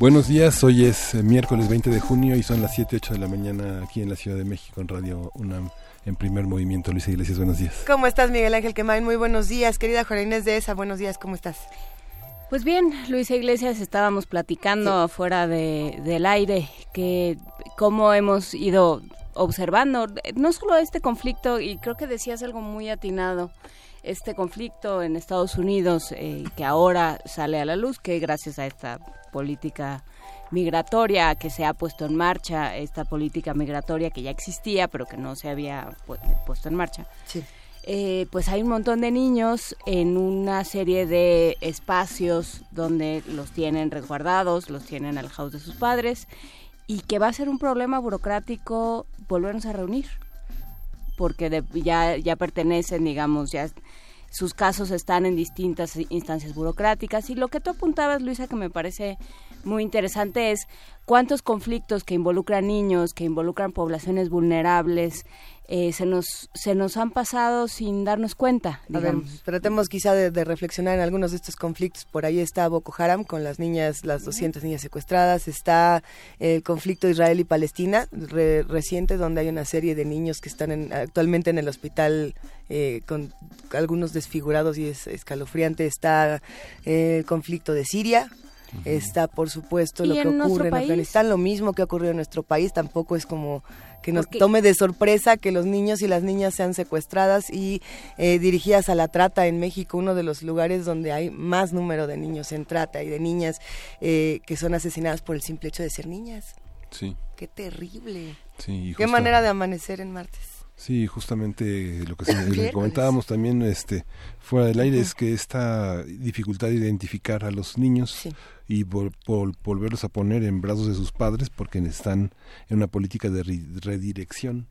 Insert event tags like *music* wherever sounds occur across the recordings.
Buenos días, hoy es eh, miércoles 20 de junio y son las 7, 8 de la mañana aquí en la Ciudad de México en Radio UNAM en primer movimiento. Luisa Iglesias, buenos días. ¿Cómo estás, Miguel Ángel Quemain? Muy buenos días. Querida Juana Inés de esa, buenos días, ¿cómo estás? Pues bien, Luisa Iglesias, estábamos platicando fuera de, del aire que cómo hemos ido observando no solo este conflicto, y creo que decías algo muy atinado, este conflicto en Estados Unidos eh, que ahora sale a la luz, que gracias a esta política migratoria que se ha puesto en marcha, esta política migratoria que ya existía pero que no se había puesto en marcha. Eh, pues hay un montón de niños en una serie de espacios donde los tienen resguardados, los tienen alejados de sus padres y que va a ser un problema burocrático volvernos a reunir porque ya, ya pertenecen, digamos, ya sus casos están en distintas instancias burocráticas. Y lo que tú apuntabas, Luisa, que me parece muy interesante es cuántos conflictos que involucran niños, que involucran poblaciones vulnerables, eh, se nos se nos han pasado sin darnos cuenta. Digamos. tratemos quizá de, reflexionar en algunos de estos conflictos. Por ahí está Boko Haram con las niñas, las 200 niñas secuestradas. Está el conflicto Israel y Palestina reciente, donde hay una serie de niños que están actualmente en el hospital eh, con algunos desfigurados y es escalofriante. Está eh, el conflicto de Siria Está, por supuesto, lo que ocurre en Afganistán, lo mismo que ha ocurrido en nuestro país, tampoco es como que nos tome de sorpresa que los niños y las niñas sean secuestradas y eh, dirigidas a la trata en México, uno de los lugares donde hay más número de niños en trata y de niñas eh, que son asesinadas por el simple hecho de ser niñas. Sí. Qué terrible. Sí, Qué manera de amanecer en martes. Sí, justamente lo que comentábamos también este fuera del aire es que esta dificultad de identificar a los niños y volverlos a poner en brazos de sus padres porque están en una política de redirección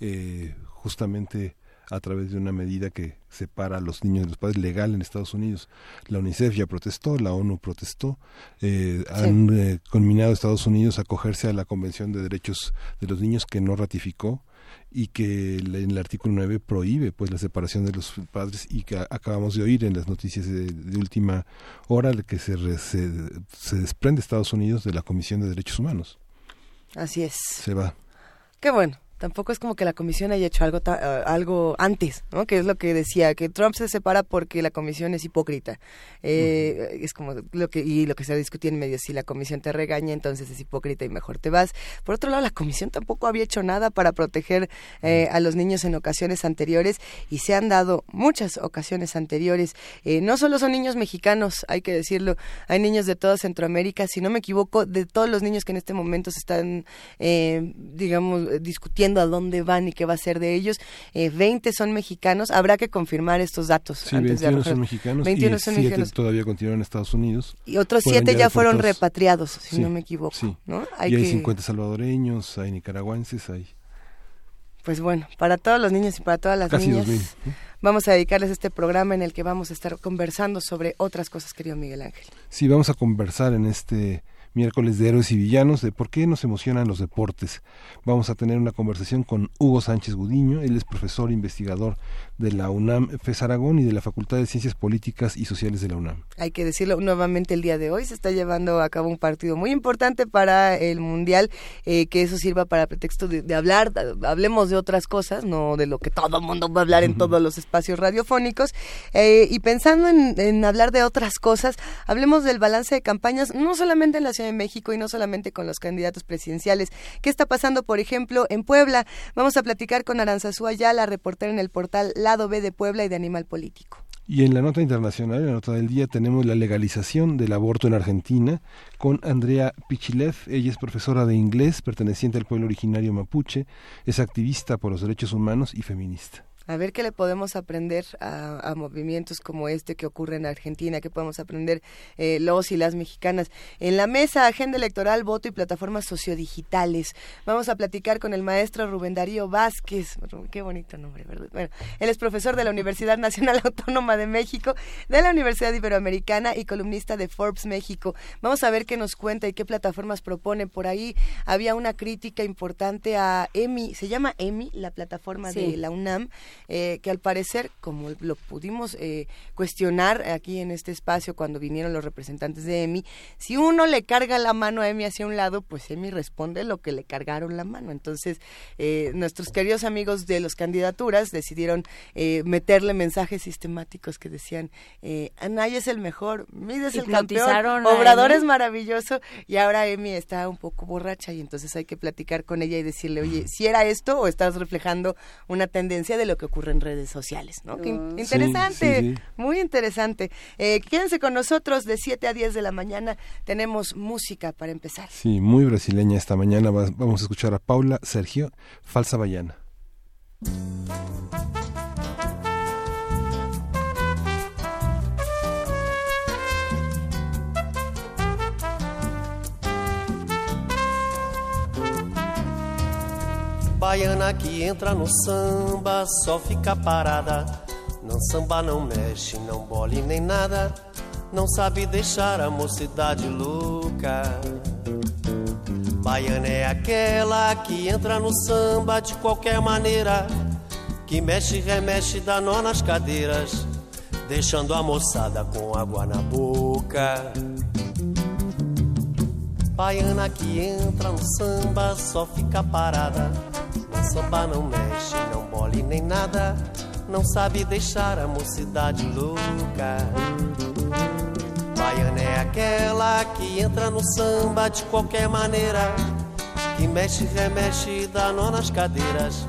eh, justamente a través de una medida que separa a los niños de los padres legal en Estados Unidos. La UNICEF ya protestó, la ONU protestó, eh, han eh, conminado a Estados Unidos a acogerse a la Convención de Derechos de los Niños que no ratificó y que en el artículo 9 prohíbe pues la separación de los padres y que acabamos de oír en las noticias de, última hora que se, se, se desprende Estados Unidos de la Comisión de Derechos Humanos. Así es. Se va. Qué bueno tampoco es como que la comisión haya hecho algo eh, algo antes, ¿no? Que es lo que decía, que Trump se separa porque la comisión es hipócrita. Eh, Es como lo que y lo que se discutía en medio, si la comisión te regaña, entonces es hipócrita y mejor te vas. Por otro lado, la comisión tampoco había hecho nada para proteger eh, a los niños en ocasiones anteriores y se han dado muchas ocasiones anteriores. Eh, no solo son niños mexicanos, hay que decirlo, hay niños de toda Centroamérica, si no me equivoco, de todos los niños que en este momento se están, digamos, discutiendo a dónde van y qué va a ser de ellos. Eh, 20 son mexicanos. Habrá que confirmar estos datos. Sí, 21 son mexicanos 21 y son 7 mexicanos. todavía continúan en Estados Unidos. Y otros 7 ya, fueron repatriados, si no me equivoco. Sí. ¿no? Hay y hay 50 salvadoreños, hay nicaragüenses, hay... Pues bueno, para todos los niños y para todas las Casi niñas, 2000. vamos a dedicarles este programa en el que vamos a estar conversando sobre otras cosas, querido Miguel Ángel. Sí, vamos a conversar en este miércoles de héroes y villanos, de por qué nos emocionan los deportes. Vamos a tener una conversación con Hugo Sánchez Gudiño, él es profesor investigador de la UNAM FES Aragón y de la Facultad de Ciencias Políticas y Sociales de la UNAM. Hay que decirlo nuevamente el día de hoy, se está llevando a cabo un partido muy importante para el Mundial, eh, que eso sirva para pretexto de, hablar, hablemos de otras cosas, no de lo que todo el mundo va a hablar en todos los espacios radiofónicos, eh, y pensando en, en hablar de otras cosas, hablemos del balance de campañas, no solamente en la Ciudad de México y no solamente con los candidatos presidenciales. ¿Qué está pasando, por ejemplo, en Puebla? Vamos a platicar con Aranzazú Ayala, reportera en el portal Lado B de Puebla y de Animal Político. Y en la nota internacional, en la nota del día, tenemos la legalización del aborto en Argentina con Andrea Pichilev. Ella es profesora de inglés, perteneciente al pueblo originario mapuche, es activista por los derechos humanos y feminista a ver qué le podemos aprender a, movimientos como este que ocurre en Argentina, qué podemos aprender eh, los y las mexicanas. En la mesa, agenda electoral, voto y plataformas sociodigitales. Vamos a platicar con el maestro Rubén Darío Vázquez. Qué bonito nombre, ¿verdad? Bueno, él es profesor de la Universidad Nacional *laughs* Autónoma de México, de la Universidad Iberoamericana y columnista de Forbes México. Vamos a ver qué nos cuenta y qué plataformas propone. Por ahí había una crítica importante a EMI, se llama EMI, la plataforma de la UNAM, eh, que al parecer, como lo pudimos eh, cuestionar aquí en este espacio cuando vinieron los representantes de EMI, si uno le carga la mano a EMI hacia un lado, pues EMI responde lo que le cargaron la mano. Entonces, eh, nuestros queridos amigos de las candidaturas decidieron meterle mensajes sistemáticos que decían, Anaya es el mejor, Mides es el campeón, Obrador es maravilloso, y ahora EMI está un poco borracha y entonces hay que platicar con ella y decirle, oye, si era esto o estás reflejando una tendencia de lo que ocurre en redes sociales, ¿no? interesante, muy interesante. Eh, quédense con nosotros de 7 a 10 de la mañana, tenemos música para empezar. Sí, muy brasileña esta mañana, vamos a escuchar a Paula Sergio, Falsa Baiana. Baiana que entra no samba só fica parada. Não samba, não mexe, não bole nem nada. Não sabe deixar a mocidade louca. Baiana é aquela que entra no samba de qualquer maneira. Que mexe, remexe, dá nó nas cadeiras. Deixando a moçada com água na boca. Baiana que entra no samba só fica parada a samba não mexe, não mole nem nada. Não sabe deixar a mocidade louca. Baiana é aquela que entra no samba de qualquer maneira. Que mexe, remexe dá nó nas cadeiras.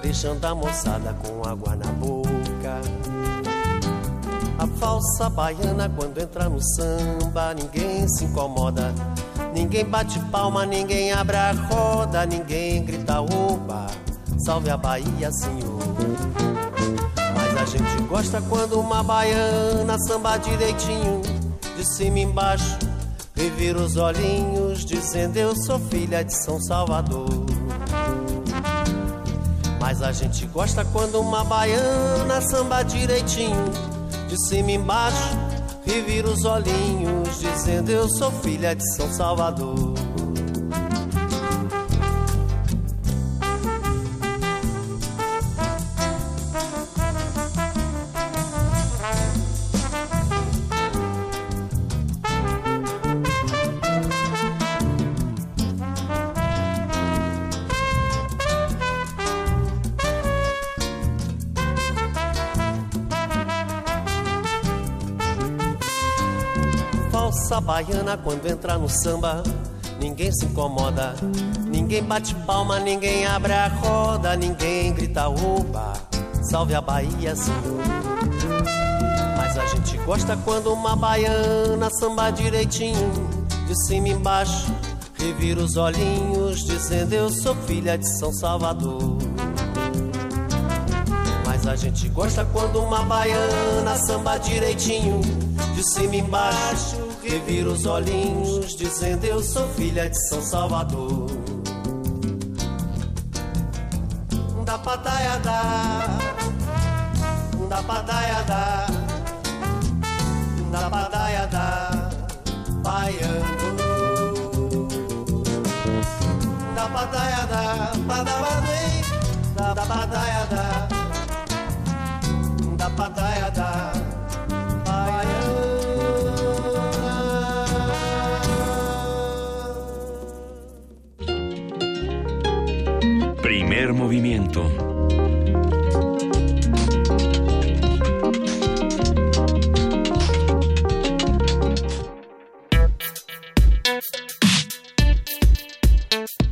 Deixando a moçada com água na boca. A falsa baiana quando entra no samba, ninguém se incomoda Ninguém bate palma, ninguém abre a roda, ninguém grita oba, salve a Bahia, senhor. Mas a gente gosta quando uma baiana samba direitinho, de cima embaixo, revira os olhinhos, dizendo eu sou filha de São Salvador. Mas a gente gosta quando uma baiana samba direitinho, de cima embaixo e vira os olhinhos, dizendo eu sou filha de São Salvador. Baiana quando entra no samba, ninguém se incomoda, ninguém bate palma, ninguém abre a roda, ninguém grita opa, salve a Bahia, senhor. Mas a gente gosta quando uma baiana samba direitinho, de cima embaixo, revira os olhinhos, dizendo eu sou filha de São Salvador. Mas a gente gosta quando uma baiana samba direitinho, de cima embaixo, revira os olhinhos, dizendo eu sou filha de São Salvador. Da padaia da, da padaia da, da padaia da, baiano. Da padaia da, padabadei, da padaia da, da movimiento.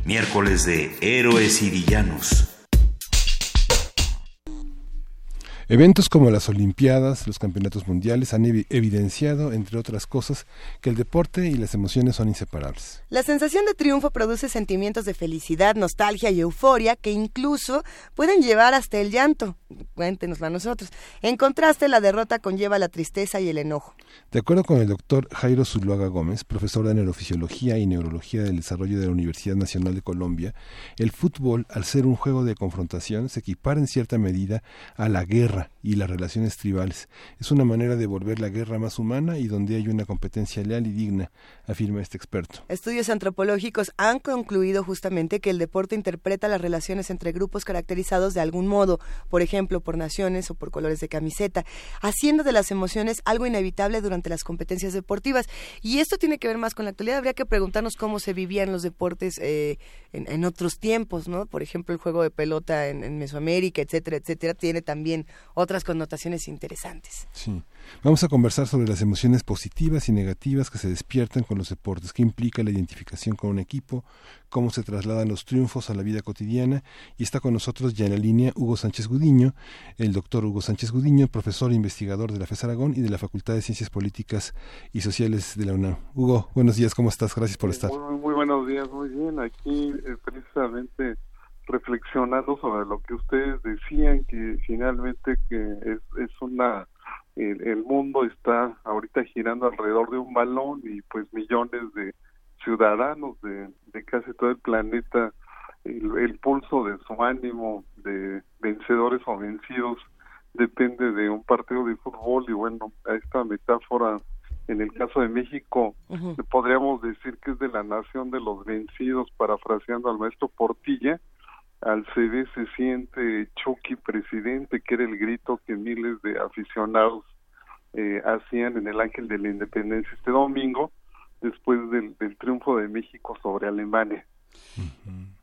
Miércoles de Héroes y Villanos. Eventos como las Olimpiadas, los Campeonatos Mundiales han evidenciado, entre otras cosas, que el deporte y las emociones son inseparables. La sensación de triunfo produce sentimientos de felicidad, nostalgia y euforia que incluso pueden llevar hasta el llanto. Cuéntenoslo a nosotros. En contraste, la derrota conlleva la tristeza y el enojo. De acuerdo con el doctor Jairo Zuluaga Gómez, profesor de Neurofisiología y Neurología del Desarrollo de la Universidad Nacional de Colombia, el fútbol, al ser un juego de confrontación, se equipara en cierta medida a la guerra y las relaciones tribales. Es una manera de volver la guerra más humana y donde hay una competencia leal y digna, afirma este experto. Estudios antropológicos han concluido justamente que el deporte interpreta las relaciones entre grupos caracterizados de algún modo, por ejemplo, por naciones o por colores de camiseta, haciendo de las emociones algo inevitable durante las competencias deportivas. Y esto tiene que ver más con la actualidad. Habría que preguntarnos cómo se vivían los deportes eh, en, otros tiempos, ¿no? Por ejemplo, el juego de pelota en, en Mesoamérica, etcétera, etcétera, tiene también otras connotaciones interesantes. Sí. Vamos a conversar sobre las emociones positivas y negativas que se despiertan con los deportes, qué implica la identificación con un equipo, cómo se trasladan los triunfos a la vida cotidiana. Y está con nosotros ya en la línea Hugo Sánchez Gudiño, el doctor Hugo Sánchez Gudiño, profesor e investigador de la FES Aragón y de la Facultad de Ciencias Políticas y Sociales de la UNAM. Hugo, buenos días, ¿cómo estás? Gracias por estar. Muy, buenos días, muy bien. Aquí eh, precisamente reflexionando sobre lo que ustedes decían, que finalmente que es, es una el, mundo está ahorita girando alrededor de un balón y pues millones de ciudadanos de, de casi todo el planeta el, pulso de su ánimo de vencedores o vencidos depende de un partido de fútbol. Y bueno a esta metáfora en el caso de México podríamos decir que es de la nación de los vencidos parafraseando al maestro Portilla al CD se siente Chucky presidente, que era el grito que miles de aficionados eh, hacían en el Ángel de la Independencia este domingo, después del, triunfo de México sobre Alemania.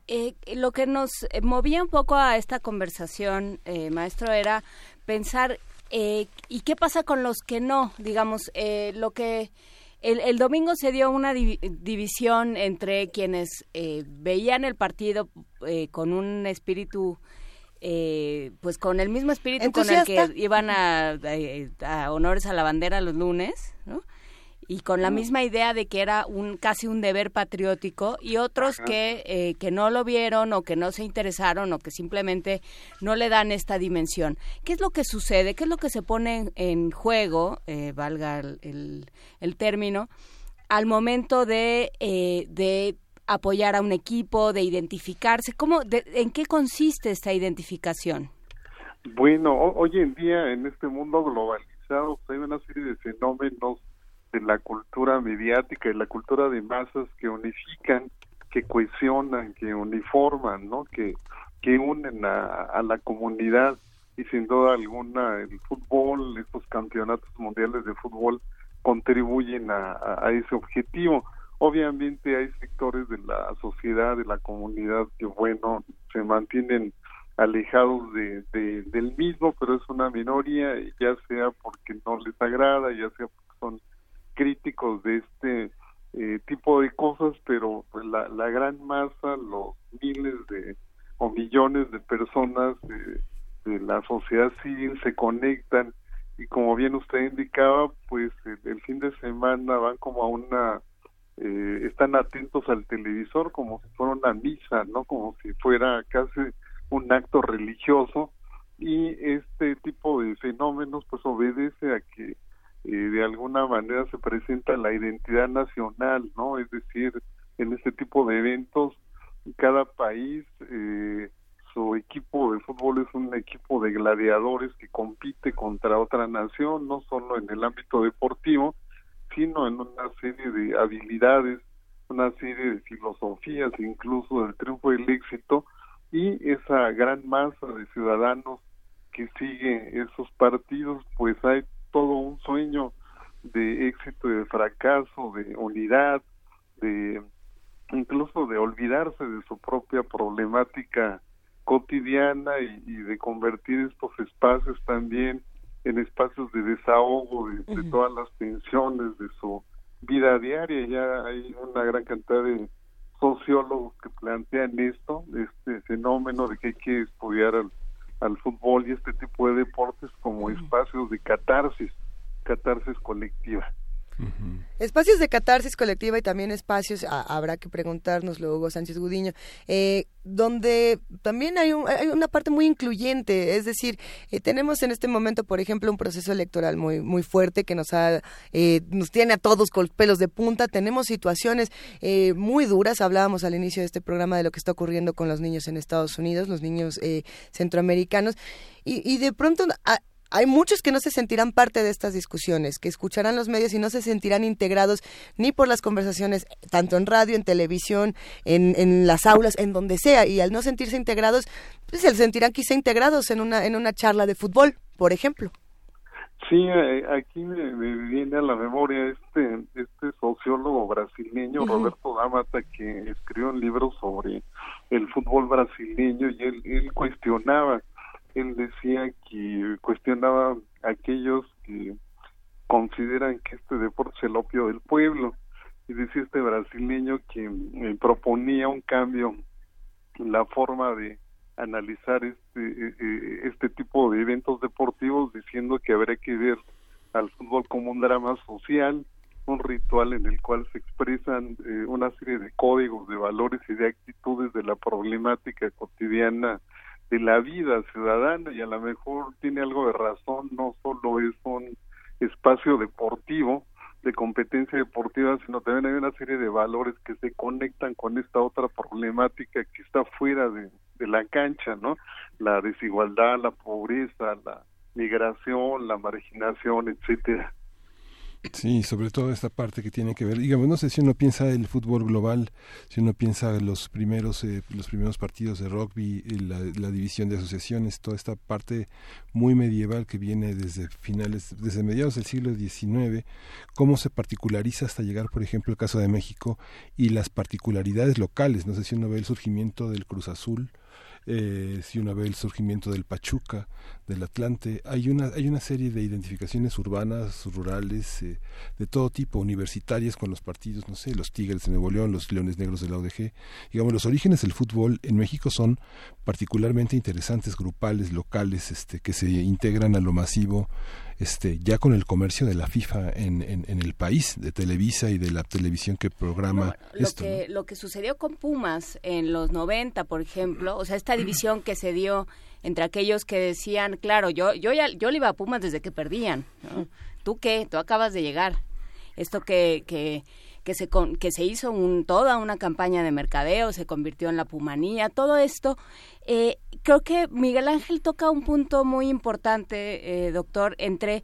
Eh, lo que nos movía un poco a esta conversación, eh, maestro, era pensar, ¿y qué pasa con los que no? Digamos, lo que el, domingo se dio una división entre quienes eh, veían el partido eh, con un espíritu, eh, pues con el mismo espíritu con el que iban a, a, honores a la bandera los lunes, ¿no? Y con la misma idea de que era un casi un deber patriótico y otros que, eh, que no lo vieron o que no se interesaron o que simplemente no le dan esta dimensión. ¿Qué es lo que sucede? ¿Qué es lo que se pone en, juego, eh, valga el, el, término, al momento de, eh, de apoyar a un equipo, de identificarse? ¿Cómo, ¿En qué consiste esta identificación? Bueno, hoy en día en este mundo globalizado hay una serie de fenómenos de la cultura mediática y la cultura de masas que unifican, que cohesionan, que uniforman, ¿no? Que, que unen a, la comunidad y sin duda alguna el fútbol, estos campeonatos mundiales de fútbol contribuyen a, a, ese objetivo. Obviamente hay sectores de la sociedad, de la comunidad que, bueno, se mantienen alejados de, de, del mismo, pero es una minoría, ya sea porque no les agrada, ya sea porque son críticos de este eh, tipo de cosas, pero pues, la, la gran masa, los miles de o millones de personas de, la sociedad civil se conectan y como bien usted indicaba, pues el, fin de semana van como a una, eh, están atentos al televisor como si fuera una misa, ¿no? Como si fuera casi un acto religioso y este tipo de fenómenos pues obedece a que eh, de alguna manera se presenta la identidad nacional, ¿no? Es decir, en este tipo de eventos, cada país, eh, su equipo de fútbol es un equipo de gladiadores que compite contra otra nación, no solo en el ámbito deportivo, sino en una serie de habilidades, una serie de filosofías, incluso del triunfo y el éxito, y esa gran masa de ciudadanos que sigue esos partidos, pues hay todo un sueño de éxito y de fracaso, de unidad, de incluso de olvidarse de su propia problemática cotidiana y, de convertir estos espacios también en espacios de desahogo de, todas las tensiones de su vida diaria. Ya hay una gran cantidad de sociólogos que plantean esto, este fenómeno de que hay que estudiar al fútbol y este tipo de deportes como espacios de catarsis, catarsis colectiva. Espacios de catarsis colectiva y también espacios, habrá que preguntarnos luego Sánchez Gudiño, eh, donde también hay, una parte muy incluyente, es decir, eh, tenemos en este momento, por ejemplo, un proceso electoral muy muy fuerte que nos ha eh, nos tiene a todos con los pelos de punta, tenemos situaciones muy duras, hablábamos al inicio de este programa de lo que está ocurriendo con los niños en Estados Unidos, los niños centroamericanos, y, y de pronto hay muchos que no se sentirán parte de estas discusiones, que escucharán los medios y no se sentirán integrados ni por las conversaciones, tanto en radio, en televisión, en, en las aulas, en donde sea, y al no sentirse integrados, pues se sentirán quizá integrados en una, en una charla de fútbol, por ejemplo. Sí, eh, aquí me, viene a la memoria este, este sociólogo brasileño, Roberto Damata, que escribió un libro sobre el fútbol brasileño y él, él cuestionaba él decía que cuestionaba a aquellos que consideran que este deporte es el opio del pueblo. Y decía este brasileño que eh, proponía un cambio en la forma de analizar este eh, eh, este tipo de eventos deportivos diciendo que habría que ver al fútbol como un drama social un ritual en el cual se expresan una serie de códigos de valores y de actitudes de la problemática cotidiana de la vida ciudadana y a lo mejor tiene algo de razón, no solo es un espacio deportivo, de competencia deportiva, sino también hay una serie de valores que se conectan con esta otra problemática que está fuera de, de la cancha, ¿no? La desigualdad, la pobreza, la migración, la marginación, etcétera. Sí, sobre todo esta parte que tiene que ver, digamos, no sé si uno piensa el fútbol global, si uno piensa en los primeros, eh, los primeros partidos de rugby, la, la, división de asociaciones, toda esta parte muy medieval que viene desde finales, desde mediados del siglo XIX, cómo se particulariza hasta llegar, por ejemplo, el caso de México y las particularidades locales. No sé si uno ve el surgimiento del Cruz Azul, eh, si uno ve el surgimiento del Pachuca, del Atlante, hay una, hay una serie de identificaciones urbanas, rurales, eh, de todo tipo, universitarias con los partidos, no sé, los Tigres de Nuevo León, los Leones Negros de la ODG. Digamos, los orígenes del fútbol en México son particularmente interesantes, grupales, locales, este, que se integran a lo masivo este, ya con el comercio de la FIFA en, en, el país, de Televisa y de la televisión que programa lo esto. Que, Lo que sucedió con Pumas en los 90, por ejemplo, o sea, esta *clears throat* división que se dio entre aquellos que decían, claro, yo yo ya, yo le iba a Pumas desde que perdían, ¿tú qué? Tú acabas de llegar. Esto que, que que se, que se hizo un, toda una campaña de mercadeo, se convirtió en la pumanía, todo esto. Eh, creo que Miguel Ángel toca un punto muy importante, eh, doctor, entre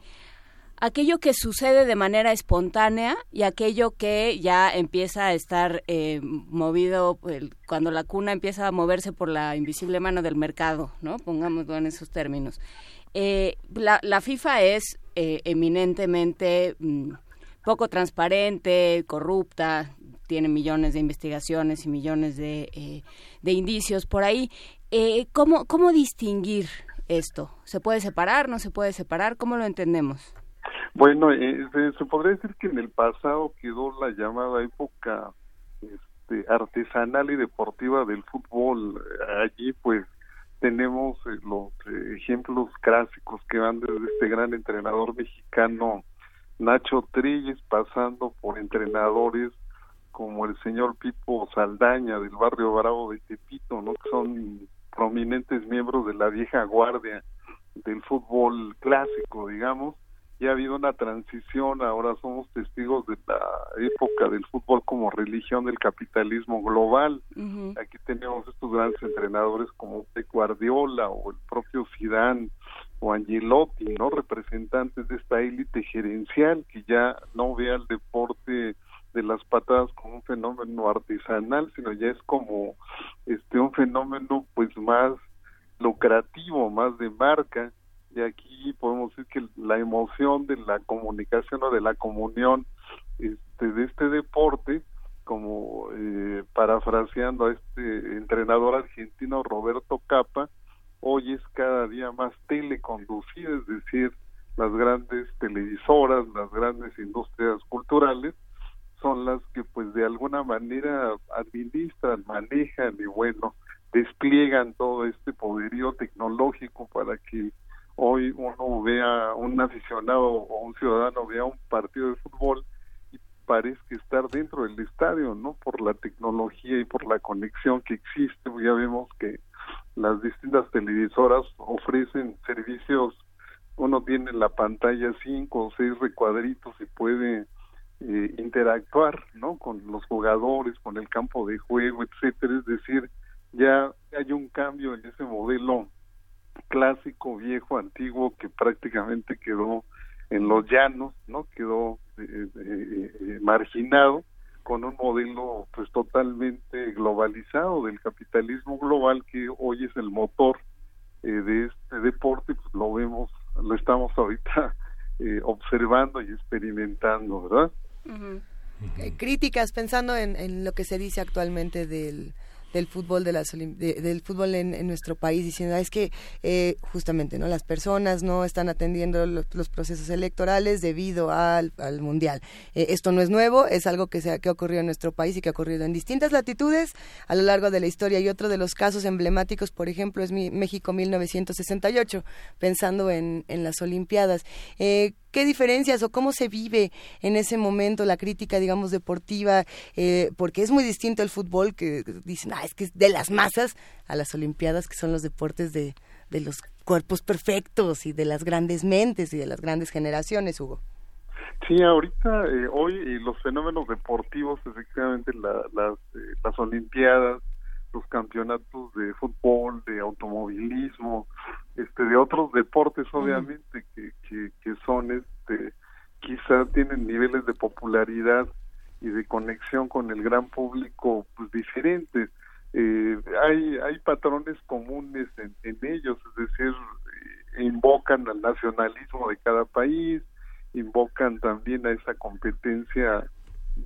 aquello que sucede de manera espontánea y aquello que ya empieza a estar eh, movido cuando la cuna empieza a moverse por la invisible mano del mercado, ¿no? Pongámoslo en esos términos. la, la, FIFA es eminentemente mm, poco transparente, corrupta, tiene millones de investigaciones y millones de, eh, de indicios por ahí. Eh, ¿cómo, ¿Cómo distinguir esto? ¿Se puede separar? ¿No se puede separar? ¿Cómo lo entendemos? Bueno, eh, se, podría decir que en el pasado quedó la llamada época este, artesanal y deportiva del fútbol. Allí pues tenemos los ejemplos clásicos que van desde este gran entrenador mexicano Nacho Treyes pasando por entrenadores como el señor Pipo Saldaña del barrio Bravo de Tepito, ¿no? que son prominentes miembros de la vieja guardia del fútbol clásico, digamos, y ha habido una transición, ahora somos testigos de la época del fútbol como religión del capitalismo global. Aquí tenemos estos grandes entrenadores como Pep Guardiola o el propio Zidane o Angelotti, ¿no? Representantes de esta élite gerencial que ya no ve al deporte de las patadas como un fenómeno artesanal, sino ya es como este un fenómeno pues más lucrativo, más de marca. Y aquí podemos decir que la emoción de la comunicación o de la comunión este, de este deporte, como eh, parafraseando a este entrenador argentino Roberto Capa, hoy es cada día más teleconducida, es decir, las grandes televisoras, las grandes industrias culturales son las que pues de alguna manera administran, manejan y bueno, despliegan todo este poderío tecnológico para que hoy uno vea un aficionado o un ciudadano vea un partido de fútbol y parezca estar dentro del estadio, ¿no? Por la tecnología y por la conexión que existe, ya vemos que las distintas televisoras ofrecen servicios, uno tiene en la pantalla cinco o seis recuadritos y puede eh, interactuar, ¿no? Con los jugadores, con el campo de juego, etcétera, es decir, ya hay un cambio en ese modelo clásico, viejo, antiguo, que prácticamente quedó en los llanos, ¿no? Quedó eh, eh, eh, marginado con un modelo pues totalmente globalizado del capitalismo global que hoy es el motor de este deporte, pues lo vemos, lo estamos ahorita *laughs* observando y experimentando, ¿verdad? Críticas pensando en, en lo que se dice actualmente del del fútbol de las del fútbol en, nuestro país diciendo ah, es que eh, justamente no las personas no están atendiendo los, procesos electorales debido al, mundial. Eh, esto no es nuevo es algo que se ha, que ocurrido en nuestro país y que ha ocurrido en distintas latitudes a lo largo de la historia. Y otro de los casos emblemáticos por ejemplo es mi, México 1968 pensando en, en las Olimpiadas eh, qué diferencias o cómo se vive en ese momento la crítica, digamos, deportiva, eh, porque es muy distinto el fútbol que dicen, ah, es que es de las masas a las Olimpiadas, que son los deportes de, de los cuerpos perfectos y de las grandes mentes y de las grandes generaciones, Hugo. Sí, ahorita, eh, hoy, los fenómenos deportivos, efectivamente, las, eh, las Olimpiadas, los campeonatos de fútbol, de automovilismo, este, de otros deportes, obviamente, que, que, son, este, quizás tienen niveles de popularidad y de conexión con el gran público, pues diferentes. Eh, hay, hay patrones comunes en, en ellos, es decir, invocan al nacionalismo de cada país, invocan también a esa competencia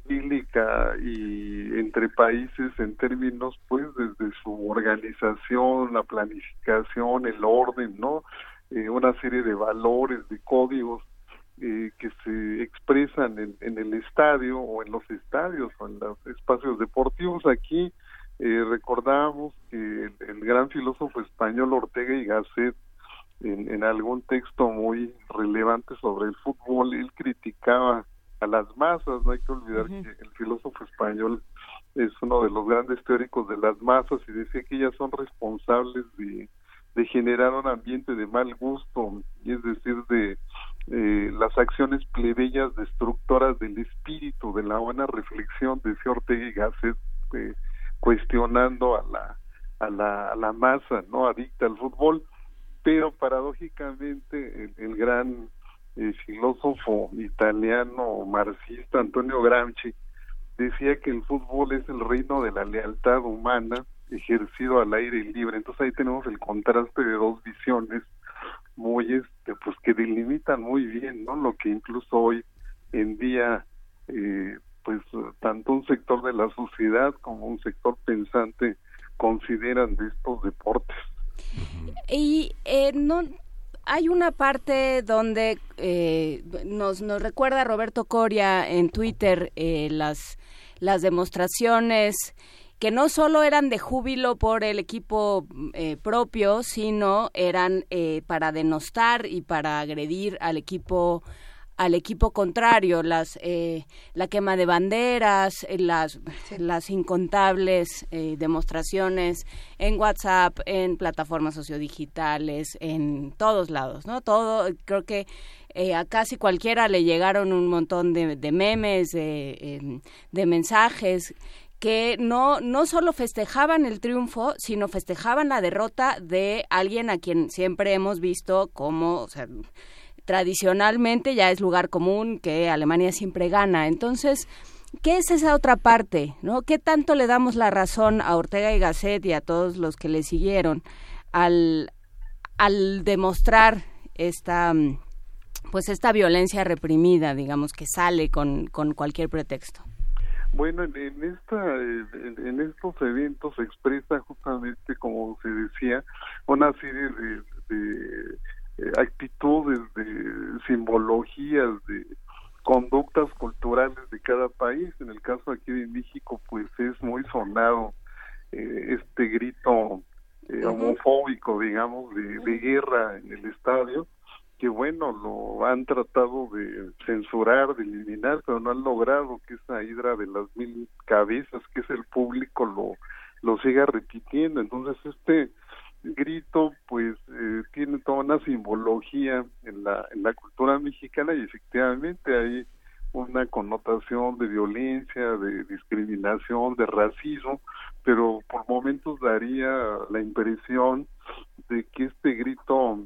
bíblica y entre países en términos pues desde su organización, la planificación, el orden, ¿no? Eh, una serie de valores, de códigos eh, que se expresan en, en, el estadio o en los estadios o en los espacios deportivos. Aquí eh, recordamos que el, el, gran filósofo español Ortega y Gasset en, en algún texto muy relevante sobre el fútbol, él criticaba a las masas, no hay que olvidar que el filósofo español es uno de los grandes teóricos de las masas y decía que ellas son responsables de, de generar un ambiente de mal gusto, es decir, de eh, las acciones plebeyas destructoras del espíritu, de la buena reflexión, decía Ortega y Gasset, eh, cuestionando a la, a la, a la masa, ¿no? Adicta al fútbol, pero paradójicamente el, el gran el filósofo italiano marxista Antonio Gramsci decía que el fútbol es el reino de la lealtad humana ejercido al aire libre. Entonces ahí tenemos el contraste de dos visiones muy este pues que delimitan muy bien no lo que incluso hoy en día eh, pues tanto un sector de la sociedad como un sector pensante consideran de estos deportes y eh, no hay una parte donde eh, nos, nos recuerda Roberto Coria en Twitter eh, las, las demostraciones que no solo eran de júbilo por el equipo eh, propio, sino eran para denostar y para agredir al equipo al equipo contrario, las eh, la quema de banderas, eh, las las incontables eh, demostraciones en WhatsApp, en plataformas sociodigitales, en todos lados, ¿no? Todo, creo que a casi cualquiera le llegaron un montón de, de memes, de, de mensajes que no, no solo festejaban el triunfo, sino festejaban la derrota de alguien a quien siempre hemos visto como, tradicionalmente ya es lugar común que Alemania siempre gana. Entonces, ¿qué es esa otra parte? ¿no? ¿Qué tanto le damos la razón a Ortega y Gasset y a todos los que le siguieron al, al demostrar esta pues esta violencia reprimida, digamos, que sale con, con cualquier pretexto? Bueno, en, esta, en, estos eventos se expresa justamente, como se decía, una serie de eh, actitudes, de simbologías, de conductas culturales de cada país. En el caso aquí de México, pues es muy sonado eh, este grito grito eh, homofóbico, digamos, de, de, guerra en el estadio, que bueno, lo han tratado de censurar, de eliminar, pero no han logrado que esa hidra de las mil cabezas, que es el público, lo, lo siga repitiendo. Entonces, este grito pues eh, tiene toda una simbología en la en la cultura mexicana y efectivamente hay una connotación de violencia, de discriminación, de racismo, pero por momentos daría la impresión de que este grito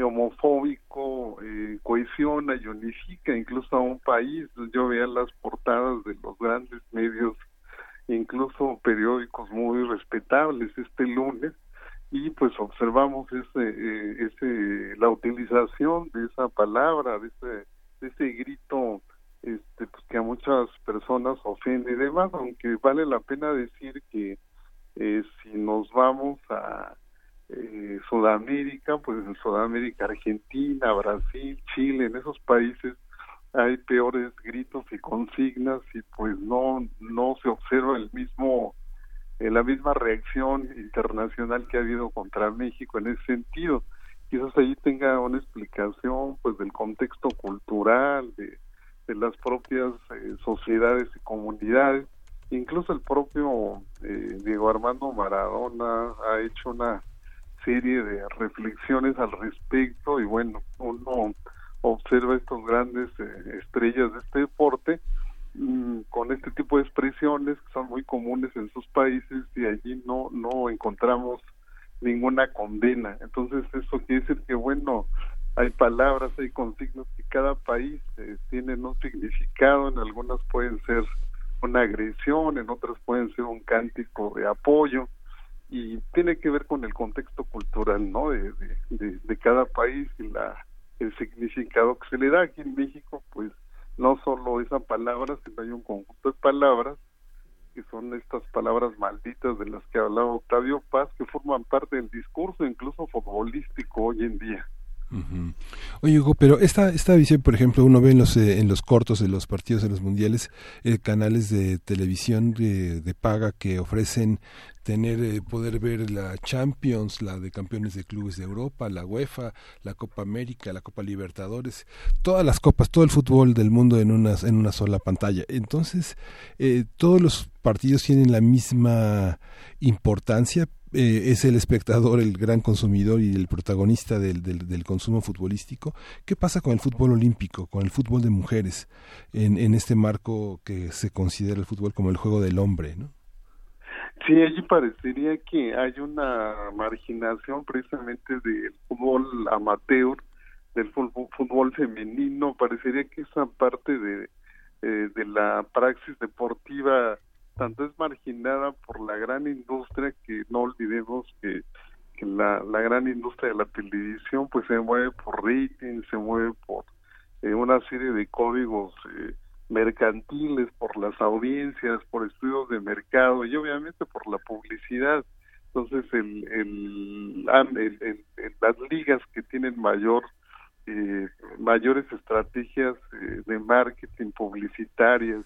homofóbico eh, cohesiona y unifica incluso a un país. Yo veía las portadas de los grandes medios, incluso periódicos muy respetables este lunes, y pues observamos ese, eh, la utilización de esa palabra, de ese, de ese grito este, pues que a muchas personas ofende y demás, aunque vale la pena decir que eh, si nos vamos a eh, Sudamérica, pues en Sudamérica, Argentina, Brasil, Chile, en esos países hay peores gritos y consignas y pues no no se observa el mismo eh, la misma reacción internacional que ha habido contra México en ese sentido. Quizás ahí tenga una explicación pues del contexto cultural, de, de las propias eh, sociedades y comunidades. Incluso el propio eh, Diego Armando Maradona ha hecho una serie de reflexiones al respecto y bueno, uno observa estos grandes estrellas de este deporte Mm, con este tipo de expresiones que son muy comunes en sus países y allí no no encontramos ninguna condena. Entonces eso quiere decir que bueno hay palabras hay consignas que cada país eh, tienen un significado. En algunas pueden ser una agresión en otras pueden ser un cántico de apoyo y tiene que ver con el contexto cultural no de, de, de cada país y la el significado que se le da. Aquí en México pues no solo esa palabra, sino hay un conjunto de palabras que son estas palabras malditas de las que hablaba Octavio Paz, que forman parte del discurso incluso futbolístico hoy en día. Oye Hugo, pero esta esta visión, por ejemplo, uno ve en los eh, en los cortos de los partidos de los mundiales eh, canales de televisión de, de, paga que ofrecen tener eh, poder ver la Champions, la de campeones de clubes de Europa, la UEFA, la Copa América, la Copa Libertadores, todas las copas, todo el fútbol del mundo en una en una sola pantalla. Entonces, todos los partidos tienen la misma importancia, eh, es el espectador el gran consumidor y el protagonista del, del, consumo futbolístico. ¿Qué pasa con el fútbol olímpico, con el fútbol de mujeres, en, en este marco que se considera el fútbol como el juego del hombre? ¿no? Sí, allí parecería que hay una marginación precisamente del fútbol amateur, del fútbol, femenino. Parecería que esa parte de, eh, de la praxis deportiva tanto es marginada por la gran industria que no olvidemos que, que la, la gran industria de la televisión pues se mueve por rating, se mueve por eh, una serie de códigos eh, mercantiles, por las audiencias, por estudios de mercado y obviamente por la publicidad. Entonces, el, el, las ligas que tienen mayor eh, mayores estrategias de marketing publicitarias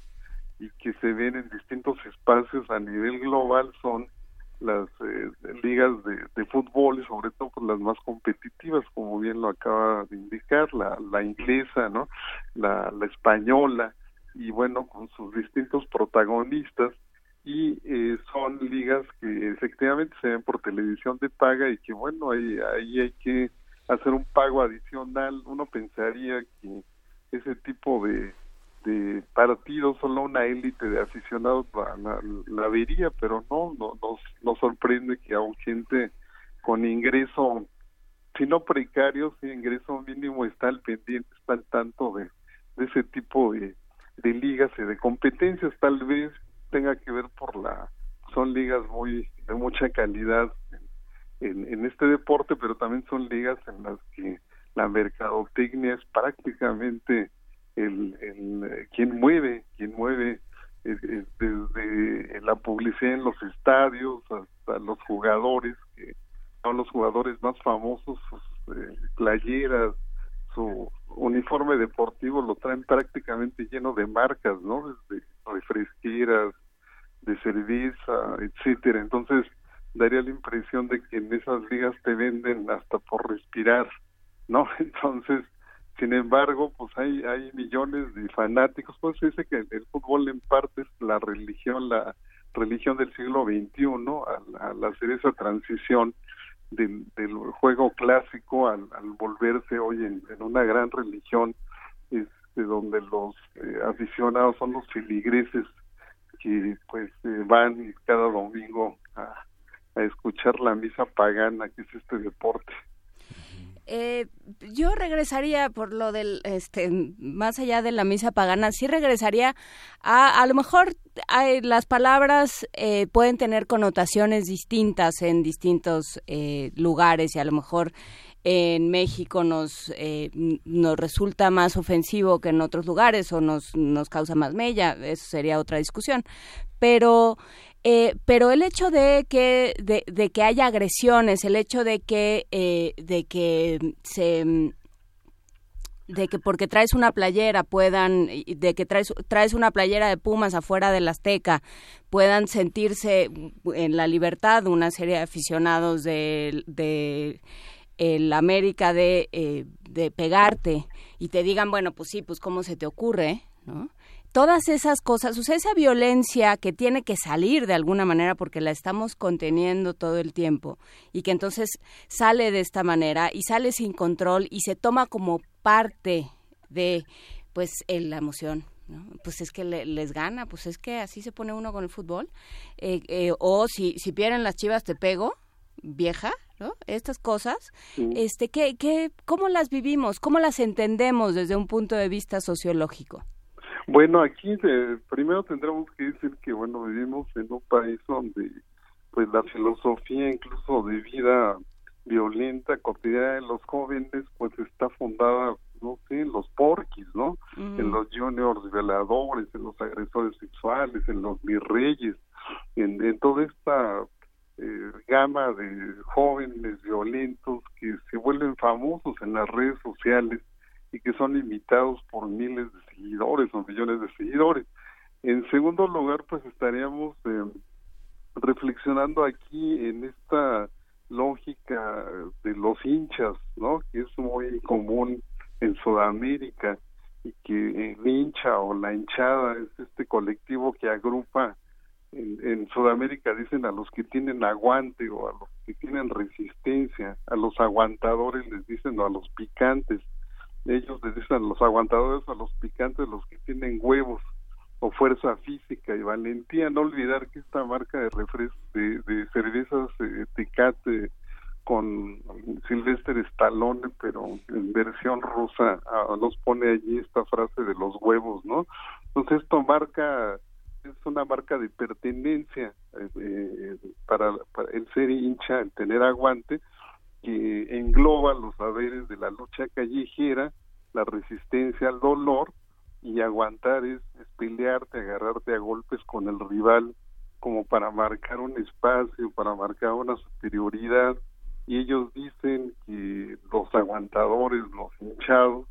y que se ven en distintos espacios a nivel global son las eh, ligas de, fútbol y sobre todo pues, las más competitivas como bien lo acaba de indicar la, la inglesa no la española y bueno con sus distintos protagonistas y eh, son ligas que efectivamente se ven por televisión de paga y que bueno ahí ahí hay que hacer un pago adicional. Uno pensaría que ese tipo de de partidos, solo una élite de aficionados la, vería, pero no, no nos, nos sorprende que aún gente con ingreso, si no precario, si ingreso mínimo está al pendiente, está al tanto de, de ese tipo de, de ligas y de competencias, tal vez tenga que ver por la, son ligas muy de mucha calidad en, en este deporte, pero también son ligas en las que la mercadotecnia es prácticamente el, el eh, quien mueve, quien mueve eh, eh, desde la publicidad en los estadios hasta los jugadores, que son los jugadores más famosos, sus playeras, su uniforme deportivo lo traen prácticamente lleno de marcas, ¿no? Desde refresqueras, de cerveza, etcétera. Entonces, daría la impresión de que en esas ligas te venden hasta por respirar, ¿no? *laughs* Entonces, sin embargo, pues hay, hay millones de fanáticos, pues se dice que el fútbol en parte es la religión, la religión del siglo XXI, al, al hacer esa transición del, del juego clásico al, al volverse hoy en, una gran religión, este, donde los eh, aficionados son los filigreses que pues eh, van cada domingo a, a escuchar la misa pagana que es este deporte. Eh, yo regresaría por lo del, este, más allá de la misa pagana, sí regresaría a, a lo mejor las palabras eh, pueden tener connotaciones distintas en distintos eh, lugares y a lo mejor en México nos, eh, nos resulta más ofensivo que en otros lugares o nos, nos causa más mella, eso sería otra discusión. Pero eh, pero el hecho de que, de, que haya agresiones, el hecho de que, eh, de que se de que porque traes una playera puedan, de que traes, traes una playera de Pumas afuera del Azteca, puedan sentirse en la libertad una serie de aficionados de, de el América de, eh, de pegarte y te digan, bueno, pues sí, pues cómo se te ocurre, ¿no? Todas esas cosas, o sea, esa violencia que tiene que salir de alguna manera porque la estamos conteniendo todo el tiempo y que entonces sale de esta manera y sale sin control y se toma como parte de pues la emoción. ¿no? Pues es que les gana, pues es que así se pone uno con el fútbol. Eh, eh, o si, si pierden las chivas te pego, vieja, ¿no? Estas cosas, este, ¿qué, qué, ¿cómo las vivimos? ¿Cómo las entendemos desde un punto de vista sociológico? Bueno, aquí primero tendremos que decir que, bueno, vivimos en un país donde, pues, la filosofía incluso de vida violenta cotidiana de los jóvenes, pues, está fundada, no sé, en los porquis, ¿no? En los juniors violadores, en los agresores sexuales, en los virreyes, en, en toda esta eh, gama de jóvenes violentos que se vuelven famosos en las redes sociales y que son imitados por miles de seguidores o millones de seguidores. En segundo lugar, pues estaríamos eh, reflexionando aquí en esta lógica de los hinchas, ¿no? Que es muy común en Sudamérica y que el hincha o la hinchada es este colectivo que agrupa en, Sudamérica dicen a los que tienen aguante o a los que tienen resistencia, a los aguantadores les dicen o a los picantes ellos les dicen a los aguantadores, a los picantes, los que tienen huevos o fuerza física y valentía. No olvidar que esta marca de refrescos, de, de cervezas eh, con Sylvester Stallone, pero en versión rusa, ah, nos pone allí esta frase de los huevos, ¿no? Entonces esto marca, es una marca de pertenencia eh, eh, para, para el ser hincha, el tener aguante, que engloba los saberes de la lucha callejera, la resistencia al dolor y aguantar es, pelearte, agarrarte a golpes con el rival como para marcar un espacio, para marcar una superioridad. Y ellos dicen que los aguantadores, los hinchados,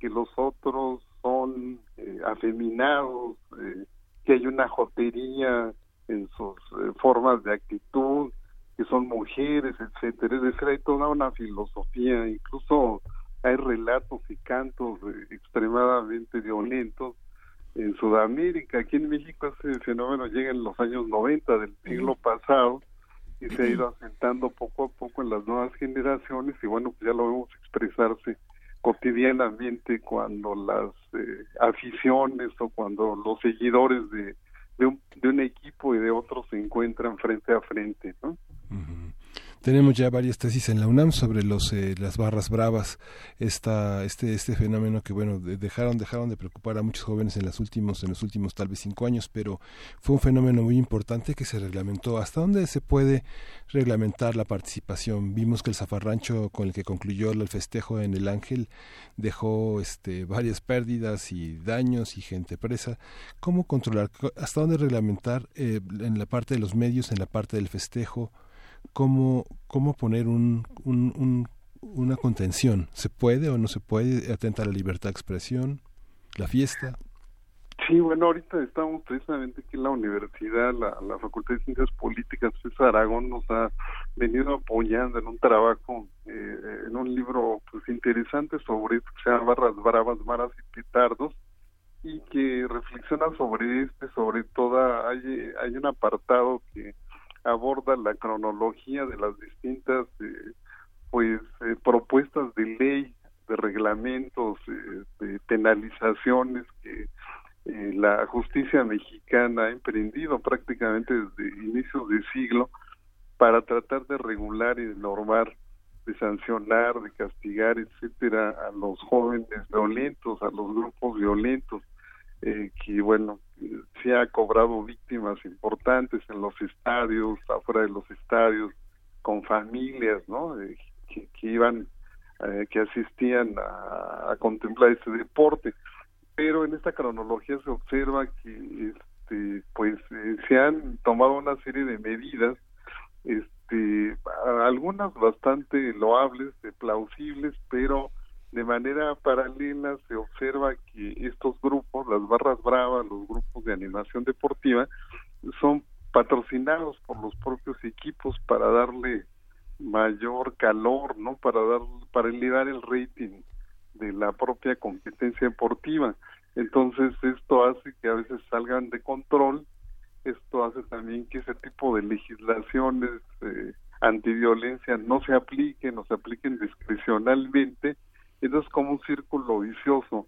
que los otros son eh, afeminados, eh, que hay una jotería en sus eh, formas de actitud, que son mujeres, etcétera. Es decir, hay toda una filosofía, incluso hay relatos y cantos extremadamente violentos en Sudamérica. Aquí en México ese fenómeno llega en los años 90 del siglo pasado y se ha ido *clears throat* asentando poco a poco en las nuevas generaciones y bueno, pues ya lo vemos expresarse cotidianamente cuando las eh, aficiones o cuando los seguidores de, de, un, de un equipo y de otro se encuentran frente a frente, ¿no? Tenemos ya varias tesis en la UNAM sobre los eh, las barras bravas, esta, este este fenómeno que bueno dejaron dejaron de preocupar a muchos jóvenes en los últimos en los últimos tal vez cinco años, pero fue un fenómeno muy importante que se reglamentó. ¿Hasta dónde se puede reglamentar la participación? Vimos que el zafarrancho con el que concluyó el festejo en el Ángel dejó este varias pérdidas y daños y gente presa. ¿Cómo controlar? ¿Hasta dónde reglamentar eh, en la parte de los medios, en la parte del festejo? Cómo, cómo poner un, un, una contención. ¿Se puede o no se puede? ¿Atenta a la libertad de expresión? ¿La fiesta? Sí, bueno, ahorita estamos precisamente aquí en la universidad, la, la Facultad de Ciencias Políticas César Aragón nos ha venido apoyando en un trabajo, eh, en un libro pues interesante sobre esto que se llama Barras Bravas, Maras y Petardos, y que reflexiona sobre este, sobre toda, hay, hay un apartado que aborda la cronología de las distintas eh, pues eh, propuestas de ley, de reglamentos, de penalizaciones que eh, la justicia mexicana ha emprendido prácticamente desde inicios de siglo para tratar de regular y de normar, de sancionar, de castigar, etcétera, a los jóvenes violentos, a los grupos violentos, eh, que bueno, se ha cobrado víctimas importantes en los estadios, afuera de los estadios, con familias, ¿no? Eh, que, iban, que asistían a, a contemplar este deporte pero en esta cronología se observa que este pues eh, se han tomado una serie de medidas este algunas bastante loables plausibles pero de manera paralela se observa que estos grupos las barras bravas los grupos de animación deportiva son patrocinados por los propios equipos para darle mayor calor no para dar para elevar el rating de la propia competencia deportiva. Entonces esto hace que a veces salgan de control, esto hace también que ese tipo de legislaciones eh, antiviolencia no se apliquen o se apliquen discrecionalmente, entonces como un círculo vicioso.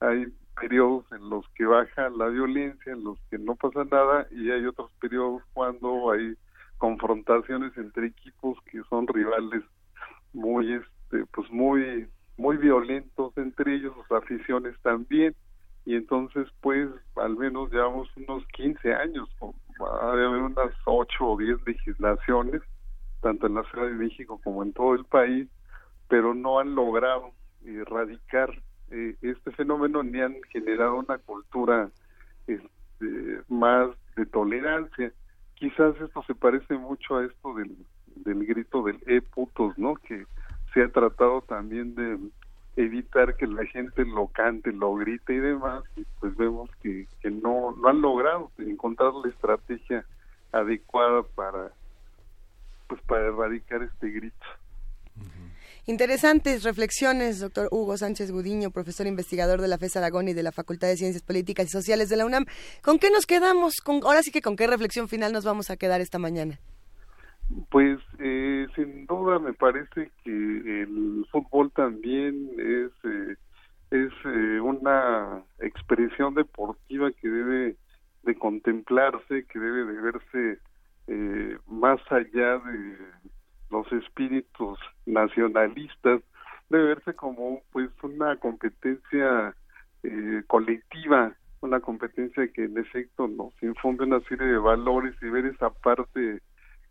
Hay periodos en los que baja la violencia, en los que no pasa nada, y hay otros periodos cuando hay confrontaciones entre equipos que son rivales muy este pues muy muy violentos entre ellos, sus aficiones también, y entonces pues al menos llevamos unos 15 años, hay unas 8 o 10 legislaciones, tanto en la Ciudad de México como en todo el país, pero no han logrado erradicar eh, este fenómeno ni han generado una cultura este, más de tolerancia. Quizás esto se parece mucho a esto del, del grito del e putos, ¿no? Que se ha tratado también de evitar que la gente lo cante, lo grite y demás, y pues vemos que, que no, no han logrado encontrar la estrategia adecuada para pues para erradicar este grito. Interesantes reflexiones, doctor Hugo Sánchez Gudiño, profesor investigador de la FES Aragón y de la Facultad de Ciencias Políticas y Sociales de la UNAM. ¿Con qué nos quedamos? Con, ahora sí que con qué reflexión final nos vamos a quedar esta mañana. Pues eh, sin duda me parece que el fútbol también es eh, es eh, una expresión deportiva que debe de contemplarse, que debe de verse más allá de los espíritus nacionalistas, debe verse como pues una competencia colectiva, una competencia que en efecto nos infunde una serie de valores y ver esa parte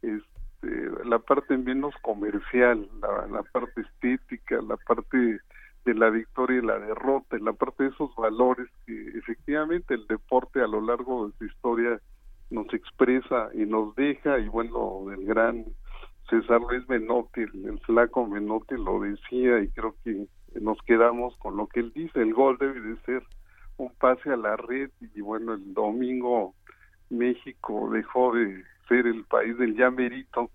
este, la parte menos comercial, la, parte estética, la parte de la victoria y la derrota, la parte de esos valores que efectivamente el deporte a lo largo de su historia nos expresa y nos deja, y bueno, el gran César Luis Menotti, el, flaco Menotti lo decía y creo que nos quedamos con lo que él dice, el gol debe de ser un pase a la red y bueno, el domingo México dejó de ser el país del ya merito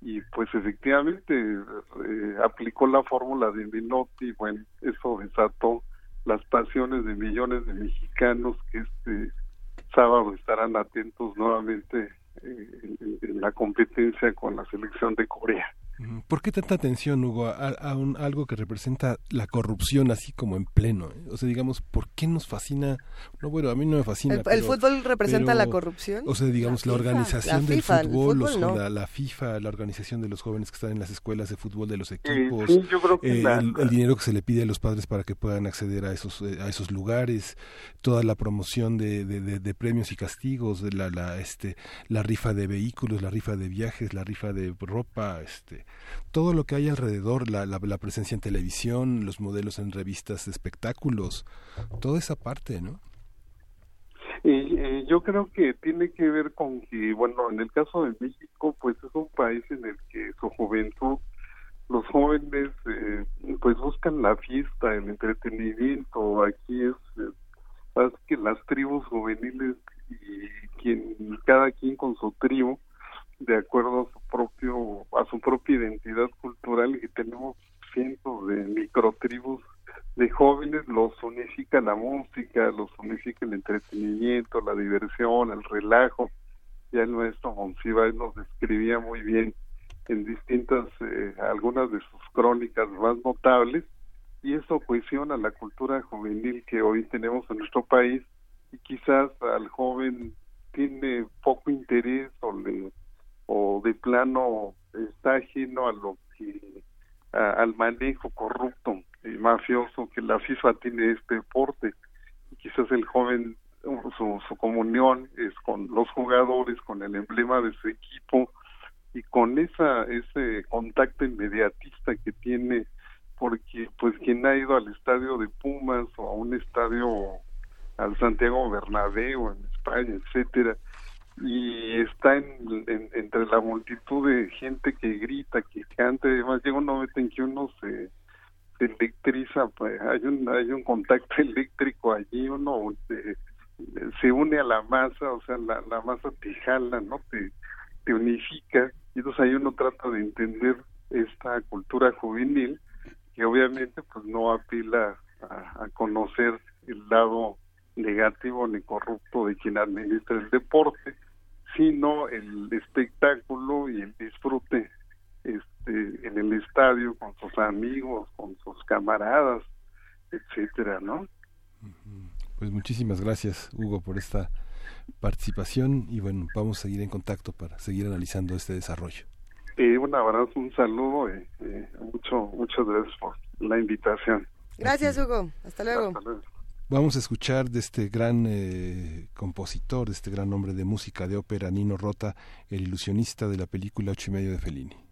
y pues efectivamente eh, aplicó la fórmula de Menotti bueno eso desató las pasiones de millones de mexicanos que este sábado estarán atentos nuevamente eh, en la competencia con la selección de Corea ¿Por qué tanta atención, Hugo, a, un, algo que representa la corrupción así como en pleno? Eh? O sea, digamos, ¿por qué nos fascina? No, bueno, a mí no me fascina. ¿El, fútbol representa la corrupción? O sea, digamos, la, organización del fútbol, la, FIFA, la organización de los jóvenes que están en las escuelas de fútbol de los equipos, el, dinero que se le pide a los padres para que puedan acceder a esos, eh, a esos lugares, toda la promoción de, de, premios y castigos, de la, la, este, la rifa de vehículos, la rifa de viajes, la rifa de ropa, este todo lo que hay alrededor, la, la, presencia en televisión, los modelos en revistas espectáculos, toda esa parte, ¿no? Eh, yo creo que tiene que ver con que, bueno, en el caso de México, pues es un país en el que su juventud, los jóvenes, eh, pues buscan la fiesta, el entretenimiento. Aquí es, es que las tribus juveniles y quien cada quien con su tribu de acuerdo a su propio a su propia identidad cultural y tenemos cientos de microtribus de jóvenes los unifica la música, los unifica el entretenimiento, la diversión, el relajo. Ya el maestro Monsiváis nos describía muy bien en distintas, eh, algunas de sus crónicas más notables, y eso cohesiona la cultura juvenil que hoy tenemos en nuestro país, y quizás al joven tiene poco interés o, le, o de plano está ajeno a lo que al manejo corrupto y mafioso que la FIFA tiene este deporte. Quizás el joven, su, su comunión es con los jugadores, con el emblema de su equipo y con esa ese contacto inmediatista que tiene porque pues quien ha ido al estadio de Pumas o a un estadio al Santiago Bernabéu en España, etcétera, y está en, entre la multitud de gente que grita, que canta, además llega un momento en que uno se, electriza, pues hay un hay un contacto *laughs* eléctrico allí, uno se, se une a la masa, o sea, la, la masa te jala, ¿no? Te, te unifica, y entonces ahí uno trata de entender esta cultura juvenil que obviamente pues no apila a, a conocer el lado negativo ni corrupto de quien administra el deporte, sino el espectáculo y el disfrute este, en el estadio con sus amigos, con sus camaradas, etcétera, ¿no? Pues muchísimas gracias, Hugo, por esta participación y bueno, vamos a seguir en contacto para seguir analizando este desarrollo. Eh, un abrazo, un saludo y eh, mucho, muchas gracias por la invitación. Gracias, Hugo. Hasta luego. Hasta luego. Vamos a escuchar de este gran eh, compositor, de este gran hombre de música de ópera, Nino Rota, el ilusionista de la película Ocho y medio de Fellini.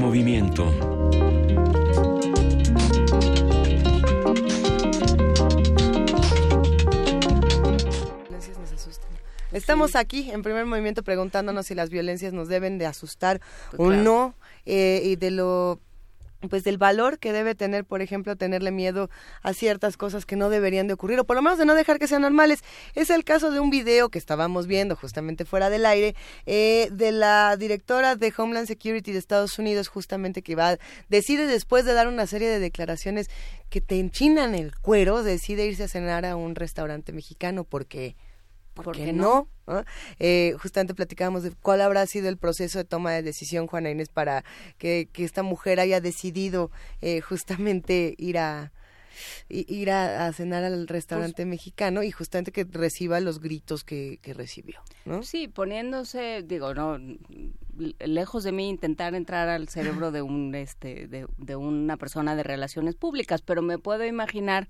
Movimiento. Estamos aquí en primer movimiento preguntándonos si las violencias nos deben de asustar o no eh, y de lo pues del valor que debe tener, por ejemplo, tenerle miedo a ciertas cosas que no deberían de ocurrir, o por lo menos de no dejar que sean normales. Es el caso de un video que estábamos viendo justamente fuera del aire, eh, de la directora de Homeland Security de Estados Unidos, justamente que va, decide después de dar una serie de declaraciones que te enchinan el cuero, decide irse a cenar a un restaurante mexicano porque ¿por, qué no? Eh, justamente platicábamos de cuál habrá sido el proceso de toma de decisión, Juana Inés, para que, esta mujer haya decidido eh, justamente ir a ir a, cenar al restaurante pues mexicano y justamente que reciba los gritos que, recibió, ¿no? Sí, poniéndose, digo, no lejos de mí intentar entrar al cerebro de un este de, de una persona de relaciones públicas, pero me puedo imaginar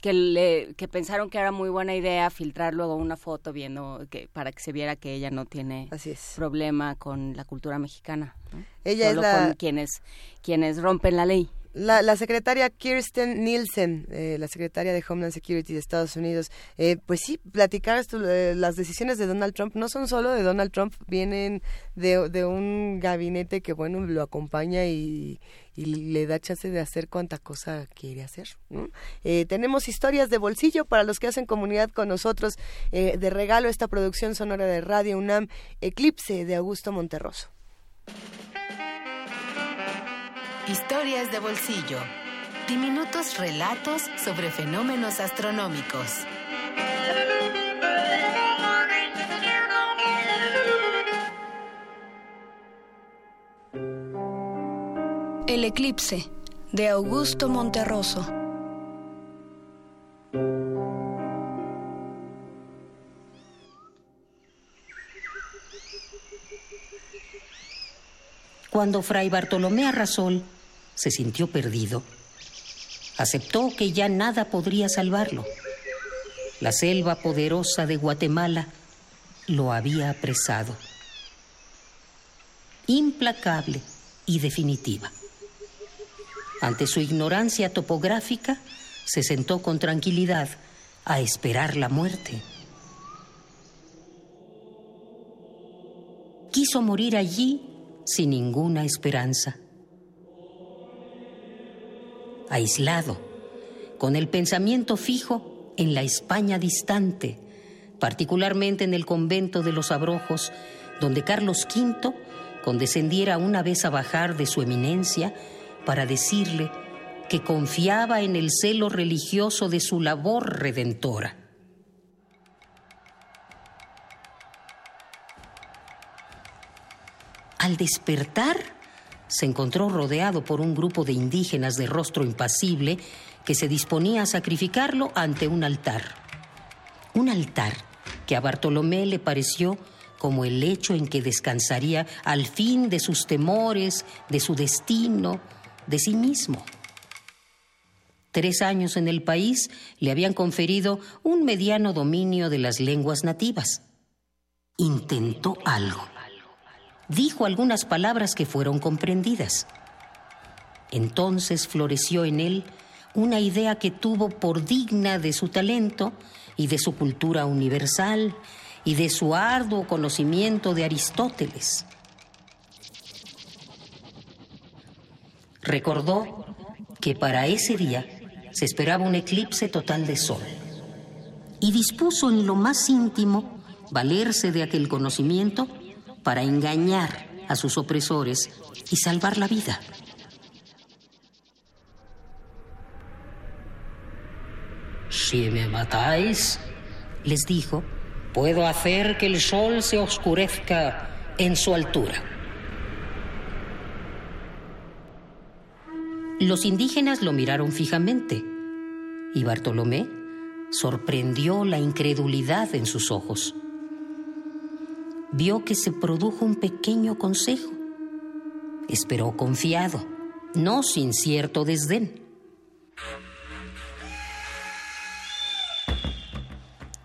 que le que pensaron que era muy buena idea filtrar luego una foto viendo que para que se viera que ella no tiene problema con la cultura mexicana ella es la... con quienes quienes rompen la ley la, la, secretaria Kirsten Nielsen, eh, la secretaria de Homeland Security de Estados Unidos, eh, pues sí, platicar eh, las decisiones de Donald Trump no son solo de Donald Trump, vienen de, de un gabinete que, bueno, lo acompaña y, le da chance de hacer cuanta cosa quiere hacer. Eh, tenemos historias de bolsillo para los que hacen comunidad con nosotros. Eh, de regalo esta producción sonora de Radio UNAM, Eclipse de Augusto Monterroso. Historias de bolsillo. Diminutos relatos sobre fenómenos astronómicos. El eclipse de Augusto Monterroso. Cuando Fray Bartolomé Arrasol se sintió perdido, aceptó que ya nada podría salvarlo. La selva poderosa de Guatemala lo había apresado. Implacable y definitiva. Ante su ignorancia topográfica, se sentó con tranquilidad a esperar la muerte. Quiso morir allí sin ninguna esperanza. Aislado, con el pensamiento fijo en la España distante, particularmente en el convento de los Abrojos, donde Carlos V condescendiera una vez a bajar de su eminencia para decirle que confiaba en el celo religioso de su labor redentora. Al despertar, se encontró rodeado por un grupo de indígenas de rostro impasible que se disponía a sacrificarlo ante un altar. Un altar que a Bartolomé le pareció como el hecho en que descansaría al fin de sus temores, de su destino, de sí mismo. Tres años en el país le habían conferido un mediano dominio de las lenguas nativas. Intentó algo. Dijo algunas palabras que fueron comprendidas. Entonces floreció en él una idea que tuvo por digna de su talento y de su cultura universal y de su arduo conocimiento de Aristóteles. Recordó que para ese día se esperaba un eclipse total de sol y dispuso en lo más íntimo valerse de aquel conocimiento para engañar a sus opresores y salvar la vida. Si me matáis, les dijo, puedo hacer que el sol se oscurezca en su altura. Los indígenas lo miraron fijamente y Bartolomé sorprendió la incredulidad en sus ojos. Vio que se produjo un pequeño consejo. Esperó confiado, no sin cierto desdén.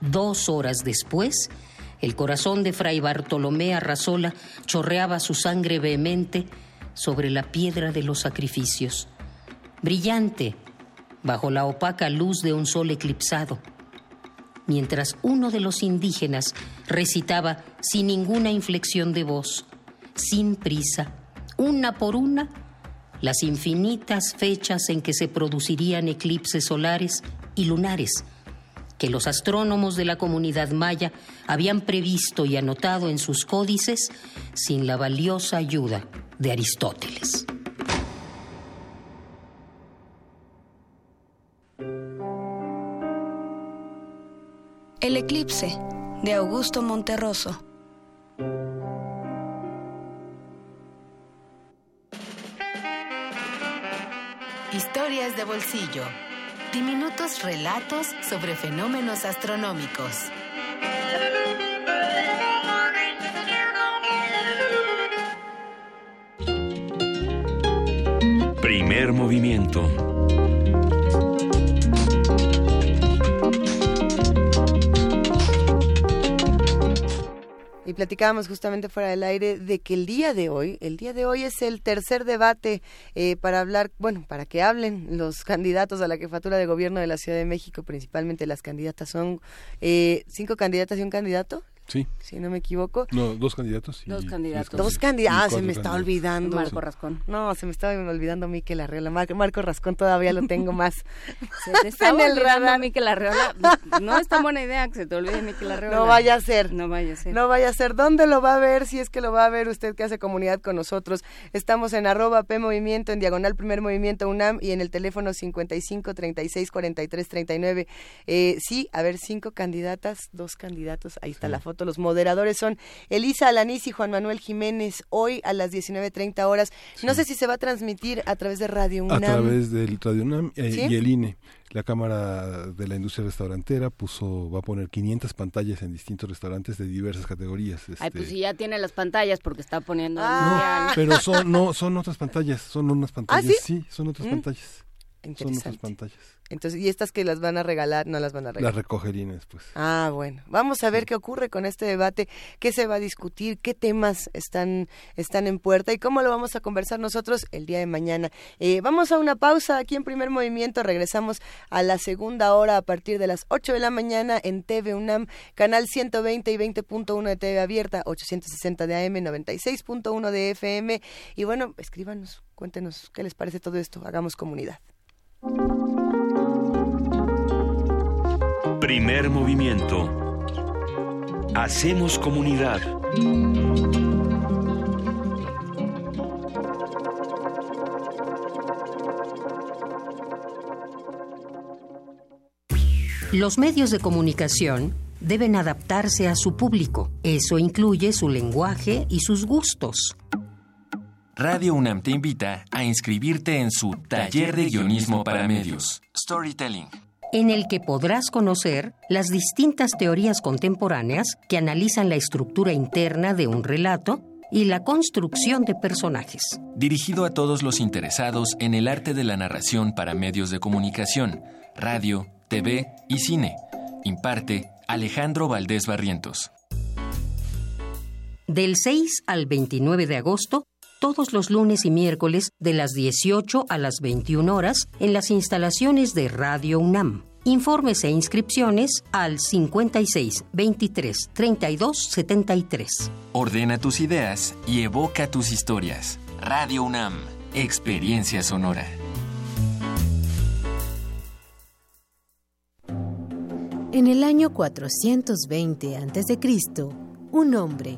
Dos horas después, el corazón de Fray Bartolomé Arrasola chorreaba su sangre vehemente sobre la piedra de los sacrificios brillante, bajo la opaca luz de un sol eclipsado, mientras uno de los indígenas recitaba sin ninguna inflexión de voz, sin prisa, una por una, las infinitas fechas en que se producirían eclipses solares y lunares que los astrónomos de la comunidad maya habían previsto y anotado en sus códices sin la valiosa ayuda de Aristóteles. El eclipse de Augusto Monterroso. Historias de bolsillo. Diminutos relatos sobre fenómenos astronómicos. Primer movimiento. Y platicábamos justamente fuera del aire de que el día de hoy, el día de hoy es el tercer debate eh, para hablar, bueno, para que hablen los *laughs* candidatos a la jefatura de gobierno de la Ciudad de México, principalmente las candidatas son eh, cinco candidatas y un candidato. Sí. Si no me equivoco. No, dos candidatos. dos candidatos. Dos candidatos. Ah, se me está olvidando. Marco Rascón. No, se me estaba olvidando Miquel Arreola. Marco, Rascón todavía lo tengo más. *laughs* se te está *laughs* en el radar. Miquel Arreola. No es tan buena idea que se te olvide Miquel Arreola. No vaya a ser. No vaya a ser. No vaya a ser. ¿Dónde lo va a ver? Si es que lo va a ver usted que hace comunidad con nosotros. Estamos en arroba P Movimiento, en diagonal Primer Movimiento UNAM y en el teléfono 55 36 43 39. Eh, sí, a ver, cinco candidatas, dos candidatos. Ahí está la foto. Los moderadores son Elisa Alanís y Juan Manuel Jiménez, hoy a las 19.30 horas. No sé si se va a transmitir a través de Radio UNAM. A través del Radio UNAM eh, y el INE. La Cámara de la Industria Restaurantera puso, va a poner 500 pantallas en distintos restaurantes de diversas categorías. Ay, pues este si ya tiene las pantallas porque está poniendo... Ah. pero son, no, son otras pantallas, son unas pantallas. ¿Ah, sí? son otras mm. pantallas. Son otras pantallas. Entonces, ¿y estas que las van a regalar? No las van a regalar. Las recogerían después. Ah, bueno. Vamos a ver qué ocurre con este debate, qué se va a discutir, qué temas están, están en puerta y cómo lo vamos a conversar nosotros el día de mañana. Eh, vamos a una pausa aquí en primer movimiento. Regresamos a la segunda hora a partir de las 8 de la mañana en TV UNAM, canal 120 y 20.1 de TV abierta, 860 de AM, 96.1 de FM. Y bueno, escríbanos, cuéntenos qué les parece todo esto. Hagamos comunidad. Primer movimiento. Hacemos comunidad. Los medios de comunicación deben adaptarse a su público. Eso incluye su lenguaje y sus gustos. Radio UNAM te invita a inscribirte en su taller de guionismo para medios, Storytelling en el que podrás conocer las distintas teorías contemporáneas que analizan la estructura interna de un relato y la construcción de personajes. Dirigido a todos los interesados en el arte de la narración para medios de comunicación, radio, TV y cine. Imparte Alejandro Valdés Barrientos. Del 6 al 29 de agosto, todos los lunes y miércoles de las 18 a las 21 horas en las instalaciones de Radio UNAM. Informes e inscripciones al 56 23 32 73. Ordena tus ideas y evoca tus historias. Radio UNAM, Experiencia Sonora. En el año 420 a.C., un hombre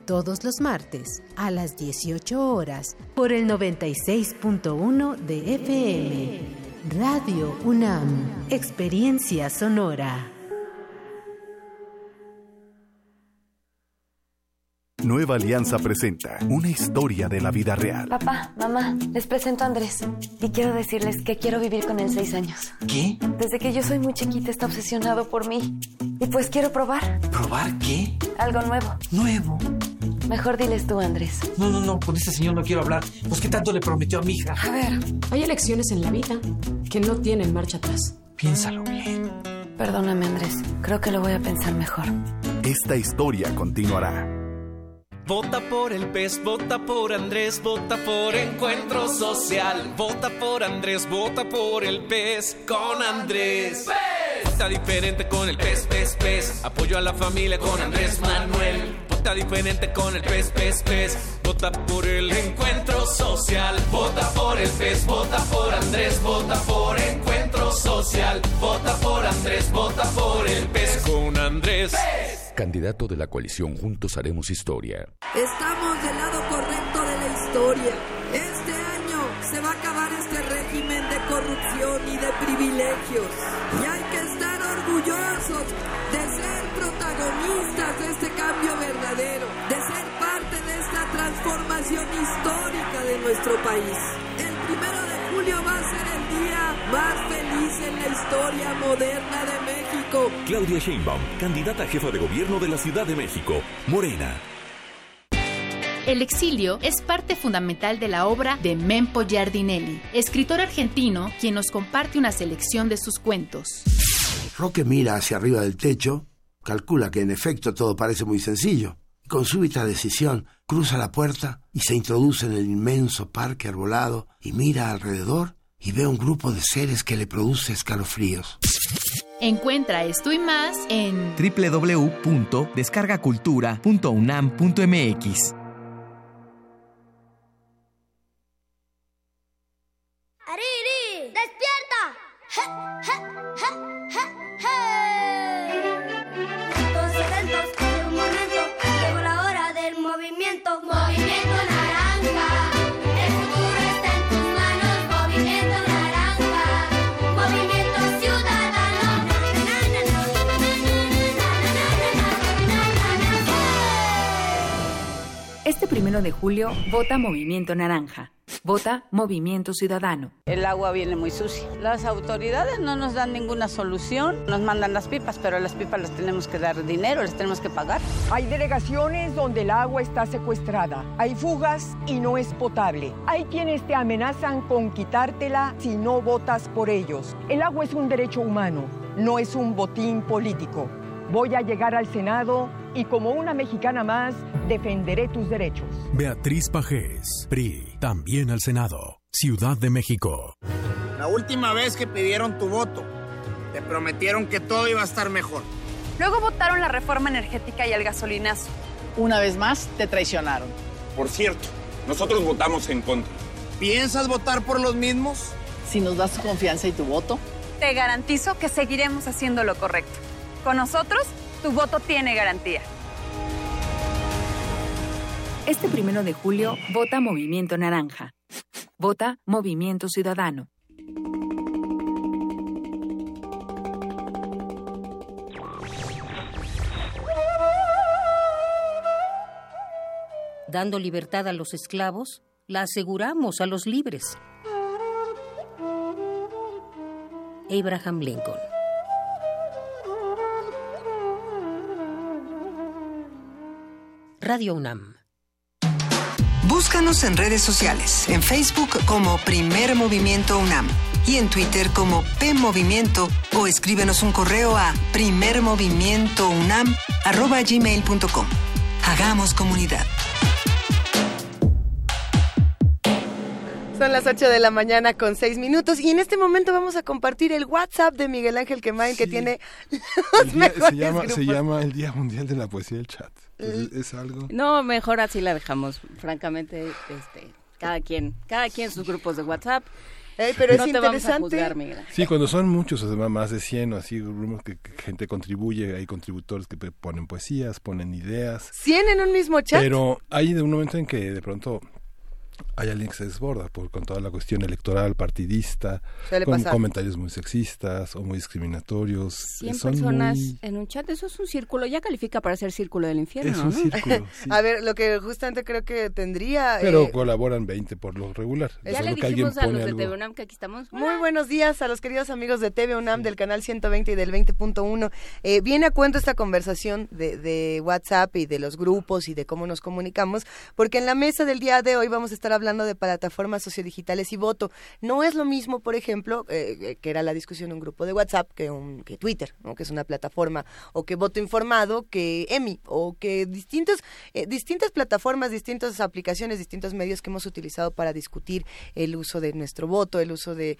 todos los martes a las 18 horas por el 96.1 de FM. Radio UNAM, Experiencia Sonora. Nueva Alianza presenta una historia de la vida real. Papá, mamá, les presento a Andrés y quiero decirles que quiero vivir con él seis años. ¿Qué? Desde que yo soy muy chiquita está obsesionado por mí y pues quiero probar. ¿Probar qué? Algo nuevo. ¿Nuevo? Mejor diles tú, Andrés. No, no, no, con ese señor no quiero hablar. Pues qué tanto le prometió a mi hija. A ver. Hay elecciones en la vida que no tienen marcha atrás. Piénsalo bien. Perdóname, Andrés. Creo que lo voy a pensar mejor. Esta historia continuará. Vota por el pez, vota por Andrés, vota por Encuentro Social. Vota por Andrés, vota por el pez con Andrés. ¡Pez! Vota diferente con el pez, pez, pez. Apoyo a la familia con Andrés Manuel Vota diferente con el pez, pez, pez. Vota por el encuentro social. Vota por el pez, vota por Andrés, vota por encuentro social. Vota por Andrés, vota por el pez con Andrés. Candidato de la coalición Juntos Haremos Historia. Estamos del lado correcto de la historia. Este año se va a acabar este régimen de corrupción y de privilegios. Orgullosos de ser protagonistas de este cambio verdadero, de ser parte de esta transformación histórica de nuestro país. El primero de julio va a ser el día más feliz en la historia moderna de México. Claudia Sheinbaum, candidata a jefa de gobierno de la Ciudad de México, Morena. El exilio es parte fundamental de la obra de Mempo Giardinelli, escritor argentino quien nos comparte una selección de sus cuentos. Roque mira hacia arriba del techo, calcula que en efecto todo parece muy sencillo. Con súbita decisión, cruza la puerta y se introduce en el inmenso parque arbolado y mira alrededor y ve un grupo de seres que le produce escalofríos. Encuentra esto y más en www.descargacultura.unam.mx. primero de julio, vota Movimiento Naranja. Vota Movimiento Ciudadano. El agua viene muy sucia. Las autoridades no nos dan ninguna solución. Nos mandan las pipas, pero a las pipas les tenemos que dar dinero, les tenemos que pagar. Hay delegaciones donde el agua está secuestrada. Hay fugas y no es potable. Hay quienes te amenazan con quitártela si no votas por ellos. El agua es un derecho humano, no es un botín político. Voy a llegar al Senado y como una mexicana más defenderé tus derechos. Beatriz Pajés, PRI, también al Senado, Ciudad de México. La última vez que pidieron tu voto, te prometieron que todo iba a estar mejor. Luego votaron la reforma energética y el gasolinazo. Una vez más, te traicionaron. Por cierto, nosotros votamos en contra. ¿Piensas votar por los mismos? Si nos das tu confianza y tu voto. Te garantizo que seguiremos haciendo lo correcto. Con nosotros, tu voto tiene garantía. Este primero de julio, vota Movimiento Naranja. Vota Movimiento Ciudadano. Dando libertad a los esclavos, la aseguramos a los libres. Abraham Lincoln. Radio UNAM. Búscanos en redes sociales, en Facebook como Primer Movimiento UNAM y en Twitter como P Movimiento o escríbenos un correo a primermovimientounam@gmail.com. Hagamos comunidad. Son las 8 de la mañana con 6 minutos y en este momento vamos a compartir el WhatsApp de Miguel Ángel Quemain que tiene los día, mejores se, llama, grupos. se llama el Día Mundial de la Poesía del Chat. Entonces, es algo... No, mejor así la dejamos. Francamente, este, cada quien, cada quien sus grupos de WhatsApp. pero no es te vamos a interesante. juzgar, Miguel. Sí, cuando son muchos, además más de 100 o así, grupos que, que gente contribuye, hay contributores que ponen poesías, ponen ideas. 100 en un mismo chat. Pero hay de un momento en que de pronto hay alguien que se desborda por, con toda la cuestión electoral, partidista, Suele con pasar. comentarios muy sexistas o muy discriminatorios. 100 Son personas muy- en un chat, eso es un círculo, ya califica para ser círculo del infierno, Es un ¿no? círculo, *laughs* A ver, lo que justamente creo que tendría... Pero eh, colaboran 20 por lo regular. Ya Solo le que dijimos a los de algo. TV UNAM que aquí estamos. Muy buenos días a los queridos amigos de TV UNAM del canal 120 y del 20.1. Eh, viene a cuento esta conversación de, de WhatsApp y de los grupos y de cómo nos comunicamos, porque en la mesa del día de hoy vamos a estar hablando de plataformas sociodigitales y voto. No es lo mismo, por ejemplo, eh, eh, que era la discusión de un grupo de WhatsApp que, un, que Twitter, ¿no? que es una plataforma, o que voto informado, que EMI, o que distintos, eh, distintas plataformas, distintas aplicaciones, distintos medios que hemos utilizado para discutir el uso de nuestro voto, el uso de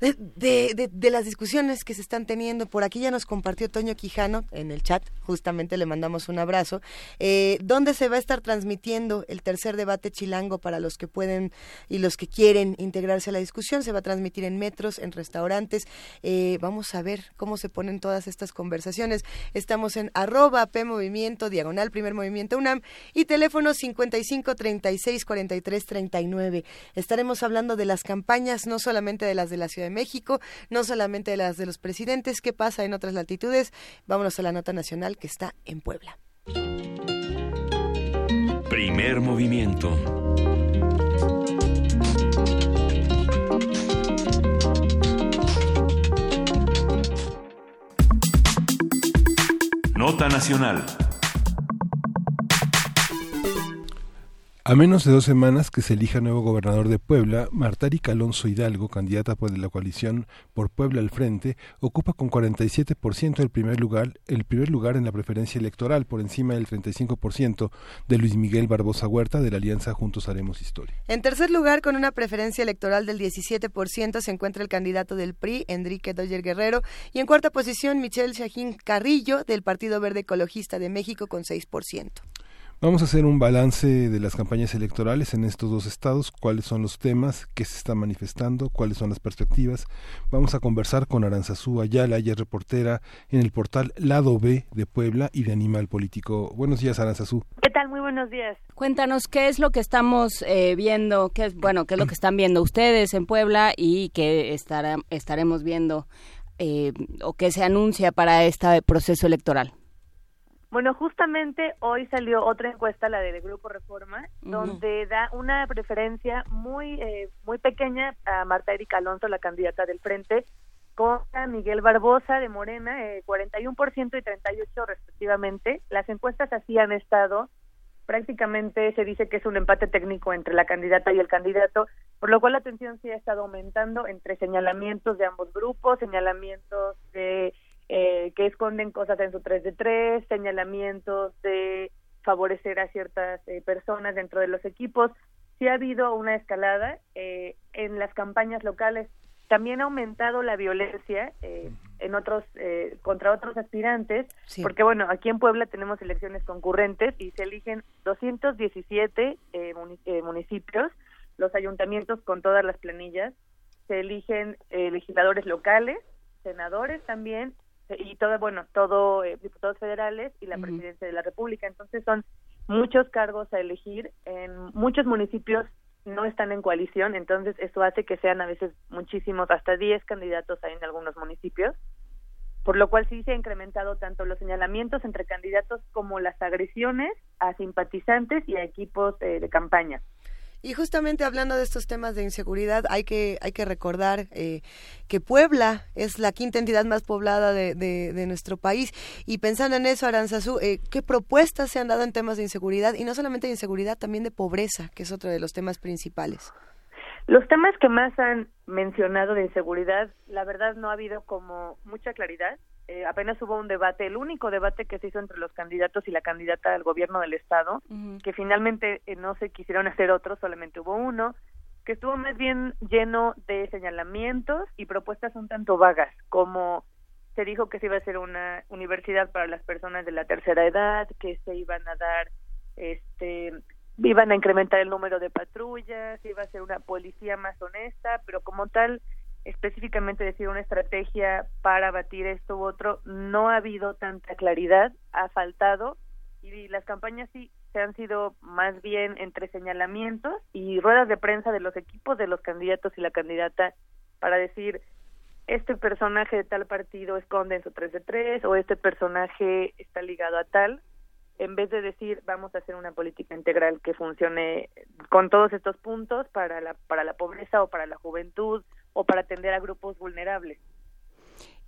de, de, las discusiones que se están teniendo. Por aquí ya nos compartió Toño Quijano en el chat, justamente le mandamos un abrazo, eh, donde se va a estar transmitiendo el tercer debate chilango para los que pueden y los que quieren integrarse a la discusión. Se va a transmitir en metros, en restaurantes. Eh, vamos a ver cómo se ponen todas estas conversaciones. Estamos en arroba P Movimiento, diagonal Primer Movimiento UNAM y teléfono 55 36 43 39. Estaremos hablando de las campañas, no solamente de las de la Ciudad México, no solamente las de los presidentes, qué pasa en otras latitudes. Vámonos a la nota nacional que está en Puebla. Primer movimiento. Nota nacional. A menos de dos semanas que se elija nuevo gobernador de Puebla, Martari Alonso Hidalgo, candidata por la coalición por Puebla al Frente, ocupa con 47% el primer lugar, el primer lugar en la preferencia electoral, por encima del 35% de Luis Miguel Barbosa Huerta de la Alianza Juntos Haremos Historia. En tercer lugar, con una preferencia electoral del 17%, se encuentra el candidato del PRI, Enrique Doyer Guerrero, y en cuarta posición, Michelle Shahin Carrillo, del Partido Verde Ecologista de México, con 6%. Vamos a hacer un balance de las campañas electorales en estos dos estados, cuáles son los temas que se están manifestando, cuáles son las perspectivas. Vamos a conversar con Aranzazú Ayala, ella es reportera en el portal Lado B de Puebla y de Animal Político. Buenos días, Aranzazú. ¿Qué tal? Muy buenos días. Cuéntanos qué es lo que estamos eh, viendo, qué es, bueno, qué es lo que están viendo ustedes en Puebla y qué estará, estaremos viendo eh, o qué se anuncia para este proceso electoral. Bueno, justamente hoy salió otra encuesta, la del Grupo Reforma, donde da una preferencia muy eh, muy pequeña a Marta Erika Alonso, la candidata del Frente, contra Miguel Barbosa de Morena, eh, 41% y 38% respectivamente. Las encuestas así han estado. Prácticamente se dice que es un empate técnico entre la candidata y el candidato, por lo cual la tensión sí ha estado aumentando entre señalamientos de ambos grupos, señalamientos de eh, que esconden cosas en su 3 de 3, señalamientos de favorecer a ciertas eh, personas dentro de los equipos. Sí ha habido una escalada eh, en las campañas locales. También ha aumentado la violencia en otros contra otros aspirantes, porque bueno, aquí en Puebla tenemos elecciones concurrentes y se eligen 217 municipios, los ayuntamientos con todas las planillas, se eligen legisladores locales, senadores también y todo, bueno, todo eh, diputados federales y la presidencia de la República. Entonces son muchos cargos a elegir. En muchos municipios no están en coalición, entonces eso hace que sean a veces muchísimos, hasta 10 candidatos hay en algunos municipios, por lo cual sí se ha incrementado tanto los señalamientos entre candidatos como las agresiones a simpatizantes y a equipos eh, de campaña. Y justamente hablando de estos temas de inseguridad, hay que, hay que recordar eh, que Puebla es la quinta entidad más poblada de, de, nuestro país. Y pensando en eso, Aranzazú, eh, ¿qué propuestas se han dado en temas de inseguridad? Y no solamente de inseguridad, también de pobreza, que es otro de los temas principales. Los temas que más han mencionado de inseguridad, la verdad no ha habido como mucha claridad. Eh, apenas hubo un debate, el único debate que se hizo entre los candidatos y la candidata al gobierno del estado, que finalmente eh, no se quisieron hacer otros, solamente hubo uno, que estuvo más bien lleno de señalamientos y propuestas un tanto vagas, como se dijo que se iba a hacer una universidad para las personas de la tercera edad, que se iban a dar, este, iban a incrementar el número de patrullas, iba a ser una policía más honesta, pero como tal, específicamente decir una estrategia para batir esto u otro, no ha habido tanta claridad, ha faltado y las campañas sí se han sido más bien entre señalamientos y ruedas de prensa de los equipos de los candidatos y la candidata para decir este personaje de tal partido esconde en su 3 de 3 o este personaje está ligado a tal en vez de decir vamos a hacer una política integral que funcione con todos estos puntos para la para la pobreza o para la juventud o para atender a grupos vulnerables.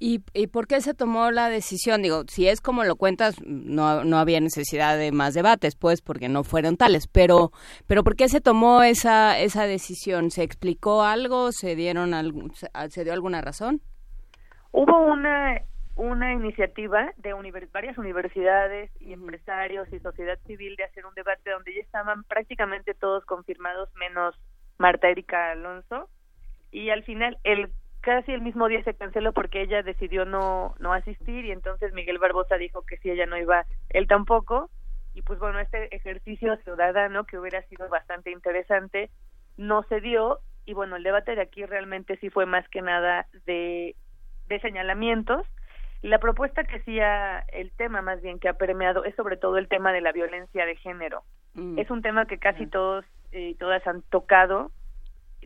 ¿Y, ¿Y por qué se tomó la decisión? Digo, si es como lo cuentas, no, no había necesidad de más debates, pues, porque no fueron tales, pero, pero ¿por qué se tomó esa, esa decisión? ¿Se explicó algo? ¿Se, dieron algún, ¿Se dio alguna razón? Hubo una, una iniciativa de varias universidades y empresarios y sociedad civil de hacer un debate donde ya estaban prácticamente todos confirmados, menos Marta Erika Alonso, y al final el casi el mismo día se canceló porque ella decidió no, no asistir y entonces Miguel Barbosa dijo que si ella no iba, él tampoco. Y pues bueno, este ejercicio ciudadano que hubiera sido bastante interesante no se dio y bueno, el debate de aquí realmente sí fue más que nada de, de señalamientos. La propuesta que hacía el tema más bien que ha permeado es sobre todo el tema de la violencia de género. Mm. Es un tema que casi todos y todas han tocado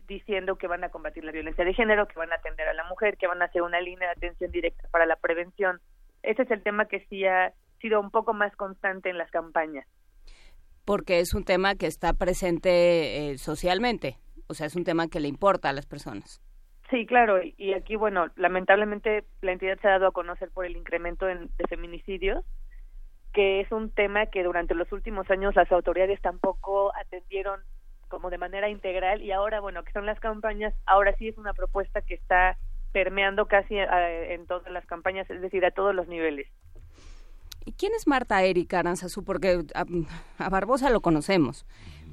diciendo que van a combatir la violencia de género, que van a atender a la mujer, que van a hacer una línea de atención directa para la prevención. Ese es el tema que sí ha sido un poco más constante en las campañas. Porque es un tema que está presente eh, socialmente, o sea, es un tema que le importa a las personas. Sí, claro, y- aquí, bueno, lamentablemente la entidad se ha dado a conocer por el incremento en- de feminicidios, que es un tema que durante los últimos años las autoridades tampoco atendieron como de manera integral y ahora, bueno, que son las campañas, ahora sí es una propuesta que está permeando casi eh, en todas las campañas, es decir, a todos los niveles. ¿Y quién es Marta Erika Aranzazú? Porque a, a Barbosa lo conocemos,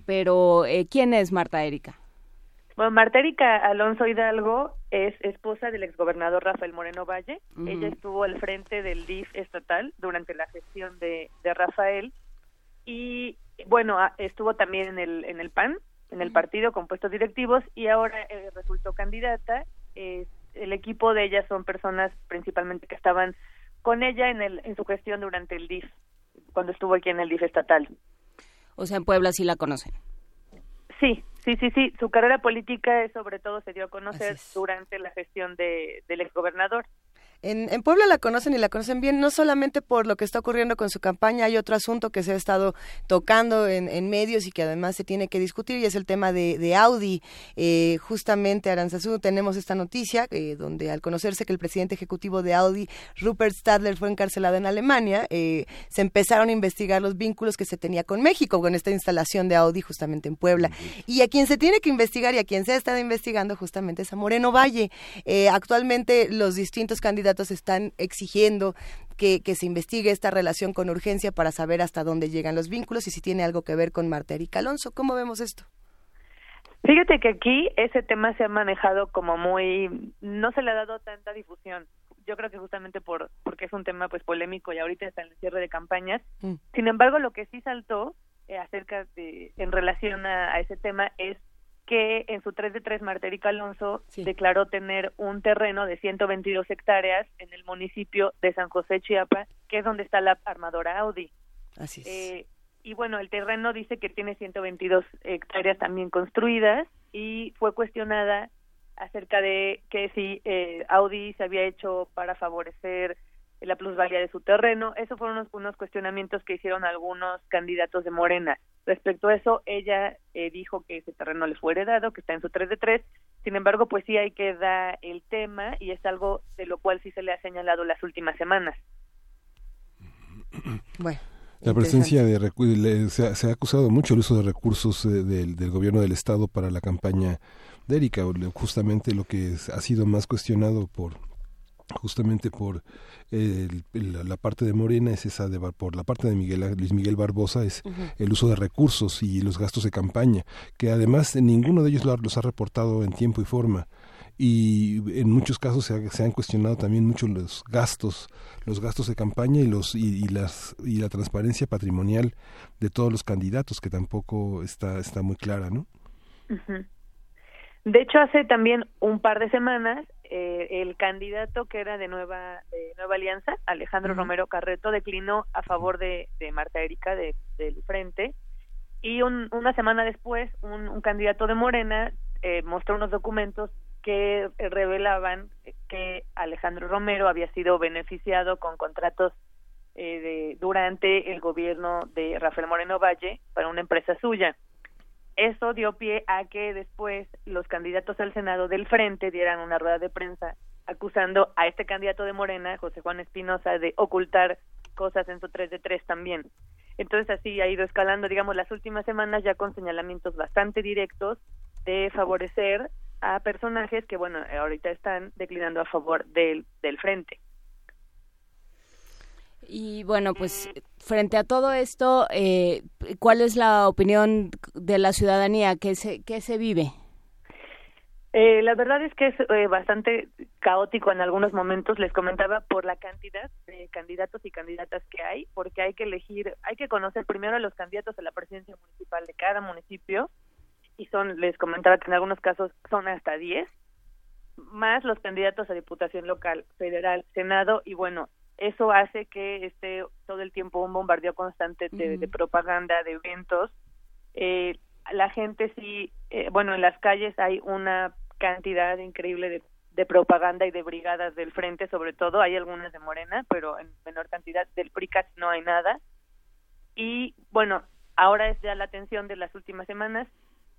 pero eh, ¿quién es Marta Erika? Bueno, Marta Erika Alonso Hidalgo es esposa del exgobernador Rafael Moreno Valle. Ella estuvo al frente del DIF estatal durante la gestión de, de Rafael y bueno, a- estuvo también en el en el PAN, en el partido con puestos directivos y ahora eh, resultó candidata. Eh, el equipo de ella son personas principalmente que estaban con ella en el en su gestión durante el DIF, cuando estuvo aquí en el DIF estatal. O sea, en Puebla sí la conocen. Sí, sí, sí, sí. Su carrera política eh, sobre todo se dio a conocer durante la gestión de, del exgobernador. En, en Puebla la conocen y la conocen bien, no solamente por lo que está ocurriendo con su campaña, hay otro asunto que se ha estado tocando en, en medios y que además se tiene que discutir y es el tema de, de Audi. Eh, justamente, Aranzazú, tenemos esta noticia eh, donde al conocerse que el presidente ejecutivo de Audi, Rupert Stadler, fue encarcelado en Alemania, eh, se empezaron a investigar los vínculos que se tenía con México, con esta instalación de Audi justamente en Puebla. Y a quien se tiene que investigar y a quien se ha estado investigando justamente es a Moreno Valle. Eh, actualmente los distintos candidatos están exigiendo que, que se investigue esta relación con urgencia para saber hasta dónde llegan los vínculos y si tiene algo que ver con Marta Erika Alonso. ¿Cómo vemos esto? Fíjate que aquí ese tema se ha manejado como muy, no se le ha dado tanta difusión. Yo creo que justamente por porque es un tema pues polémico y ahorita está en el cierre de campañas. Mm. Sin embargo, lo que sí saltó eh, acerca de en relación a, a ese tema es que en su 3 de 3 Marta Erika Alonso declaró tener un terreno de 122 hectáreas en el municipio de San José Chiapa, que es donde está la armadora Audi. Así es. Eh, y bueno, el terreno dice que tiene 122 hectáreas también construidas y fue cuestionada acerca de que si eh, Audi se había hecho para favorecer la plusvalía de su terreno. Esos fueron unos, unos cuestionamientos que hicieron algunos candidatos de Morena. Respecto a eso, ella eh, dijo que ese terreno le fue heredado, que está en su 3 de 3. Sin embargo, pues sí hay que dar el tema y es algo de lo cual sí se le ha señalado las últimas semanas. Bueno. La presencia de recu- le- se, ha, se ha acusado mucho el uso de recursos eh, del, del gobierno del estado para la campaña de Erika, justamente lo que ha sido más cuestionado por justamente por el- la, la parte de Morena es esa de por la parte de Miguel Luis Miguel Barbosa es el uso de recursos y los gastos de campaña que además ninguno de ellos los ha reportado en tiempo y forma. Y en muchos casos se, ha- se han cuestionado también mucho los gastos los gastos de campaña y los y, y las y la transparencia patrimonial de todos los candidatos que tampoco está está muy clara no. De hecho, hace también un par de semanas, eh, el candidato que era de Nueva, de Nueva Alianza, Alejandro Romero Carreto, declinó a favor de, de Marta Erika de- del Frente. Y un- una semana después, un, un candidato de Morena eh, mostró unos documentos que revelaban que Alejandro Romero había sido beneficiado con contratos eh, de, durante el gobierno de Rafael Moreno Valle para una empresa suya. Eso dio pie a que después los candidatos al Senado del Frente dieran una rueda de prensa acusando a este candidato de Morena, José Juan Espinosa, de ocultar cosas en su 3 de 3 también. Entonces así ha ido escalando, digamos, las últimas semanas ya con señalamientos bastante directos de favorecer a personajes que, bueno, ahorita están declinando a favor del, del Frente. Y bueno, pues frente a todo esto, eh, ¿cuál es la opinión de la ciudadanía? ¿Qué se, qué se vive? Eh, la verdad es que es eh, bastante caótico en algunos momentos, les comentaba, por la cantidad de candidatos y candidatas que hay, porque hay que elegir, hay que conocer primero a los candidatos a la presidencia municipal de cada municipio, y son, les comentaba que en algunos casos son hasta 10, más los candidatos a diputación local, federal, senado, y bueno, eso hace que esté todo el tiempo un bombardeo constante de, de propaganda, de eventos. Eh, la gente sí, eh, bueno, en las calles hay una cantidad increíble de, de propaganda y de brigadas del frente, sobre todo, hay algunas de Morena, pero en menor cantidad, del PRI casi no hay nada. Y bueno, ahora es ya la atención de las últimas semanas.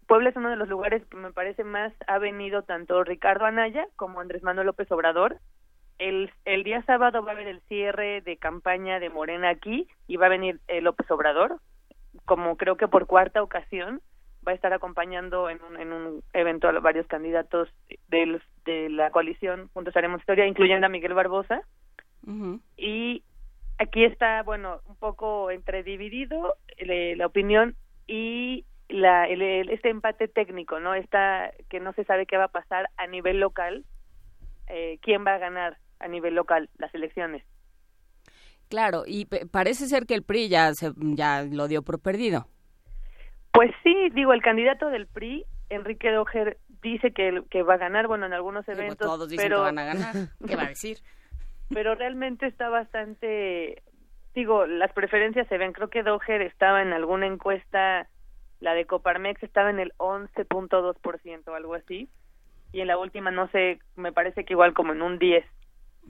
Puebla es uno de los lugares que me parece más ha venido tanto Ricardo Anaya como Andrés Manuel López Obrador. El, el día sábado va a haber el cierre de campaña de Morena aquí y va a venir eh, López Obrador, como creo que por cuarta ocasión va a estar acompañando en un, en un evento a varios candidatos de, la coalición Juntos Haremos Historia, incluyendo a Miguel Barbosa. Y aquí está, bueno, un poco entre dividido eh, la opinión y la, el- el- este empate técnico, ¿no? Está que no se sabe qué va a pasar a nivel local, eh, quién va a ganar a nivel local las elecciones. Claro, y parece ser que el PRI ya, se, ya lo dio por perdido. Pues sí, digo, el candidato del PRI, Enrique Dojer, dice que, que va a ganar, bueno, en algunos Digo, eventos, todos dicen pero que van a ganar. ¿Qué va a decir? *laughs* *laughs* pero realmente está bastante, digo, las preferencias se ven, creo que Dojer estaba en alguna encuesta, la de Coparmex estaba en el 11.2% o algo así, y en la última no sé, me parece que igual como en un 10.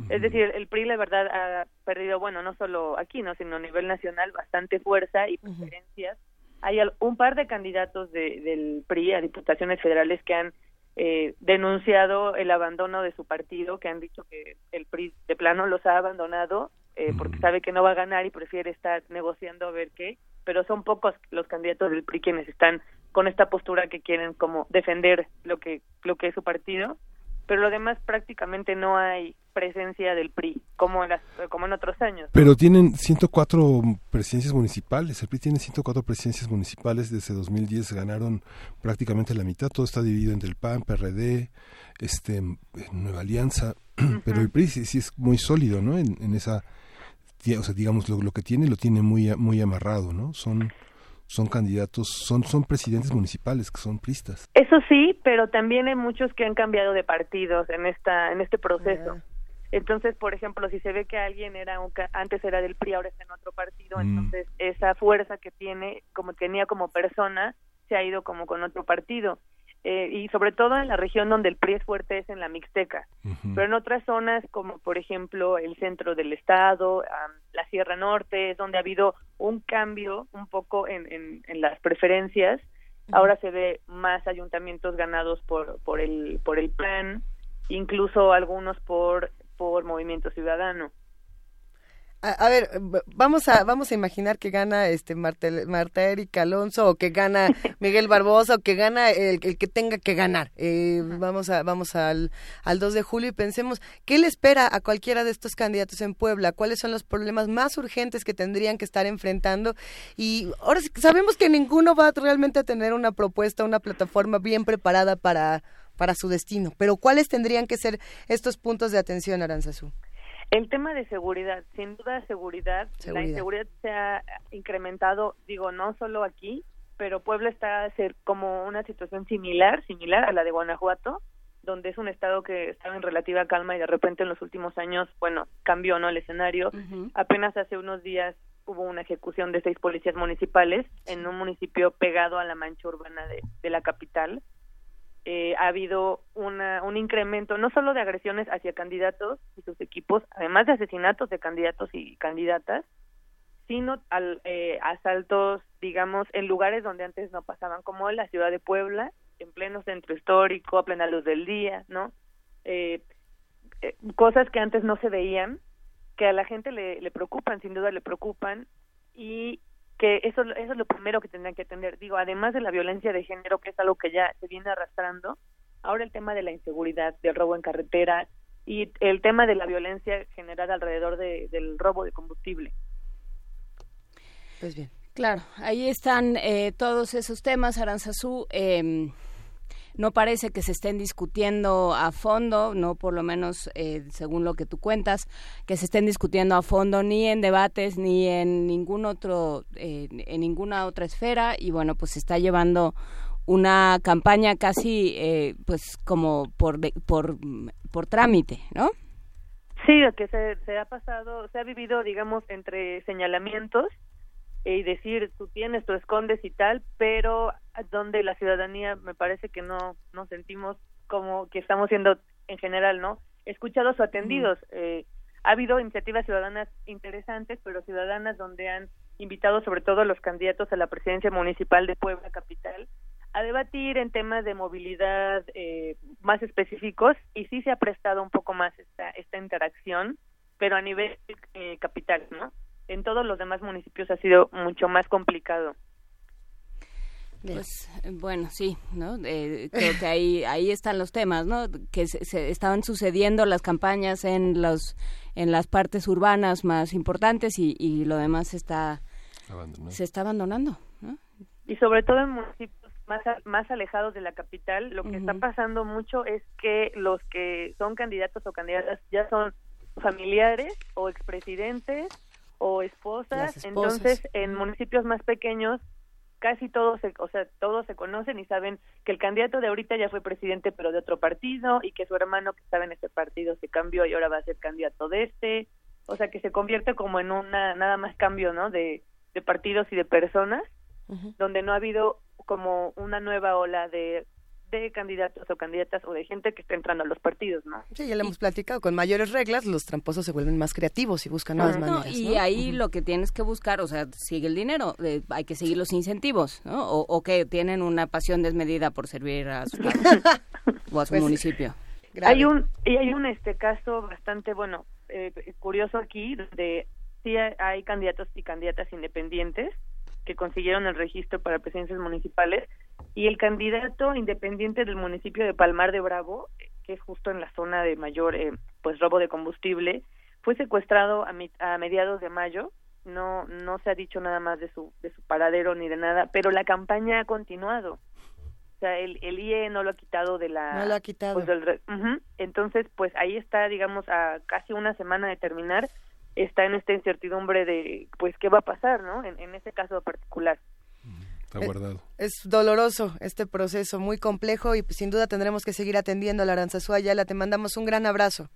Es decir, el PRI la verdad ha perdido, bueno, no solo aquí, no, sino a nivel nacional bastante fuerza y preferencias. Hay un par de candidatos de, del PRI a diputaciones federales que han eh, denunciado el abandono de su partido, que han dicho que el PRI de plano los ha abandonado eh, porque sabe que no va a ganar y prefiere estar negociando a ver qué, pero son pocos los candidatos del PRI quienes están con esta postura que quieren como defender lo que lo que es su partido, pero lo demás prácticamente no hay presencia del PRI como en las, como en otros años. Pero tienen 104 presidencias municipales. El PRI tiene 104 presidencias municipales. Desde 2010 ganaron prácticamente la mitad. Todo está dividido entre el PAN, PRD, este, Nueva Alianza. *clears throat* Pero el PRI sí, sí es muy sólido, ¿no? En, en esa, o sea, digamos, lo, lo que tiene lo tiene muy, a- muy amarrado, ¿no? Son, son candidatos, son, son presidentes municipales que son pristas. Eso sí, pero también hay muchos que han cambiado de partidos en esta en este proceso. Entonces, por ejemplo, si se ve que alguien era un ca- antes era del PRI, ahora está en otro partido, Mm. entonces esa fuerza que tiene, como tenía como persona, se ha ido como con otro partido. Eh, y sobre todo en la región donde el PRI es fuerte es en la Mixteca. Pero en otras zonas, como por ejemplo el centro del estado, am, la Sierra Norte, es donde ha habido un cambio un poco en, en, en las preferencias. Ahora se ve más ayuntamientos ganados por, por, el, por el PAN, incluso algunos por, por Movimiento Ciudadano. A, a ver, vamos a vamos a imaginar que gana este Marta, Marta Erika Alonso o que gana *laughs* Miguel Barbosa o que gana el, el que tenga que ganar. Eh, vamos a vamos al, al 2 de julio y pensemos qué le espera a cualquiera de estos candidatos en Puebla, cuáles son los problemas más urgentes que tendrían que estar enfrentando y ahora sabemos que ninguno va realmente a tener una propuesta, una plataforma bien preparada para para su destino, pero cuáles tendrían que ser estos puntos de atención, Aranzazú. El tema de seguridad, sin duda seguridad, Seguridad. la inseguridad se ha incrementado, digo, no solo aquí, pero Puebla está a ser como una situación similar, similar a la de Guanajuato, donde es un estado que estaba en relativa calma y de repente en los últimos años, bueno, cambió, ¿no? El escenario. Apenas hace unos días hubo una ejecución de seis policías municipales en un municipio pegado a la mancha urbana de, de la capital. Eh, ha habido una, un incremento no solo de agresiones hacia candidatos y sus equipos, además de asesinatos de candidatos y candidatas, sino al, eh, asaltos, digamos, en lugares donde antes no pasaban, como en la ciudad de Puebla, en pleno centro histórico, a plena luz del día, ¿no? Eh, eh, cosas que antes no se veían, que a la gente le, le preocupan, sin duda le preocupan, y que eso, eso es lo primero que tendrían que atender. Digo, además de la violencia de género, que es algo que ya se viene arrastrando, ahora el tema de la inseguridad, del robo en carretera y el tema de la violencia generada alrededor de- del robo de combustible. Pues bien. Claro, ahí están eh, todos esos temas, Aranzazú. Eh, no parece que se estén discutiendo a fondo, no por lo menos eh, según lo que tú cuentas, que se estén discutiendo a fondo ni en debates ni en ningún otro, eh, ninguna otra esfera y bueno, pues se está llevando una campaña casi eh, pues como por, por, por trámite, ¿no? Sí, que se, se ha pasado, se ha vivido, digamos, entre señalamientos y decir tú tienes, tú escondes y tal, pero donde la ciudadanía me parece que no nos sentimos como que estamos siendo en general, ¿no? Escuchados o atendidos. Eh, ha habido iniciativas ciudadanas interesantes, pero ciudadanas donde han invitado sobre todo a los candidatos a la presidencia municipal de Puebla Capital a debatir en temas de movilidad eh, más específicos y sí se ha prestado un poco más esta, esta interacción, pero a nivel eh, capital, ¿no? En todos los demás municipios ha sido mucho más complicado. Pues bueno, sí, ¿no? Eh, creo que ahí ahí están los temas, ¿no? Que se, estaban sucediendo las campañas en los en las partes urbanas más importantes y, y lo demás está se está abandonando, ¿no? Y sobre todo en municipios más, más alejados de la capital, lo que está pasando mucho es que los que son candidatos o candidatas ya son familiares o expresidentes o esposas, entonces en municipios más pequeños casi todos se, o sea, todos se conocen y saben que el candidato de ahorita ya fue presidente pero de otro partido y que su hermano que estaba en ese partido se cambió y ahora va a ser candidato de este, o sea que se convierte como en una nada más cambio, ¿no? de, de partidos y de personas, donde no ha habido como una nueva ola de de candidatos o candidatas o de gente que está entrando a los partidos, ¿no? Sí, ya lo hemos platicado. Con mayores reglas, los tramposos se vuelven más creativos y buscan nuevas maneras. y ahí lo que tienes que buscar, o sea, sigue el dinero, hay que seguir los incentivos, ¿no? O, que tienen una pasión desmedida por servir a su, o a su *laughs* pues, municipio. Hay un y hay un este caso bastante bueno eh, curioso aquí donde sí hay candidatos y candidatas independientes que consiguieron el registro para presidencias municipales y el candidato independiente del municipio de Palmar de Bravo, que es justo en la zona de mayor eh, pues robo de combustible, fue secuestrado a, a mediados de mayo. No no se ha dicho nada más de su de su paradero ni de nada, pero la campaña ha continuado. O sea, el, el IE no lo ha quitado de la No lo ha quitado. Pues, del, Entonces, pues ahí está, digamos, a casi una semana de terminar está en esta incertidumbre de, pues, qué va a pasar, ¿no? En, en ese caso particular. Está guardado. Es, doloroso este proceso, muy complejo y pues, sin duda tendremos que seguir atendiendo a la Aranzazú Ayala. Te mandamos un gran abrazo.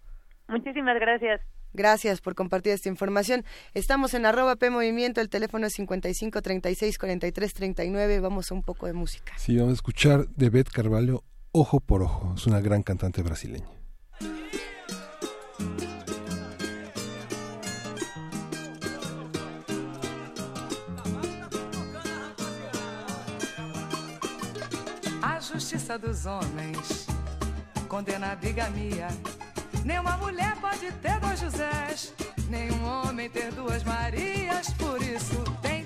Muchísimas gracias. Gracias por compartir esta información. Estamos en arroba P Movimiento, el teléfono es 55 36 43 39. Vamos a un poco de música. Sí, vamos a escuchar de Beth Carvalho, Ojo por Ojo. Es una gran cantante brasileña. Justiça dos homens condena a bigamia. Nenhuma mulher pode ter dois Josés, nenhum homem ter duas Marias. Por isso, tente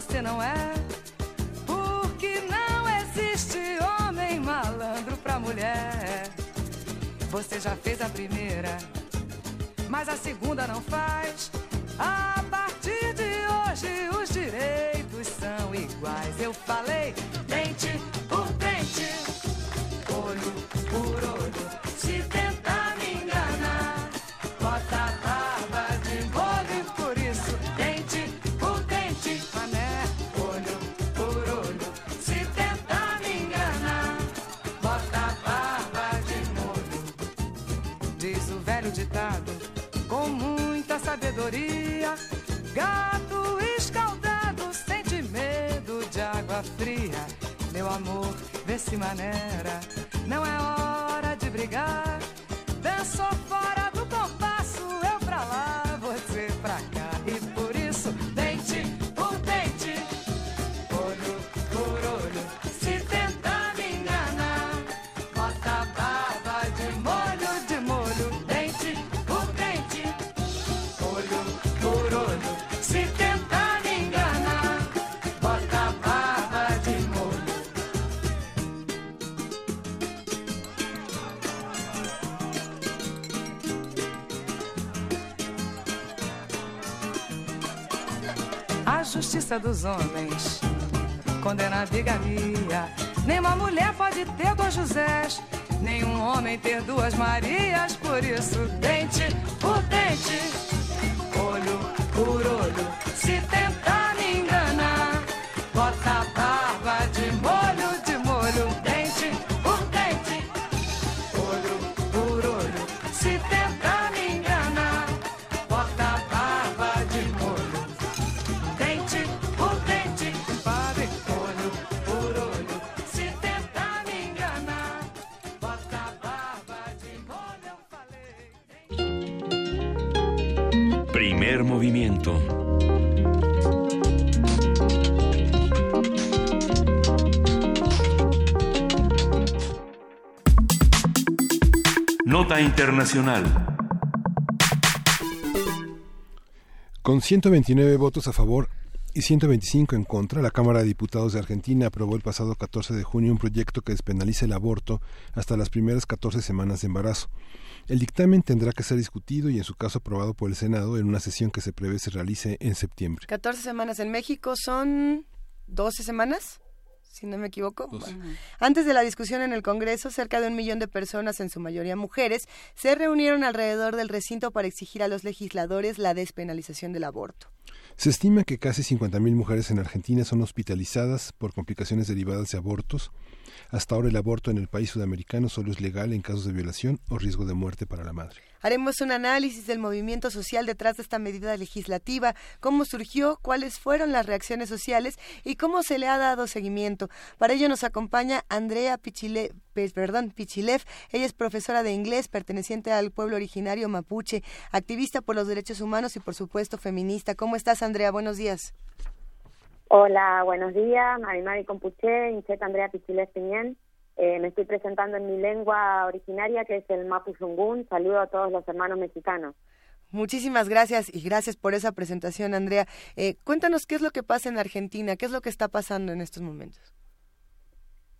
você não é. Porque não existe homem malandro pra mulher. Você já fez a primeira, mas a segunda não faz. A partir de hoje os direitos são iguais. Eu falei dente maneira. Dos homens condena a bigamia. Nenhuma mulher pode ter dois Josés, nenhum homem ter duas Marias. Por isso, dente por dente, olho por olho. Internacional. Con 129 votos a favor y 125 en contra, la Cámara de Diputados de Argentina aprobó el pasado 14 de junio un proyecto que despenaliza el aborto hasta las primeras 14 semanas de embarazo. El dictamen tendrá que ser discutido y en su caso aprobado por el Senado en una sesión que se prevé se realice en septiembre. 14 semanas en México son 12 semanas, si no me equivoco. Bueno, Antes de la discusión en el Congreso, cerca de un millón de personas, en su mayoría mujeres, se reunieron alrededor del recinto para exigir a los legisladores la despenalización del aborto. Se estima que casi 50.000 mujeres en Argentina son hospitalizadas por complicaciones derivadas de abortos. Hasta ahora el aborto en el país sudamericano solo es legal en casos de violación o riesgo de muerte para la madre. Haremos un análisis del movimiento social detrás de esta medida legislativa, cómo surgió, cuáles fueron las reacciones sociales y cómo se le ha dado seguimiento. Para ello nos acompaña Andrea Pichile, perdón, Pichilev. Ella es profesora de inglés perteneciente al pueblo originario mapuche, activista por los derechos humanos y por supuesto feminista. ¿Cómo estás, Andrea? Buenos días. Hola, buenos días. Marimari Compuche, Inchet Andrea Pichiles Piñén. Eh, me estoy presentando en mi lengua originaria, que es el Mapuzungún. Saludo a todos los hermanos mexicanos. Muchísimas gracias y gracias por esa presentación, Andrea. Eh, cuéntanos qué es lo que pasa en Argentina, qué es lo que está pasando en estos momentos.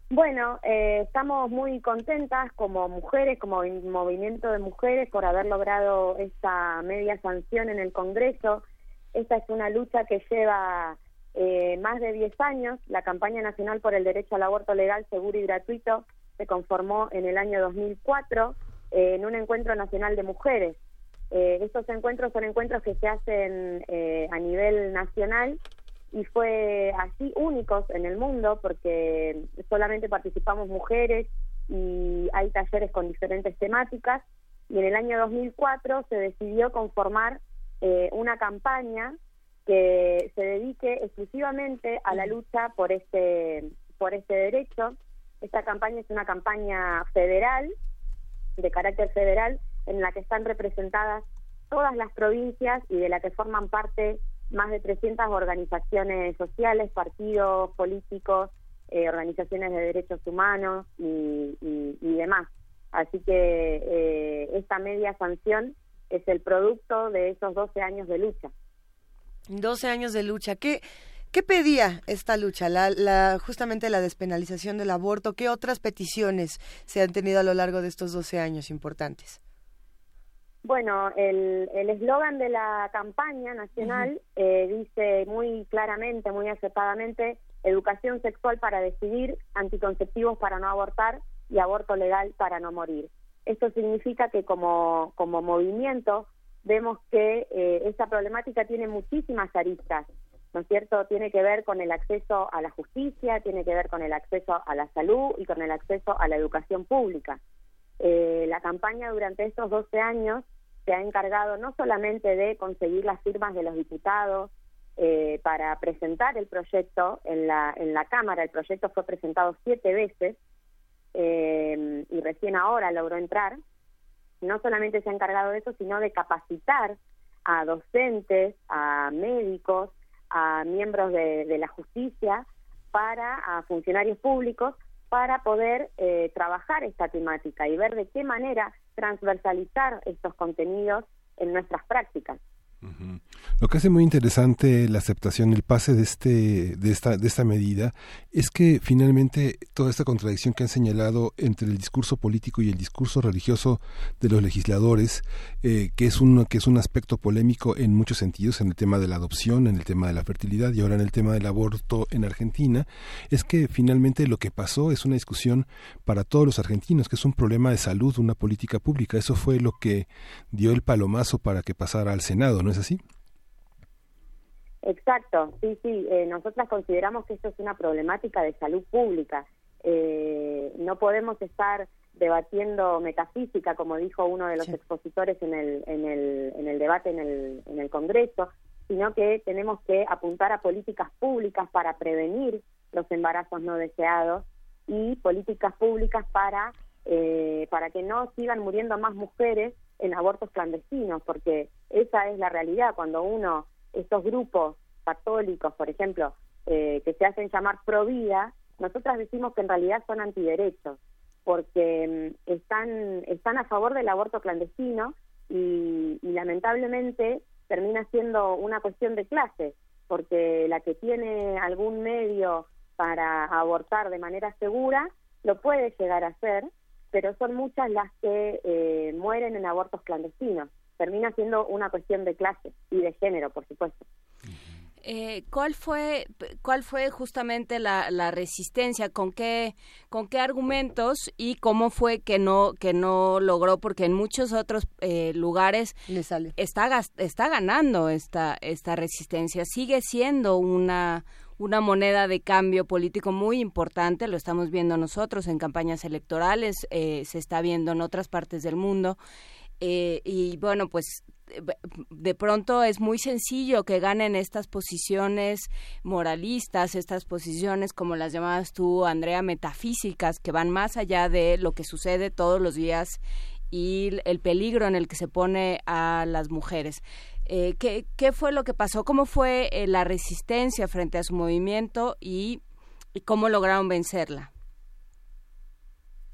Bueno, eh, estamos muy contentas como mujeres, como vi- movimiento de mujeres, por haber logrado esta media sanción en el Congreso. Esta es una lucha que lleva eh, más de 10 años. La campaña nacional por el derecho al aborto legal, seguro y gratuito se conformó en el año 2004 eh, en un encuentro nacional de mujeres. Eh, estos encuentros son encuentros que se hacen eh, a nivel nacional y fue así únicos en el mundo porque solamente participamos mujeres y hay talleres con diferentes temáticas y en el año 2004 se decidió conformar eh, una campaña que se dedique exclusivamente a la lucha por este por este derecho. Esta campaña es una campaña federal de carácter federal en la que están representadas todas las provincias y de la que forman parte más de 300 organizaciones sociales, partidos políticos, eh, organizaciones de derechos humanos y, y- y demás. Así que eh, esta media sanción es el producto de esos 12 años de lucha. 12 años de lucha. ¿Qué, qué pedía esta lucha? La, la, justamente la despenalización del aborto. ¿Qué otras peticiones se han tenido a lo largo de estos 12 años importantes? Bueno, el el eslogan de la campaña nacional eh, dice muy claramente, muy acertadamente, educación sexual para decidir, anticonceptivos para no abortar y aborto legal para no morir. Esto significa que como, como movimiento vemos que eh, esta problemática tiene muchísimas aristas, ¿no es cierto? Tiene que ver con el acceso a la justicia, tiene que ver con el acceso a la salud y con el acceso a la educación pública. Eh, la campaña durante estos 12 años se ha encargado no solamente de conseguir las firmas de los diputados eh, para presentar el proyecto en la, en la Cámara, el proyecto fue presentado siete veces eh, y recién ahora logró entrar, no solamente se ha encargado de eso, sino de capacitar a docentes, a médicos, a miembros de, la justicia, para a funcionarios públicos, para poder eh, trabajar esta temática y ver de qué manera transversalizar estos contenidos en nuestras prácticas. Lo que hace muy interesante la aceptación, el pase de este, de esta, de esta medida, es que finalmente toda esta contradicción que han señalado entre el discurso político y el discurso religioso de los legisladores, eh, que es un, que es un aspecto polémico en muchos sentidos, en el tema de la adopción, en el tema de la fertilidad y ahora en el tema del aborto en Argentina, es que finalmente lo que pasó es una discusión para todos los argentinos, que es un problema de salud, una política pública. Eso fue lo que dio el palomazo para que pasara al Senado, ¿no es así? Exacto, sí, sí. Eh, nosotras consideramos que esto es una problemática de salud pública. Eh, no podemos estar debatiendo metafísica, como dijo uno de los expositores en el, en, el, en el debate en el, en el Congreso, sino que tenemos que apuntar a políticas públicas para prevenir los embarazos no deseados y políticas públicas para, eh, para que no sigan muriendo más mujeres en abortos clandestinos, porque esa es la realidad. Cuando uno, estos grupos católicos, por ejemplo, eh, que se hacen llamar pro vida, nosotras decimos que en realidad son antiderechos, porque mm, están, están a favor del aborto clandestino y, y lamentablemente termina siendo una cuestión de clase, porque la que tiene algún medio para abortar de manera segura lo puede llegar a hacer, pero son muchas las que eh, mueren en abortos clandestinos. Termina siendo una cuestión de clase y de género, por supuesto. Eh, ¿Cuál fue cuál fue justamente la, la, resistencia? ¿Con qué con qué argumentos y cómo fue que no que no logró? Porque en muchos otros eh, lugares está está ganando esta esta resistencia. Sigue siendo una una moneda de cambio político muy importante, lo estamos viendo nosotros en campañas electorales, eh, se está viendo en otras partes del mundo. Eh, y bueno, pues de pronto es muy sencillo que ganen estas posiciones moralistas, estas posiciones como las llamabas tú, Andrea, metafísicas, que van más allá de lo que sucede todos los días y el peligro en el que se pone a las mujeres. Eh, ¿qué, ¿qué, fue lo que pasó? ¿Cómo fue eh, la resistencia frente a su movimiento y, cómo lograron vencerla?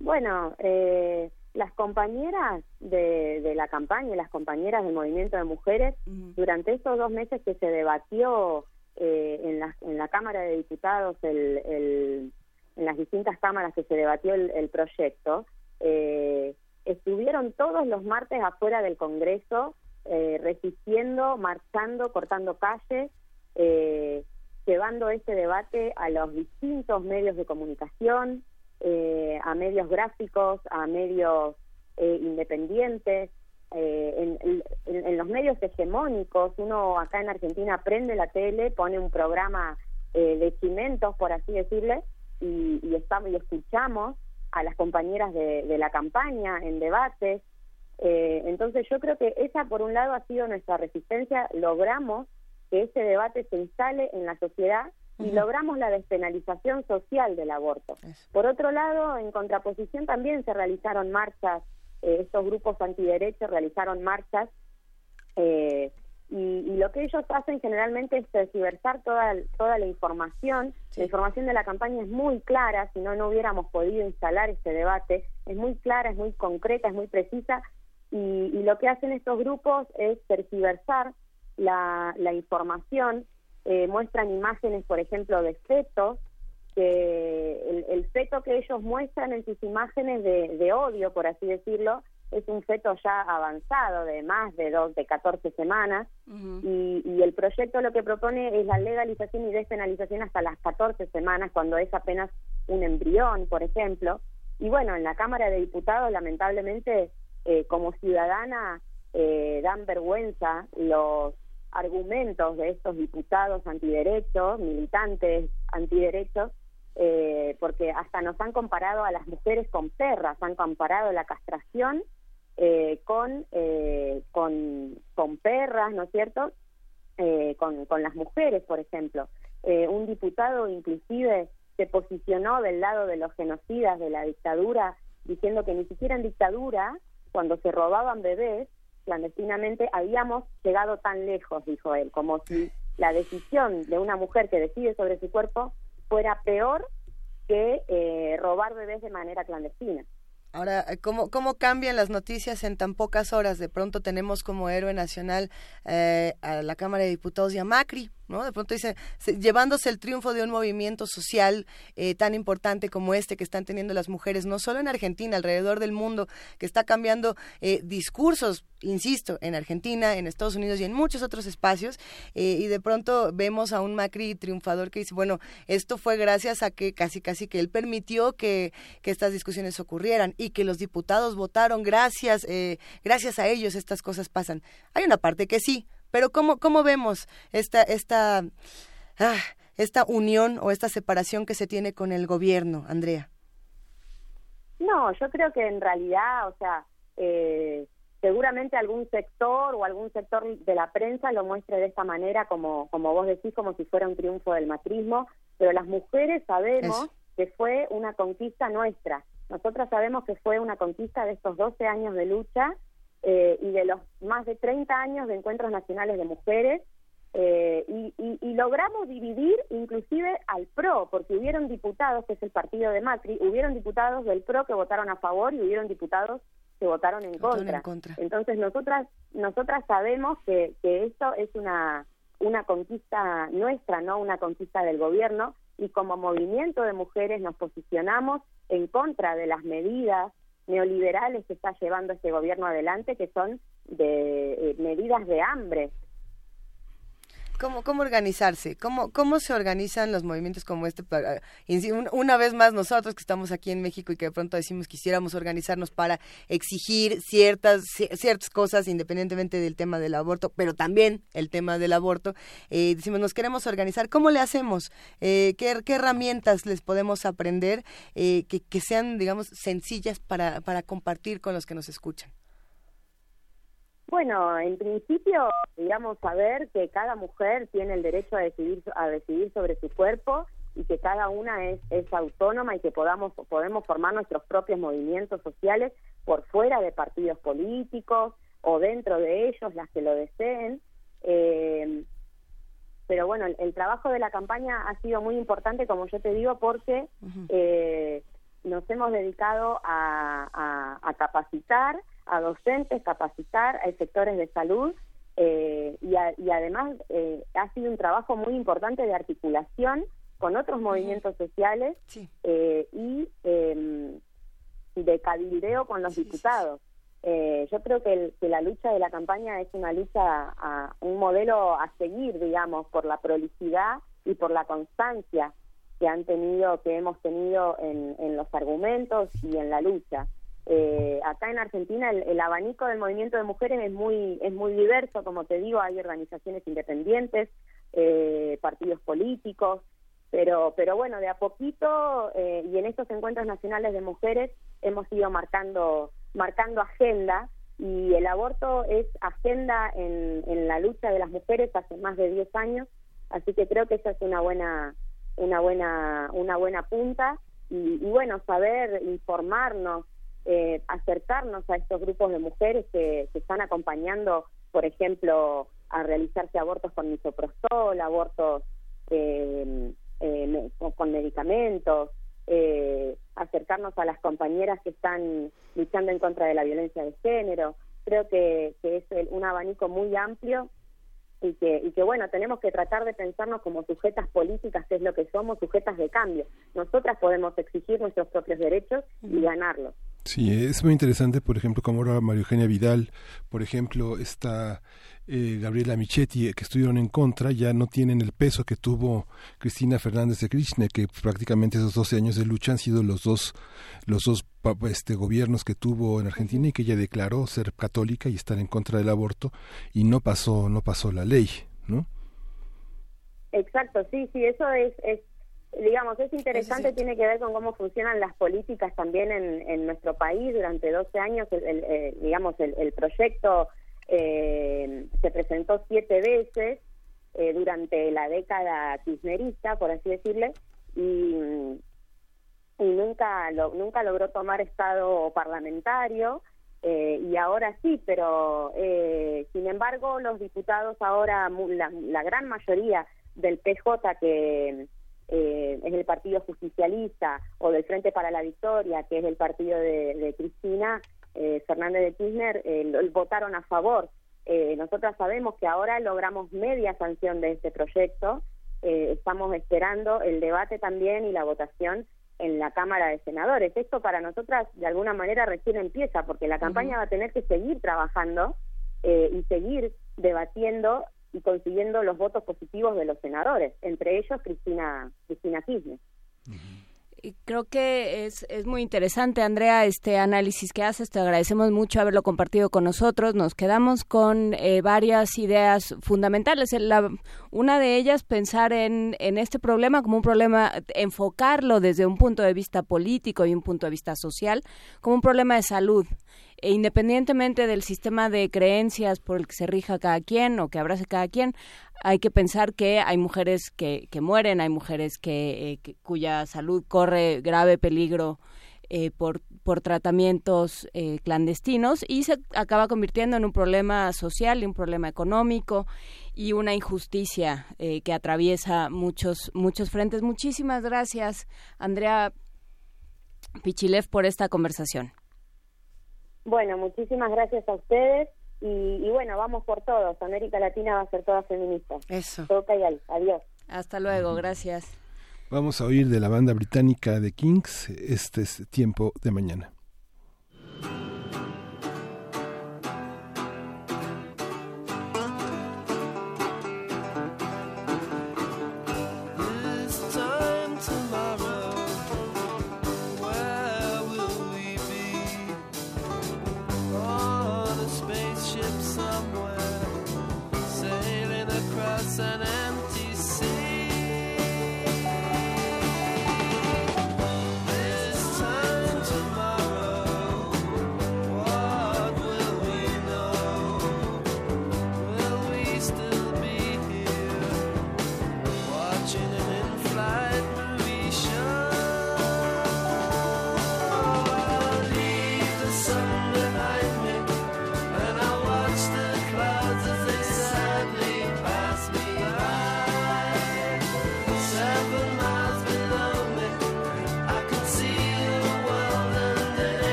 Bueno, eh, las compañeras de, de, la campaña, las compañeras del movimiento de mujeres, durante estos dos meses que se debatió eh, en, la, en la Cámara de Diputados, el, el, en las distintas cámaras que se debatió el, el proyecto, eh, estuvieron todos los martes afuera del Congreso eh, resistiendo, marchando, cortando calles, eh, llevando este debate a los distintos medios de comunicación, eh, a medios gráficos, a medios eh, independientes, en, en, los medios hegemónicos. Uno acá en Argentina prende la tele, pone un programa de cimentos, por así decirle, y, y, estamos, y escuchamos a las compañeras de, de la campaña en debates, eh, entonces yo creo que esa por un lado ha sido nuestra resistencia, logramos que ese debate se instale en la sociedad y logramos la despenalización social del aborto. Por otro lado, en contraposición también se realizaron marchas, eh, estos grupos antiderechos realizaron marchas eh, y, lo que ellos hacen generalmente es tergiversar toda, toda la información. La información de la campaña es muy clara, si no, no hubiéramos podido instalar este debate. Es muy clara, es muy concreta, es muy precisa y, lo que hacen estos grupos es tergiversar la, la información, eh, muestran imágenes, por ejemplo, de fetos, que el, feto que ellos muestran en sus imágenes de, odio, por así decirlo, es un feto ya avanzado de más de dos, de 14 semanas y, y, el proyecto lo que propone es la legalización y despenalización hasta las 14 semanas cuando es apenas un embrión, por ejemplo. Y bueno, en la Cámara de Diputados lamentablemente eh, como ciudadana eh, dan vergüenza los argumentos de estos diputados antiderechos, militantes antiderechos, eh, porque hasta nos han comparado a las mujeres con perras, han comparado la castración eh, con, eh, con, con perras, ¿no es cierto? Eh, con, con las mujeres, por ejemplo. Eh, un diputado inclusive se posicionó del lado de los genocidas de la dictadura, diciendo que ni siquiera en dictadura cuando se robaban bebés clandestinamente habíamos llegado tan lejos, dijo él, como si la decisión de una mujer que decide sobre su cuerpo fuera peor que eh, robar bebés de manera clandestina. Ahora, eh, ¿cómo, ¿cómo cambian las noticias en tan pocas horas? De pronto tenemos como héroe nacional eh, a la Cámara de Diputados y a Macri, ¿no? De pronto dice, llevándose el triunfo de un movimiento social eh, tan importante como este que están teniendo las mujeres, no solo en Argentina, alrededor del mundo, que está cambiando discursos, insisto, en Argentina, en Estados Unidos y en muchos otros espacios, y de pronto vemos a un Macri triunfador que dice, bueno, esto fue gracias a que casi, casi que él permitió que, que estas discusiones ocurrieran y que los diputados votaron, gracias, eh, gracias a ellos estas cosas pasan. Hay una parte que sí, pero ¿cómo, cómo vemos esta, esta, ah, esta unión o esta separación que se tiene con el gobierno, Andrea? No, yo creo que en realidad, o sea, eh, seguramente algún sector o algún sector de la prensa lo muestre de esta manera, como, como vos decís, como si fuera un triunfo del macrismo, pero las mujeres sabemos que fue una conquista nuestra. Nosotras sabemos que fue una conquista de estos 12 años de lucha eh, y de los más de 30 años de encuentros nacionales de mujeres eh, y, y, logramos dividir inclusive al PRO, porque hubieron diputados, que es el partido de Macri, hubieron diputados del PRO que votaron a favor y hubieron diputados que votaron en, contra. Entonces nosotras nosotras sabemos que, que esto es una una conquista nuestra, no una conquista del gobierno, y como movimiento de mujeres nos posicionamos en contra de las medidas neoliberales que está llevando este gobierno adelante, que son de eh, medidas de hambre, ¿Cómo, cómo organizarse? ¿Cómo, ¿Cómo se organizan los movimientos como este? Para, una vez más nosotros que estamos aquí en México y que de pronto decimos quisiéramos organizarnos para exigir ciertas, ciertas cosas independientemente del tema del aborto, pero también el tema del aborto. Eh, decimos, nos queremos organizar. ¿Cómo le hacemos? Eh, ¿qué, ¿qué, herramientas les podemos aprender eh, que, que sean, digamos, sencillas para, para compartir con los que nos escuchan? Bueno, en principio, digamos, saber que cada mujer tiene el derecho a decidir, a decidir sobre su cuerpo y que cada una es, es autónoma y que podamos, podemos formar nuestros propios movimientos sociales por fuera de partidos políticos o dentro de ellos, las que lo deseen. Eh, pero bueno, el, trabajo de la campaña ha sido muy importante, como yo te digo, porque eh, nos hemos dedicado a, a capacitar a docentes, capacitar a sectores de salud eh, y, además eh, ha sido un trabajo muy importante de articulación con otros movimientos sociales eh, y em, de cabildeo con los diputados. yo creo que, la lucha de la campaña es una lucha, a, un modelo a seguir, digamos, por la prolicidad y por la constancia que han tenido, que hemos tenido en los argumentos y en la lucha. Eh, acá en Argentina el, abanico del movimiento de mujeres es muy es muy diverso, como te digo, hay organizaciones independientes, eh, partidos políticos, pero pero bueno, de a poquito eh, y en estos encuentros nacionales de mujeres hemos ido marcando marcando agenda y el aborto es agenda en, en la lucha de las mujeres hace más de 10 años, así que creo que esa es una buena una buena una buena punta y, y bueno saber informarnos eh, acercarnos a estos grupos de mujeres que, están acompañando, por ejemplo, a realizarse abortos con misoprostol, abortos eh, eh, con medicamentos, acercarnos a las compañeras que están luchando en contra de la violencia de género. Creo que, que es un abanico muy amplio y que, y que bueno, tenemos que tratar de pensarnos como sujetas políticas, que es lo que somos, sujetas de cambio. Nosotras podemos exigir nuestros propios derechos y ganarlos. Sí, es muy interesante, por ejemplo, como ahora María Eugenia Vidal, por ejemplo, está eh, Gabriela Michetti, eh, que estuvieron en contra, ya no tienen el peso que tuvo Cristina Fernández de Kirchner, que prácticamente esos 12 años de lucha han sido los dos, los dos este, gobiernos que tuvo en Argentina y que ella declaró ser católica y estar en contra del aborto y no pasó, no pasó la ley, ¿no? Exacto, sí, sí, eso es, es digamos, es interesante, tiene que ver con cómo funcionan las políticas también en, en nuestro país. Durante 12 años, el, digamos, el, proyecto eh, se presentó siete veces eh, durante la década kirchnerista, por así decirle, y, y nunca, lo, nunca logró tomar estado parlamentario. Eh, y ahora sí, pero sin embargo los diputados ahora, la, la gran mayoría del PJ que eh, es el partido justicialista, o del Frente para la Victoria, que es el partido de, de Cristina eh, Fernández de Kirchner, eh, votaron a favor. Eh, nosotras sabemos que ahora logramos media sanción de este proyecto. Eh, estamos esperando el debate también y la votación en la Cámara de Senadores. Esto para nosotras de alguna manera recién empieza, porque la campaña va a tener que seguir trabajando eh, y seguir debatiendo y consiguiendo los votos positivos de los senadores, entre ellos Cristina Cristina Kirchner. Creo que es, es muy interesante, Andrea, este análisis que haces. Te agradecemos mucho haberlo compartido con nosotros. Nos quedamos con eh, varias ideas fundamentales. La- una de ellas, pensar en, en este problema como un problema, enfocarlo desde un punto de vista político y un punto de vista social, como un problema de salud. E independientemente del sistema de creencias por el que se rija cada quien o que abrace cada quien, hay que pensar que hay mujeres que, que mueren, hay mujeres que, eh, cuya salud corre grave peligro eh, por, por tratamientos eh, clandestinos y se acaba convirtiendo en un problema social y un problema económico y una injusticia que atraviesa muchos muchos frentes. Muchísimas gracias, Andrea Pichilev, por esta conversación. Bueno, muchísimas gracias a ustedes y, y bueno, vamos por todos. América Latina va a ser toda feminista. Eso. Toca y al- adiós. Hasta luego, gracias. Vamos a oír de la banda británica de Kings, este es Tiempo de Mañana.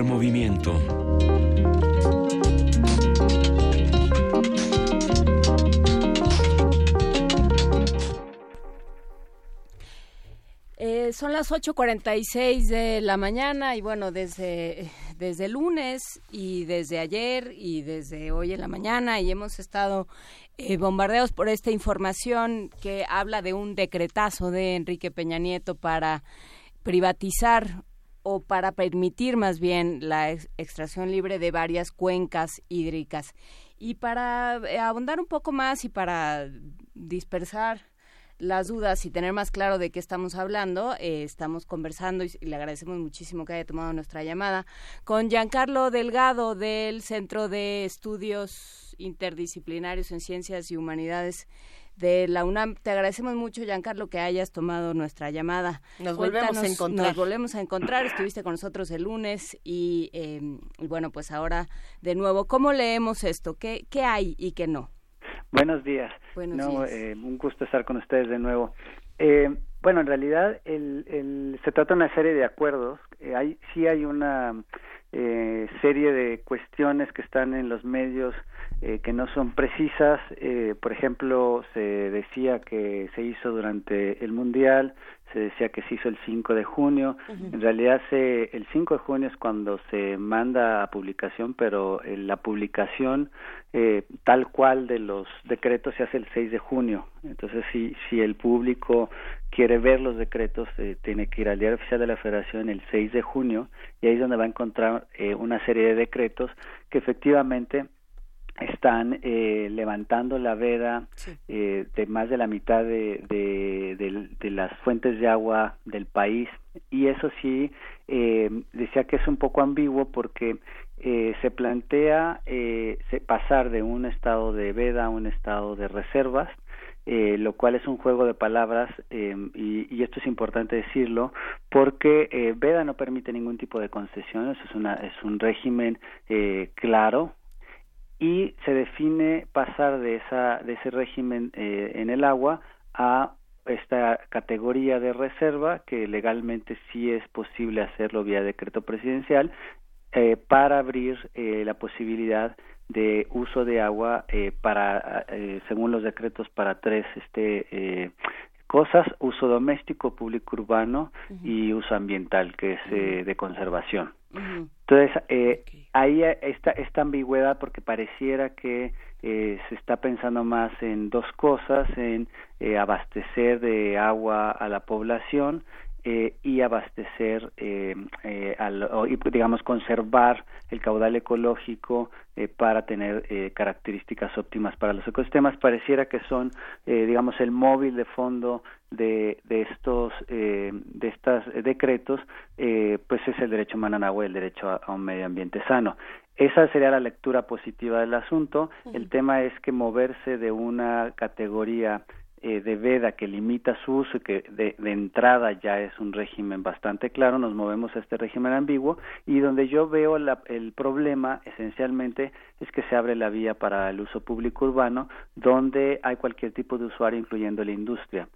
Primer movimiento. Eh, son las 8.46 de la mañana y bueno, desde, desde lunes y desde ayer y desde hoy en la mañana y hemos estado eh, bombardeos por esta información que habla de un decretazo de Enrique Peña Nieto para privatizar o para permitir más bien la ex- extracción libre de varias cuencas hídricas. Y para eh, abundar un poco más y para dispersar las dudas y tener más claro de qué estamos hablando, eh, estamos conversando y le agradecemos muchísimo que haya tomado nuestra llamada con Giancarlo Delgado del Centro de Estudios Interdisciplinarios en Ciencias y Humanidades de la UNAM. Te agradecemos mucho, Giancarlo, que hayas tomado nuestra llamada. Nos volvemos a encontrar. Nos volvemos a encontrar. Estuviste con nosotros el lunes y, eh, y bueno, pues ahora de nuevo, ¿cómo leemos esto? ¿Qué, qué hay y qué no? Buenos días. Buenos No, días. eh, un gusto estar con ustedes de nuevo. Eh, bueno, en realidad el, el- se trata de una serie de acuerdos. Eh, hay, sí hay una eh, serie de cuestiones que están en los medios eh, que no son precisas. Eh, por ejemplo, se decía que se hizo durante el Mundial, se decía que se hizo el 5 de junio. En realidad se, el 5 de junio es cuando se manda a publicación, pero eh, la publicación eh, tal cual de los decretos se hace el 6 de junio. Entonces, si, si el público quiere ver los decretos, eh, tiene que ir al Diario Oficial de la Federación el 6 de junio y ahí es donde va a encontrar eh, una serie de decretos que efectivamente están eh, levantando la veda eh, de más de la mitad de, de, de- de las fuentes de agua del país. Y eso sí eh, decía que es un poco ambiguo porque eh, se plantea eh, pasar de un estado de veda a un estado de reservas eh, lo cual es un juego de palabras eh, y, y esto es importante decirlo porque eh, Veda no permite ningún tipo de concesiones es una es un régimen eh, claro y se define pasar de esa de ese régimen eh, en el agua a esta categoría de reserva que legalmente sí es posible hacerlo vía decreto presidencial eh, para abrir eh, la posibilidad de uso de agua eh, para eh, según los decretos para tres este eh, cosas uso doméstico público urbano y uso ambiental que es eh, de conservación entonces, eh, ahí está esta ambigüedad porque pareciera que eh, se está pensando más en dos cosas, en eh, abastecer de agua a la población eh, y abastecer, eh, eh, al, o, y, digamos, conservar el caudal ecológico eh, para tener eh, características óptimas para los ecosistemas. Pareciera que son, eh, digamos, el móvil de fondo de, de estos eh, de estos decretos, eh, pues es el derecho y el derecho a, a un medio ambiente sano. Esa sería la lectura positiva del asunto. El tema es que moverse de una categoría eh, de veda que limita su uso y que de, de entrada ya es un régimen bastante claro, nos movemos a este régimen ambiguo y donde yo veo la- el problema esencialmente es que se abre la vía para el uso público urbano donde hay cualquier tipo de usuario incluyendo la industria.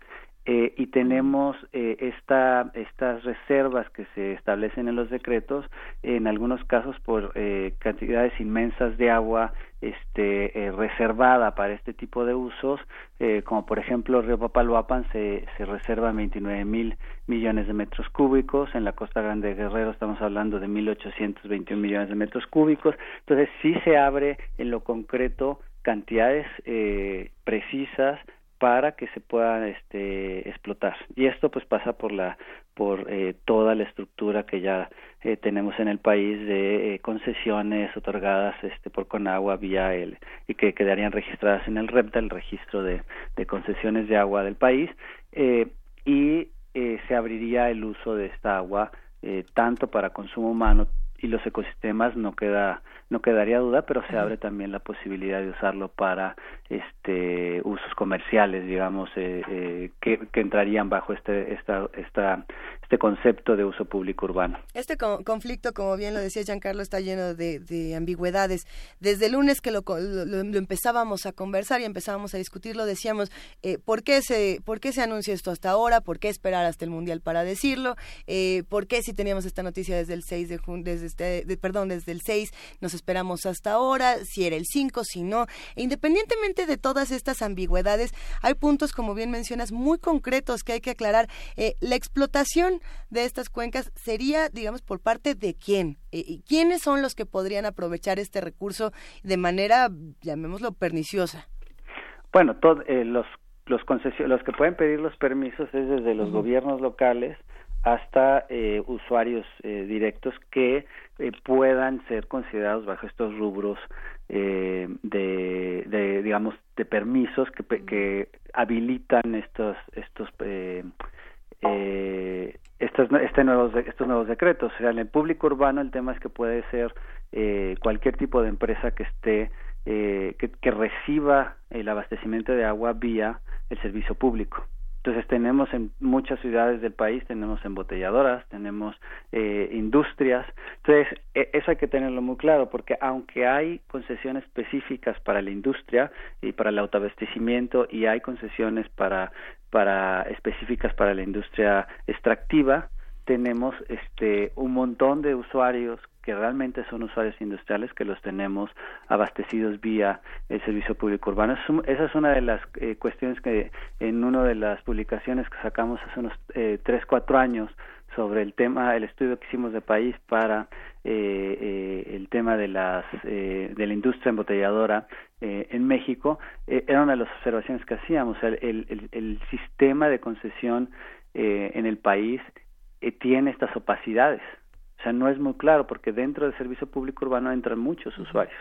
Eh, y tenemos eh, esta, estas reservas que se establecen en los decretos, en algunos casos por eh, cantidades inmensas de agua este, eh, reservada para este tipo de usos, eh, como por ejemplo Río Papaloapan se, se reserva 29 mil millones de metros cúbicos, en la Costa Grande de Guerrero estamos hablando de 1.821 millones de metros cúbicos, entonces sí se abre en lo concreto cantidades eh, precisas para que se pueda este, explotar. Y esto pues pasa por la por eh, toda la estructura que ya eh, tenemos en el país de eh, concesiones otorgadas este por Conagua vía el y que quedarían registradas en el REPTA el registro de, de concesiones de agua del país eh, y eh, se abriría el uso de esta agua tanto para consumo humano y los ecosistemas. No queda no quedaría duda pero se abre también la posibilidad de usarlo para este usos comerciales digamos eh, eh, que, que entrarían bajo este esta, esta este concepto de uso público urbano Este co- conflicto, como bien lo decía Giancarlo, está lleno de, de ambigüedades. Desde el lunes que lo, lo- lo- empezábamos a conversar y empezábamos a discutirlo, decíamos, eh, ¿por, qué se, ¿por qué se anuncia esto hasta ahora? ¿Por qué esperar hasta el Mundial para decirlo? Eh, ¿Por qué si teníamos esta noticia desde el 6 de junio, desde este, de- perdón, desde el 6 nos esperamos hasta ahora? Si era el 5, si no. E independientemente de todas estas ambigüedades, hay puntos, como bien mencionas, muy concretos que hay que aclarar. Eh, la explotación de estas cuencas sería, digamos, por parte de quién? Eh, ¿Y quiénes son los que podrían aprovechar este recurso de manera, llamémoslo, perniciosa? bueno, todo, eh, los los los que pueden pedir los permisos es desde los gobiernos locales hasta eh, usuarios eh, directos que eh, puedan ser considerados bajo estos rubros eh, de, digamos de permisos que, que habilitan estos estos eh, eh, estos, este nuevos estos nuevos decretos. O sea, en el público urbano el tema es que puede ser eh, cualquier tipo de empresa que esté eh, que, que reciba el abastecimiento de agua vía el servicio público. Entonces tenemos en muchas ciudades del país, tenemos embotelladoras, tenemos eh, industrias. Entonces e- eso hay que tenerlo muy claro porque aunque hay concesiones específicas para la industria y para el autoabastecimiento y hay concesiones para para específicas para la industria extractiva, tenemos este un montón de usuarios que realmente son usuarios industriales que los tenemos abastecidos vía el servicio público urbano. Esa es una de las eh, cuestiones que en una de las publicaciones que sacamos hace unos eh, tres, cuatro años sobre el tema, el estudio que hicimos de país para eh, eh, el tema de las eh, de la industria embotelladora eh, en México, era una de las observaciones que hacíamos. El, el, el sistema de concesión en el país tiene estas opacidades. O sea, no es muy claro porque dentro del servicio público urbano entran muchos usuarios.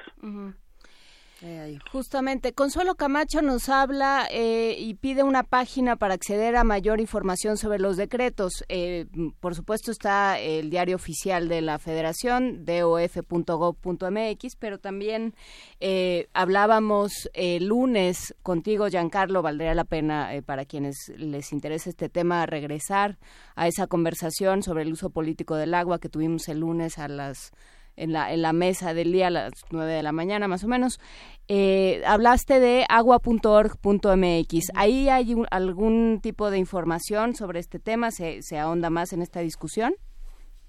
Justamente, Consuelo Camacho nos habla eh, y pide una página para acceder a mayor información sobre los decretos. Eh, por supuesto está el diario oficial de la Federación, dof.gov.mx, pero también eh, hablábamos el lunes contigo, Giancarlo, valdría la pena eh, para quienes les interesa este tema regresar a esa conversación sobre el uso político del agua que tuvimos el lunes a las en la, en la mesa del día a las 9 de la mañana más o menos. Eh, hablaste de agua.org.mx. ¿Ahí hay un- algún tipo de información sobre este tema? ¿Se, se ahonda más en esta discusión?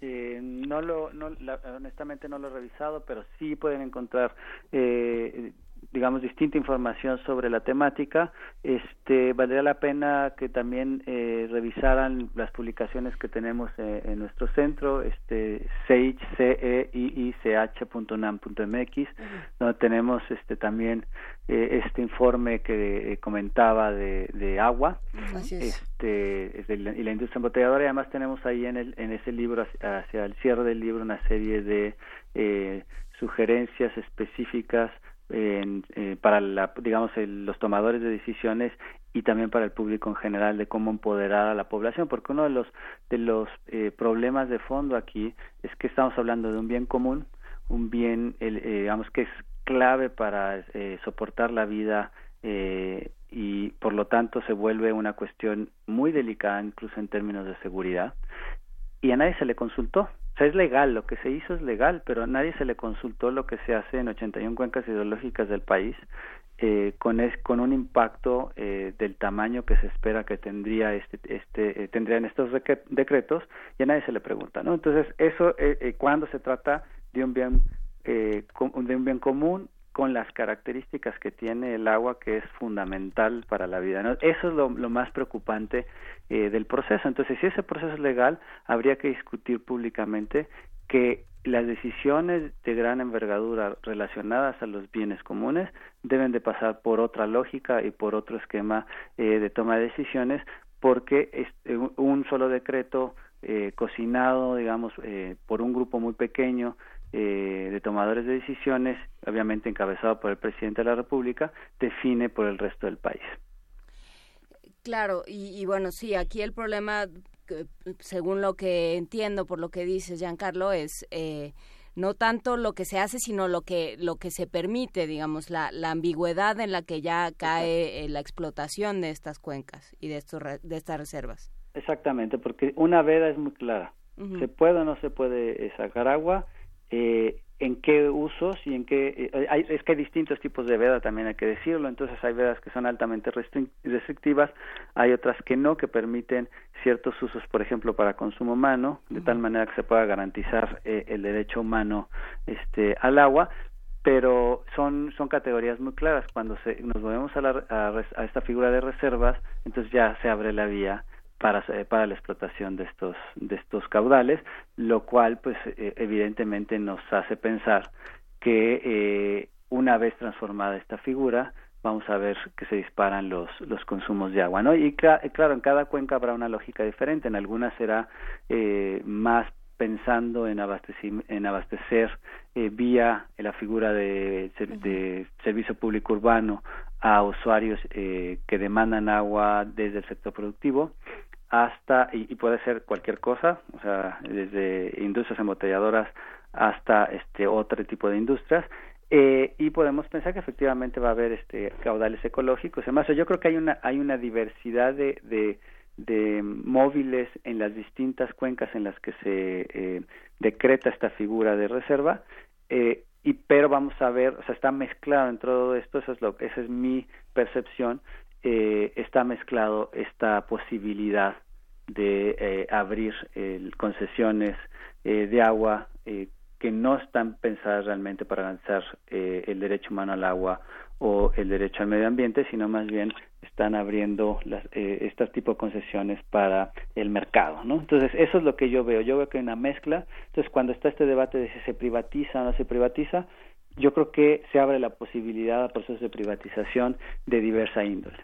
Eh, no lo, no, la- honestamente no lo he revisado, pero sí pueden encontrar, eh, digamos, distinta información sobre la temática. Este, valdría la pena que también eh, revisaran las publicaciones que tenemos eh, en nuestro centro, este, sage, c e i i c h punto unam punto mx, donde tenemos este también eh, este informe que eh, comentaba de, de agua Así es. este es de la- y la industria embotelladora y además tenemos ahí en el en ese libro hacia, hacia el cierre del libro una serie de eh, sugerencias específicas en, eh, para la, digamos el- los tomadores de decisiones y también para el público en general de cómo empoderar a la población porque uno de los de los eh, problemas de fondo aquí es que estamos hablando de un bien común un bien el, eh, digamos que es clave para eh, soportar la vida eh, y por lo tanto se vuelve una cuestión muy delicada incluso en términos de seguridad y a nadie se le consultó. O sea, es legal, lo que se hizo es legal, pero a nadie se le consultó lo que se hace en 81 cuencas hidrológicas del país eh, con, es, con un impacto eh, del tamaño que se espera que tendría este, este, eh, tendrían estos decre- decretos y a nadie se le pregunta, ¿no? Entonces, eso eh, eh, cuando se trata de un bien de un bien común con las características que tiene el agua que es fundamental para la vida. ¿no? Eso es lo, más preocupante eh, del proceso. Entonces, si ese proceso es legal, habría que discutir públicamente que las decisiones de gran envergadura relacionadas a los bienes comunes deben de pasar por otra lógica y por otro esquema eh, de toma de decisiones porque este, un- un solo decreto eh, cocinado, digamos, eh, por un grupo muy pequeño eh, de tomadores de decisiones, obviamente encabezado por el presidente de la República, define por el resto del país. Claro, y, y bueno, sí, aquí el problema, según lo que entiendo por lo que dices, Giancarlo, es eh, no tanto lo que se hace, sino lo que lo que se permite, digamos, la, la ambigüedad en la que ya cae eh, la explotación de estas cuencas y de estos de estas reservas. Exactamente, porque una veda es muy clara. Se puede o no se puede sacar agua, eh, en qué usos y en qué... eh, hay- es que hay distintos tipos de veda, también hay que decirlo. Entonces hay vedas que son altamente restrictivas, hay otras que no, que permiten ciertos usos, por ejemplo, para consumo humano, de tal manera que se pueda garantizar eh, el derecho humano este, al agua. Pero son son categorías muy claras. Cuando se, nos movemos a, la, a, a esta figura de reservas entonces ya se abre la vía para eh, para la explotación de estos de estos caudales lo cual pues eh, evidentemente nos hace pensar que eh, una vez transformada esta figura vamos a ver que se disparan los, los consumos de agua, ¿no? Y cla- claro, en cada cuenca habrá una lógica diferente, en algunas será eh, más pensando en, en abastecer eh, vía la figura de, ser- de servicio público urbano a usuarios eh, que demandan agua desde el sector productivo hasta y, y puede ser cualquier cosa, o sea, desde industrias embotelladoras hasta este otro tipo de industrias eh, y podemos pensar que efectivamente va a haber este caudales ecológicos. Además, yo creo que hay una hay una diversidad de, de, de móviles en las distintas cuencas en las que se eh, decreta esta figura de reserva. Eh, y pero vamos a ver, o sea, está mezclado en todo esto, eso es lo, esa es mi percepción, eh, está mezclado esta posibilidad de eh, abrir eh, concesiones de agua eh, que no están pensadas realmente para garantizar eh, el derecho humano al agua o el derecho al medio ambiente, sino más bien están abriendo las, eh, este tipo de concesiones para el mercado, ¿no? Entonces, eso es lo que yo veo. Yo veo que hay una mezcla. Entonces, cuando está este debate de si se privatiza o no se privatiza, yo creo que se abre la posibilidad a procesos de privatización de diversa índole.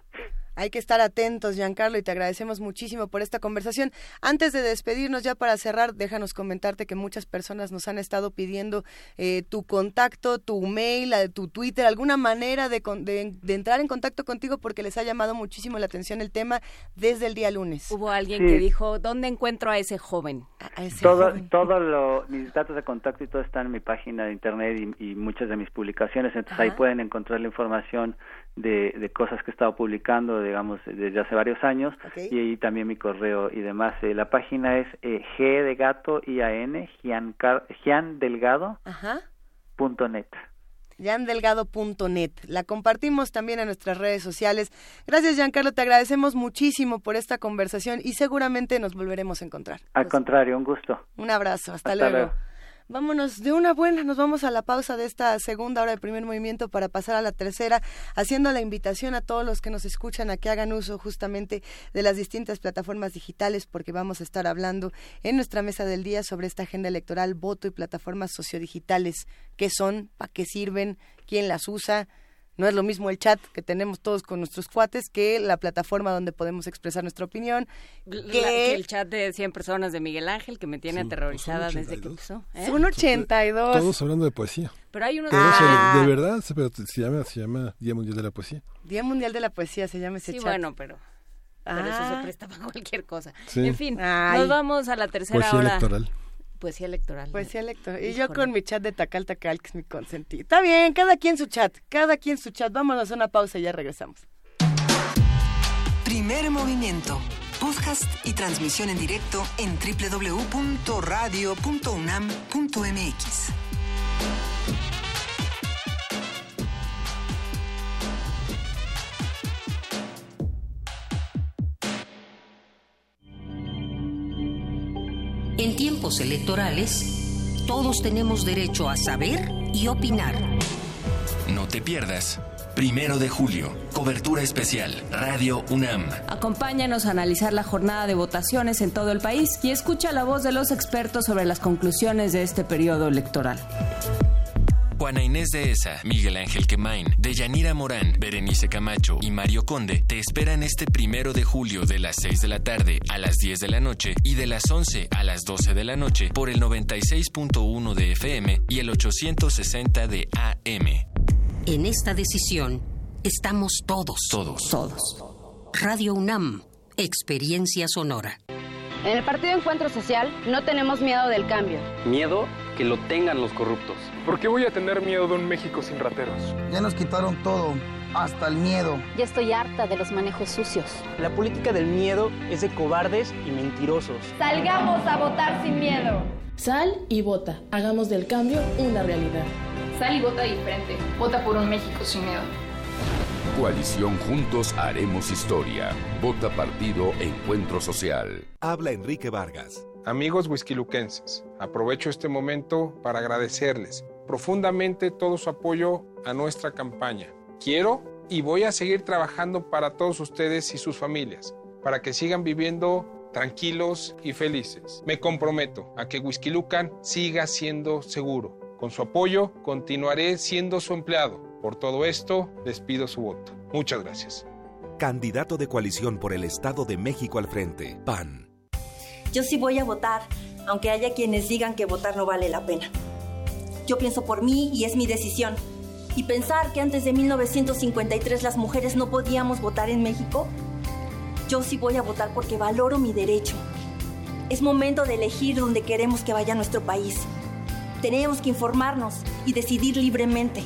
Hay que estar atentos, Giancarlo, y te agradecemos muchísimo por esta conversación. Antes de despedirnos, ya para cerrar, déjanos comentarte que muchas personas nos han estado pidiendo eh, tu contacto, tu mail, eh, tu Twitter, alguna manera de, con- de- de entrar en contacto contigo porque les ha llamado muchísimo la atención el tema desde el día lunes. Hubo alguien Sí. que dijo, ¿dónde encuentro a ese joven? todo, todo lo, mis datos de contacto y todo están en mi página de internet y, y muchas de mis publicaciones, entonces ahí pueden encontrar la información de, de cosas que he estado publicando, digamos, desde hace varios años y ahí también mi correo y demás. Eh, la página es eh, G de gato I A N Giancar- giandelgado.net. Ajá. yandelgado.net. La compartimos también en nuestras redes sociales. Gracias, Giancarlo. Te agradecemos muchísimo por esta conversación y seguramente nos volveremos a encontrar. Al contrario, un gusto. Un abrazo. Hasta, Hasta luego. luego. Vámonos de una buena, nos vamos a la pausa de esta segunda hora de primer movimiento para pasar a la tercera, haciendo la invitación a todos los que nos escuchan a que hagan uso justamente de las distintas plataformas digitales, porque vamos a estar hablando en nuestra mesa del día sobre esta agenda electoral, voto y plataformas sociodigitales. ¿Qué son? ¿Para qué sirven? ¿Quién las usa? No es lo mismo el chat que tenemos todos con nuestros cuates que la plataforma donde podemos expresar nuestra opinión. La- que- el chat de 100 personas de Miguel Ángel que me tiene aterrorizada son desde que 82. empezó. ¿eh? Son 82. Todos hablando de poesía. Pero hay eso, Ah. de verdad, se, pero se llama, se llama Día Mundial de la Poesía. Día Mundial de la Poesía se llama ese Sí, chat. bueno, pero... Pero eso Ah. se presta para cualquier cosa. Sí. En fin, Ay. nos vamos a la tercera Poesía hora. electoral. Poesía electoral. Poesía electoral. Y yo con mi chat de Tacal Tacal, que es mi consentido. Está bien, cada quien su chat, cada quien su chat. Vámonos a una pausa y ya regresamos. Primer movimiento. Podcast y transmisión en directo en www.radio.unam.mx. En tiempos electorales, todos tenemos derecho a saber y opinar. No te pierdas. Primero de julio, cobertura especial, Radio UNAM. Acompáñanos a analizar la jornada de votaciones en todo el país y escucha la voz de los expertos sobre las conclusiones de este periodo electoral. Juana Inés de Esa, Miguel Ángel Quemain, Deyanira Morán, Berenice Camacho y Mario Conde te esperan este primero de julio de las 6 de la tarde a las 10 de la noche y de las 11 a las 12 de la noche por el 96.1 de FM y el 860 de AM. En esta decisión estamos todos. Todos. Todos. Radio UNAM, experiencia sonora. En el Partido Encuentro Social no tenemos miedo del cambio. Miedo que lo tengan los corruptos. ¿Por qué voy a tener miedo de un México sin rateros? Ya nos quitaron todo, hasta el miedo. Ya estoy harta de los manejos sucios. La política del miedo es de cobardes y mentirosos. Salgamos a votar sin miedo. Sal y vota. Hagamos del cambio una realidad. Sal y vota diferente. Vota por un México sin miedo. Coalición Juntos Haremos Historia. Vota Partido Encuentro Social. Habla Enrique Vargas. Amigos huizquiluquenses, aprovecho este momento para agradecerles profundamente todo su apoyo a nuestra campaña. Quiero y voy a seguir trabajando para todos ustedes y sus familias, para que sigan viviendo tranquilos y felices. Me comprometo a que Huizquilucan siga siendo seguro. Con su apoyo continuaré siendo su empleado Por todo esto, les pido su voto. Muchas gracias. Candidato de coalición por el Estado de México al frente, PAN. Yo sí voy a votar, aunque haya quienes digan que votar no vale la pena. Yo pienso por mí y es mi decisión. Y pensar que antes de 1953 las mujeres no podíamos votar en México, yo sí voy a votar porque valoro mi derecho. Es momento de elegir dónde queremos que vaya nuestro país. Tenemos que informarnos y decidir libremente.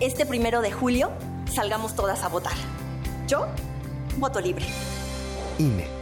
Este primero de julio, salgamos todas a votar. Yo voto libre. INE.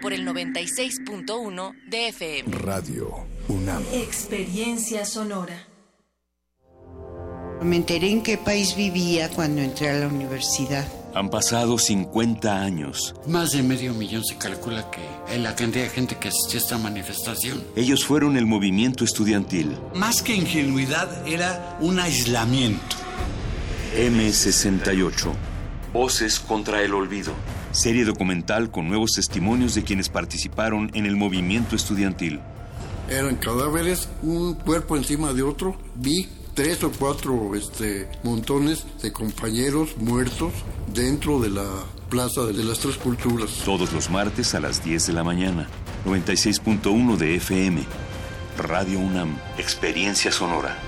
Por el 96.1 de FM. Radio UNAM. Experiencia sonora. Me enteré en qué país vivía cuando entré a la universidad. Han pasado 50 años. Más de medio millón se calcula que es la cantidad de gente que asistió a esta manifestación. Ellos fueron el movimiento estudiantil. Más que ingenuidad era un aislamiento. M68. Voces contra el olvido. Serie documental con nuevos testimonios de quienes participaron en el movimiento estudiantil. Eran cadáveres, un cuerpo encima de otro. Vi tres o cuatro este, montones de compañeros muertos dentro de la Plaza de las Tres Culturas. Todos los martes a las 10 de la mañana. 96.1 de FM. Radio UNAM. Experiencia sonora.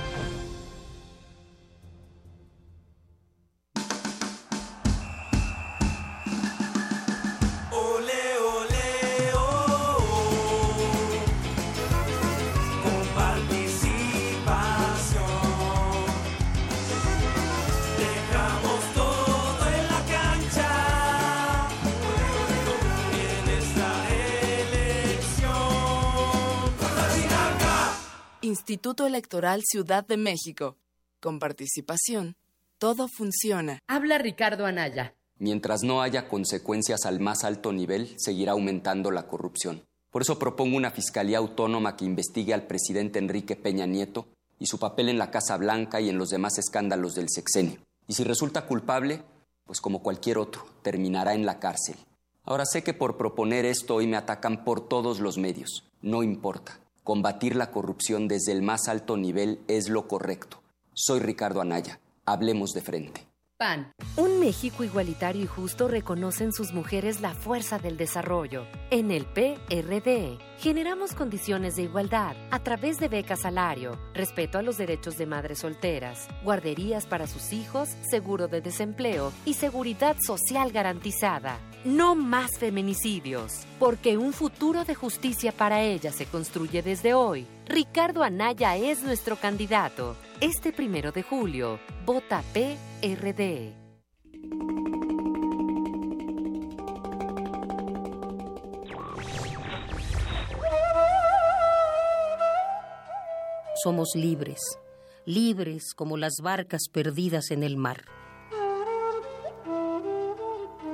Instituto Electoral Ciudad de México. Con participación, todo funciona. Habla Ricardo Anaya. Mientras no haya consecuencias al más alto nivel, seguirá aumentando la corrupción. Por eso propongo una fiscalía autónoma que investigue al presidente Enrique Peña Nieto y su papel en la Casa Blanca y en los demás escándalos del sexenio. Y si resulta culpable, pues como cualquier otro, terminará en la cárcel. Ahora sé que por proponer esto hoy me atacan por todos los medios. No importa. Combatir la corrupción desde el más alto nivel es lo correcto. Soy Ricardo Anaya. Hablemos de frente. PAN. Un México igualitario y justo reconoce en sus mujeres la fuerza del desarrollo. En el PRD generamos condiciones de igualdad a través de becas salario, respeto a los derechos de madres solteras, guarderías para sus hijos, seguro de desempleo y seguridad social garantizada. No más feminicidios, porque un futuro de justicia para ellas se construye desde hoy. Ricardo Anaya es nuestro candidato. Este primero de julio, vota PRD. Somos libres, libres como las barcas perdidas en el mar.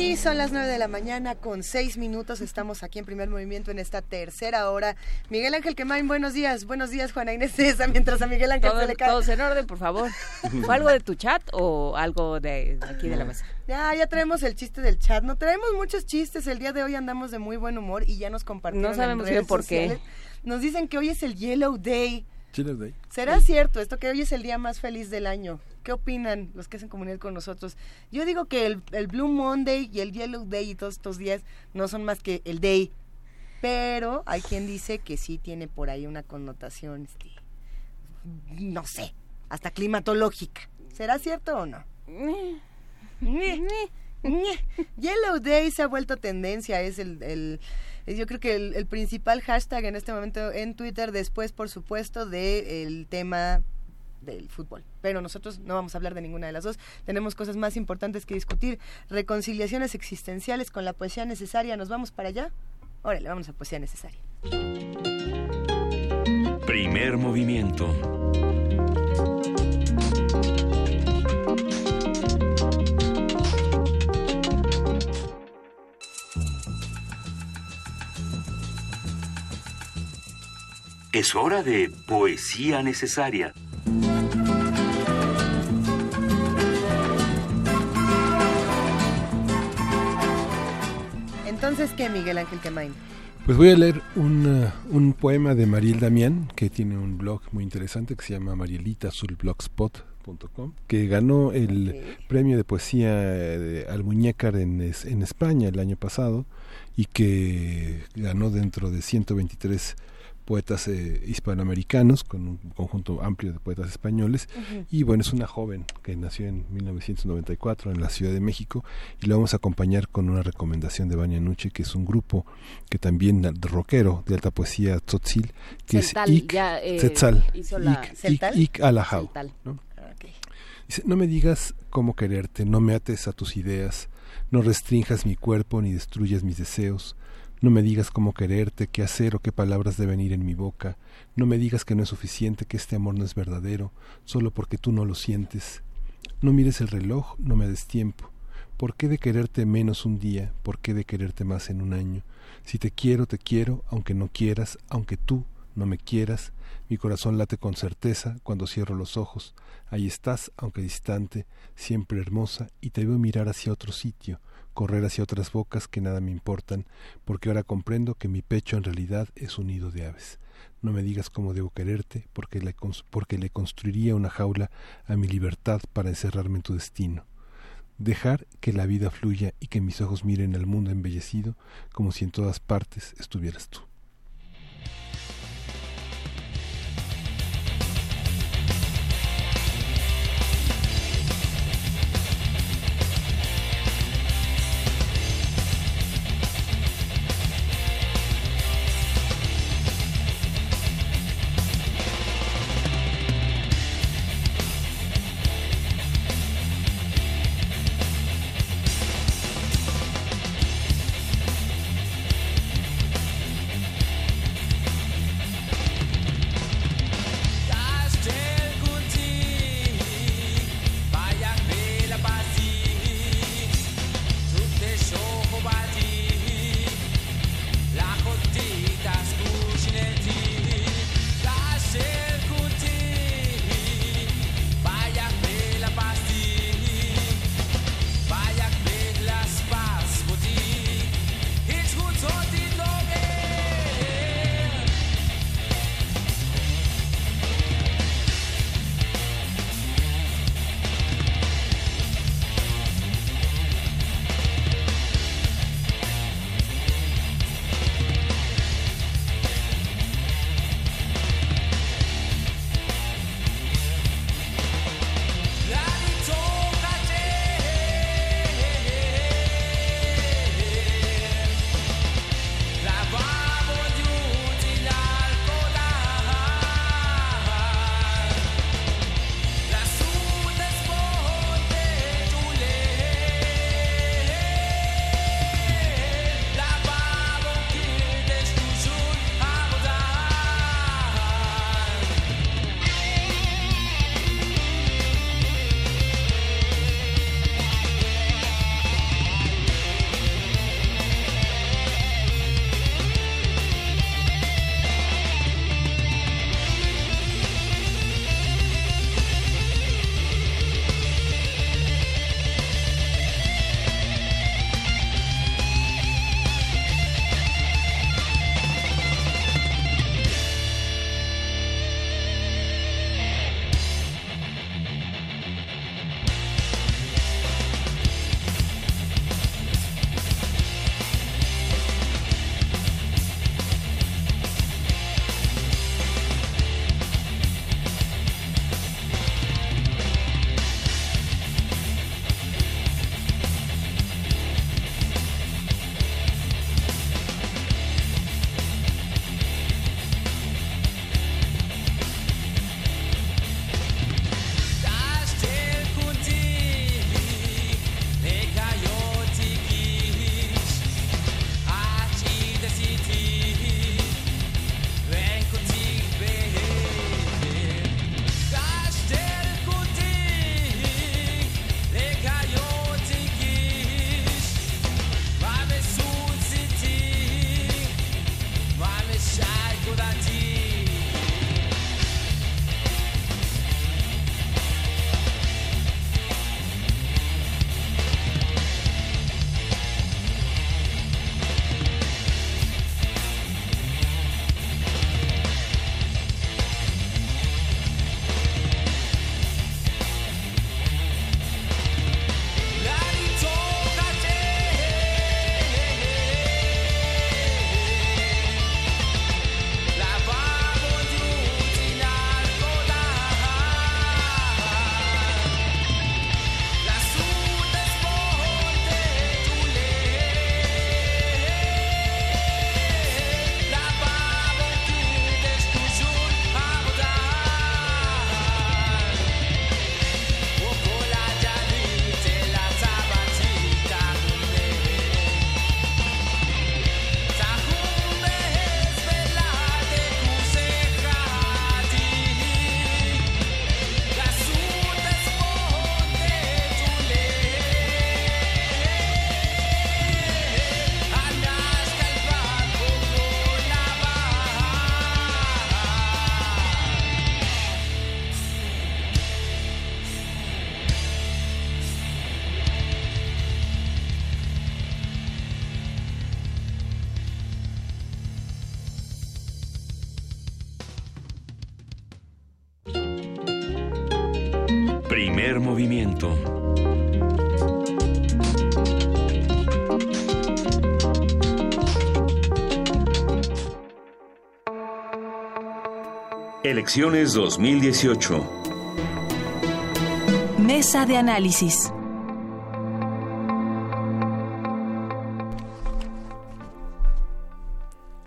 Y son las 9 de la mañana con 6 minutos. Estamos aquí en primer movimiento en esta tercera hora. Miguel Ángel Quemain, buenos días. Buenos días, Juana Inés César, mientras a Miguel Ángel Todo- se le cae. todos en orden, por favor. *laughs* ¿Fue algo de tu chat o algo de aquí de la mesa? Ya, ya traemos el chiste del chat. No traemos muchos chistes. El día de hoy andamos de muy buen humor y ya nos compartieron. No sabemos en redes bien por qué. sociales. Nos dicen que hoy es el Yellow Day. Chile Day. ¿Será cierto esto que hoy es el día más feliz del año? ¿Qué opinan los que hacen comunidad con nosotros? Yo digo que el, el Blue Monday y el Yellow Day y todos estos días no son más que el Day. Pero hay quien dice que sí tiene por ahí una connotación, este, no sé, hasta climatológica. ¿Será cierto o no? Yellow Day se ha vuelto tendencia, es el, yo creo que el, el principal hashtag en este momento en Twitter, después por supuesto del tema del fútbol. Pero nosotros no vamos a hablar de ninguna de las dos. Tenemos cosas más importantes que discutir. Reconciliaciones existenciales con la poesía necesaria. ¿Nos vamos para allá? Órale, vamos a poesía necesaria. Primer movimiento. Es hora de poesía necesaria. Entonces, ¿qué, Miguel Ángel Quemain? Pues voy a leer un, uh, un poema de Mariel Damián, que tiene un blog muy interesante que se llama marielitasulblogspot.com, que ganó el premio de poesía de Almuñécar en, en España el año pasado y que ganó dentro de 123 poetas eh, hispanoamericanos con un conjunto amplio de poetas españoles y bueno es una joven que nació en 1994 en la Ciudad de México y la vamos a acompañar con una recomendación de Vania Nuche que es un grupo que también rockero de alta poesía tzotzil que Celtal, es Ik ya, eh, Tzetzal, hizo la- Ik-. ¿no? Dice, no me digas cómo quererte, no me ates a tus ideas, no restrinjas mi cuerpo ni destruyas mis deseos, no me digas cómo quererte, qué hacer o qué palabras deben ir en mi boca, no me digas que no es suficiente, que este amor no es verdadero, solo porque tú no lo sientes. No mires el reloj, no me des tiempo. ¿Por qué de quererte menos un día? ¿Por qué de quererte más en un año? Si te quiero, te quiero, aunque no quieras, aunque tú no me quieras, mi corazón late con certeza cuando cierro los ojos. Ahí estás, aunque distante, siempre hermosa, y te veo mirar hacia otro sitio, correr hacia otras bocas que nada me importan, porque ahora comprendo que mi pecho en realidad es un nido de aves. No me digas cómo debo quererte, porque le, porque le construiría una jaula a mi libertad para encerrarme en tu destino. Dejar que la vida fluya y que mis ojos miren al mundo embellecido como si en todas partes estuvieras tú. Elecciones 2018. Mesa de análisis.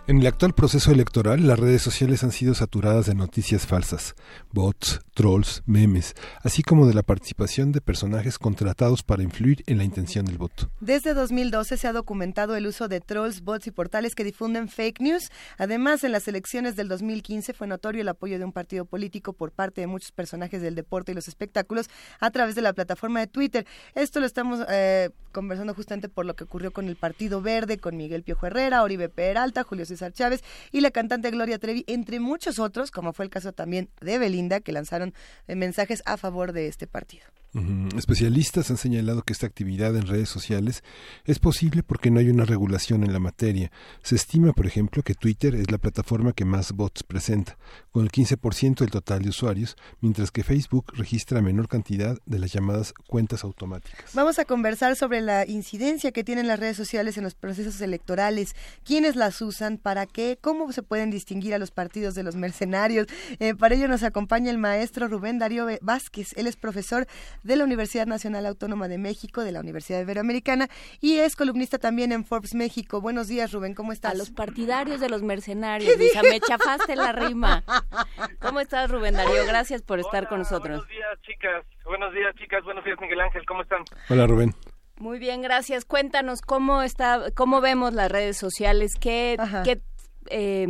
En el actual proceso electoral, las redes sociales han sido saturadas de noticias falsas, bots, trolls, memes, así como de la participación de personajes contratados para influir en la intención del voto. Desde 2012 se ha documentado el uso de trolls, bots y portales que difunden fake news. Además, en las elecciones del 2015 fue notorio el apoyo de un partido político por parte de muchos personajes del deporte y los espectáculos a través de la plataforma de Twitter. Esto lo estamos eh, conversando justamente por lo que ocurrió con el Partido Verde, con Miguel Piojo Herrera, Oribe Peralta, Julio César Chávez y la cantante Gloria Trevi, entre muchos otros, como fue el caso también de Belinda, que lanzaron eh, mensajes a favor de este partido. Especialistas han señalado que esta actividad en redes sociales es posible porque no hay una regulación en la materia. Se estima, por ejemplo, que Twitter es la plataforma que más bots presenta, con el 15% del total de usuarios, mientras que Facebook registra menor cantidad de las llamadas cuentas automáticas. Vamos a conversar sobre la incidencia que tienen las redes sociales en los procesos electorales, quiénes las usan, para qué, cómo se pueden distinguir a los partidos de los mercenarios. Eh, para ello nos acompaña el maestro Rubén Darío Vázquez. Él es profesor de la Universidad Nacional Autónoma de México, de la Universidad Iberoamericana y es columnista también en Forbes México. Buenos días, Rubén, ¿cómo estás? A los partidarios de los mercenarios, Luisa, me chafaste la rima. ¿Cómo estás, Rubén Darío? Gracias por estar con nosotros. Buenos días, chicas. Buenos días, chicas. Buenos días, Miguel Ángel. ¿Cómo están? Hola, Rubén. Muy bien, gracias. Cuéntanos cómo está, cómo vemos las redes sociales, qué, qué, eh,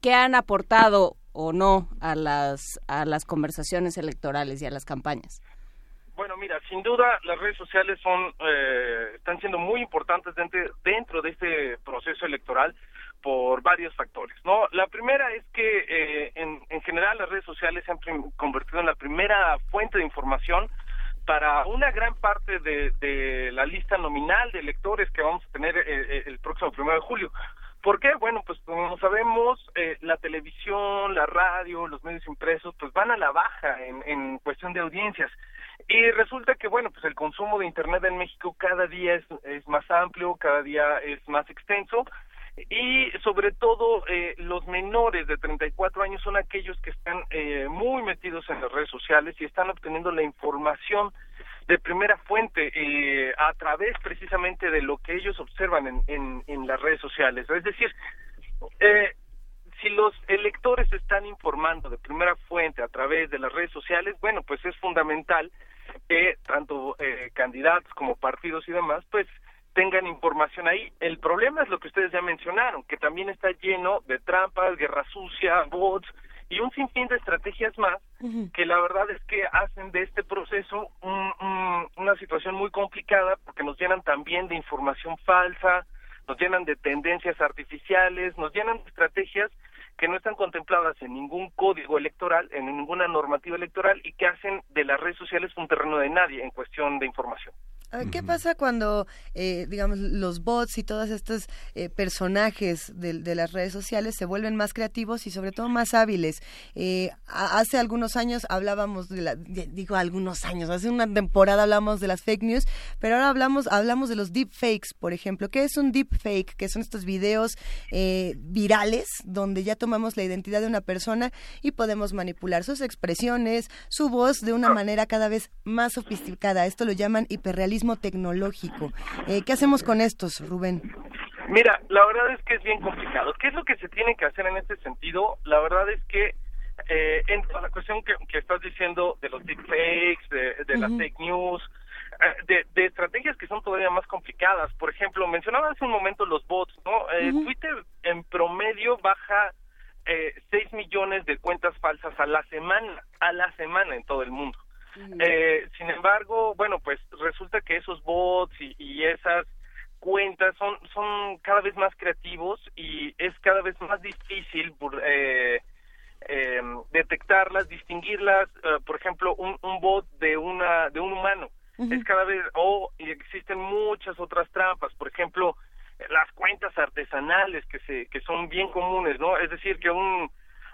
qué han aportado o no a las a las conversaciones electorales y a las campañas. Bueno, mira, sin duda las redes sociales son eh, están siendo muy importantes dentro, de este proceso electoral por varios factores, ¿no? La primera es que eh, en, en general las redes sociales se han convertido en la primera fuente de información para una gran parte de, la lista nominal de electores que vamos a tener eh, eh, el próximo primero de julio. ¿Por qué? Bueno, pues como sabemos, eh, la televisión, la radio, los medios impresos, pues van a la baja en cuestión de audiencias. Y resulta que, bueno, pues el consumo de Internet en México cada día es, es más amplio, cada día es más extenso. Y sobre todo, eh, los menores de 34 años son aquellos que están eh, muy metidos en las redes sociales y están obteniendo la información de primera fuente eh, a través precisamente de lo que ellos observan en, en, en las redes sociales. Es decir, eh, si los electores están informando de primera fuente a través de las redes sociales, bueno, pues es fundamental que tanto eh, candidatos como partidos y demás, pues tengan información ahí. El problema es lo que ustedes ya mencionaron, que también está lleno de trampas, guerra sucia, bots y un sinfín de estrategias más que la verdad es que hacen de este proceso un- un- una situación muy complicada porque nos llenan también de información falsa, nos llenan de tendencias artificiales, nos llenan de estrategias que no están contempladas en ningún código electoral, en ninguna normativa electoral y que hacen de las redes sociales un terreno de nadie en cuestión de información. ¿Qué pasa cuando, eh, digamos, los bots y todos estos eh, personajes de, de las redes sociales se vuelven más creativos y sobre todo más hábiles? Eh, hace algunos años hablábamos de la, de- digo algunos años, hace una temporada hablamos de las fake news, pero ahora hablamos hablamos de los deep fakes, por ejemplo. ¿Qué es un deep fake? Que son estos videos eh, virales donde ya tomamos la identidad de una persona y podemos manipular sus expresiones, su voz de una manera cada vez más sofisticada. Esto lo llaman hiperrealismo tecnológico. Eh, ¿Qué hacemos con estos, Rubén? Mira, la verdad es que es bien complicado. ¿Qué es lo que se tiene que hacer en este sentido? La verdad es que eh, en toda la cuestión que, que estás diciendo de los deepfakes, de, de las fake news, eh, de, de estrategias que son todavía más complicadas. Por ejemplo, mencionaba hace un momento los bots, ¿no? Eh, Twitter en promedio baja eh, 6 millones de cuentas falsas a la semana, a la semana en todo el mundo. Eh, sin embargo, bueno, pues resulta que esos bots y, y esas cuentas son son cada vez más creativos y es cada vez más difícil eh, eh, detectarlas, distinguirlas. eh, por ejemplo, un, un bot de una de un humano es cada vez o y existen muchas otras trampas. Por ejemplo, las cuentas artesanales que se que son bien comunes, ¿no? Es decir, que un-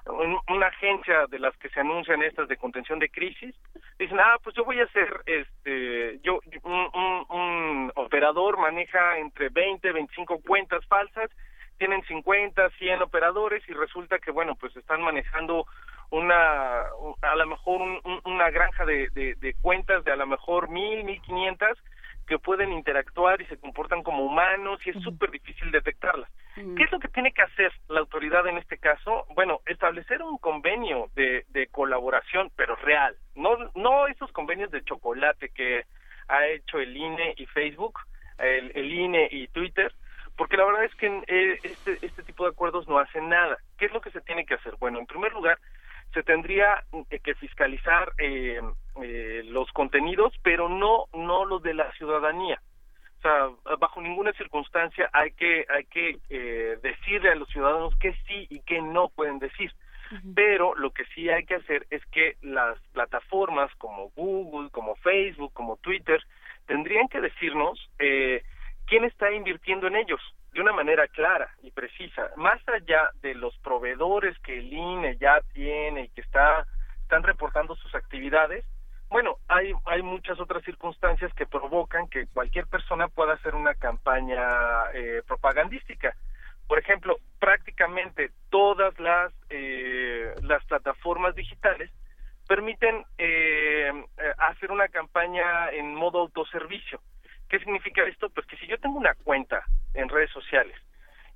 una agencia de las que se anuncian estas de contención de crisis, dicen, ah, pues yo voy a hacer, este, yo, un, un- un operador maneja entre 20, 25 cuentas falsas, tienen 50, 100 operadores y resulta que, bueno, pues están manejando una, a lo mejor un- un- una granja de, de cuentas de a lo mejor mil, mil quinientas que pueden interactuar y se comportan como humanos y es súper difícil detectarlas. ¿Qué es lo que tiene que hacer la autoridad en este caso? Bueno, establecer un convenio de, de colaboración, pero real, no, no esos convenios de chocolate que ha hecho el INE y Facebook, el, el INE y Twitter, porque la verdad es que eh, este, este tipo de acuerdos no hacen nada. ¿Qué es lo que se tiene que hacer? Bueno, en primer lugar, se tendría que fiscalizar eh, eh, los contenidos, pero no no los de la ciudadanía. O sea, bajo ninguna circunstancia hay que hay que eh, decirle a los ciudadanos qué sí y qué no pueden decir. Pero lo que sí hay que hacer es que las plataformas como Google, como Facebook, como Twitter, tendrían que decirnos eh, quién está invirtiendo en ellos de una manera clara y precisa, más allá de los proveedores que el INE ya tiene y que está están reportando sus actividades. Bueno, hay hay muchas otras circunstancias que provocan que cualquier persona pueda hacer una campaña eh, propagandística. Por ejemplo, prácticamente todas las eh, las plataformas digitales permiten eh, eh, hacer una campaña en modo autoservicio. ¿Qué significa esto? Pues que si yo tengo una cuenta en redes sociales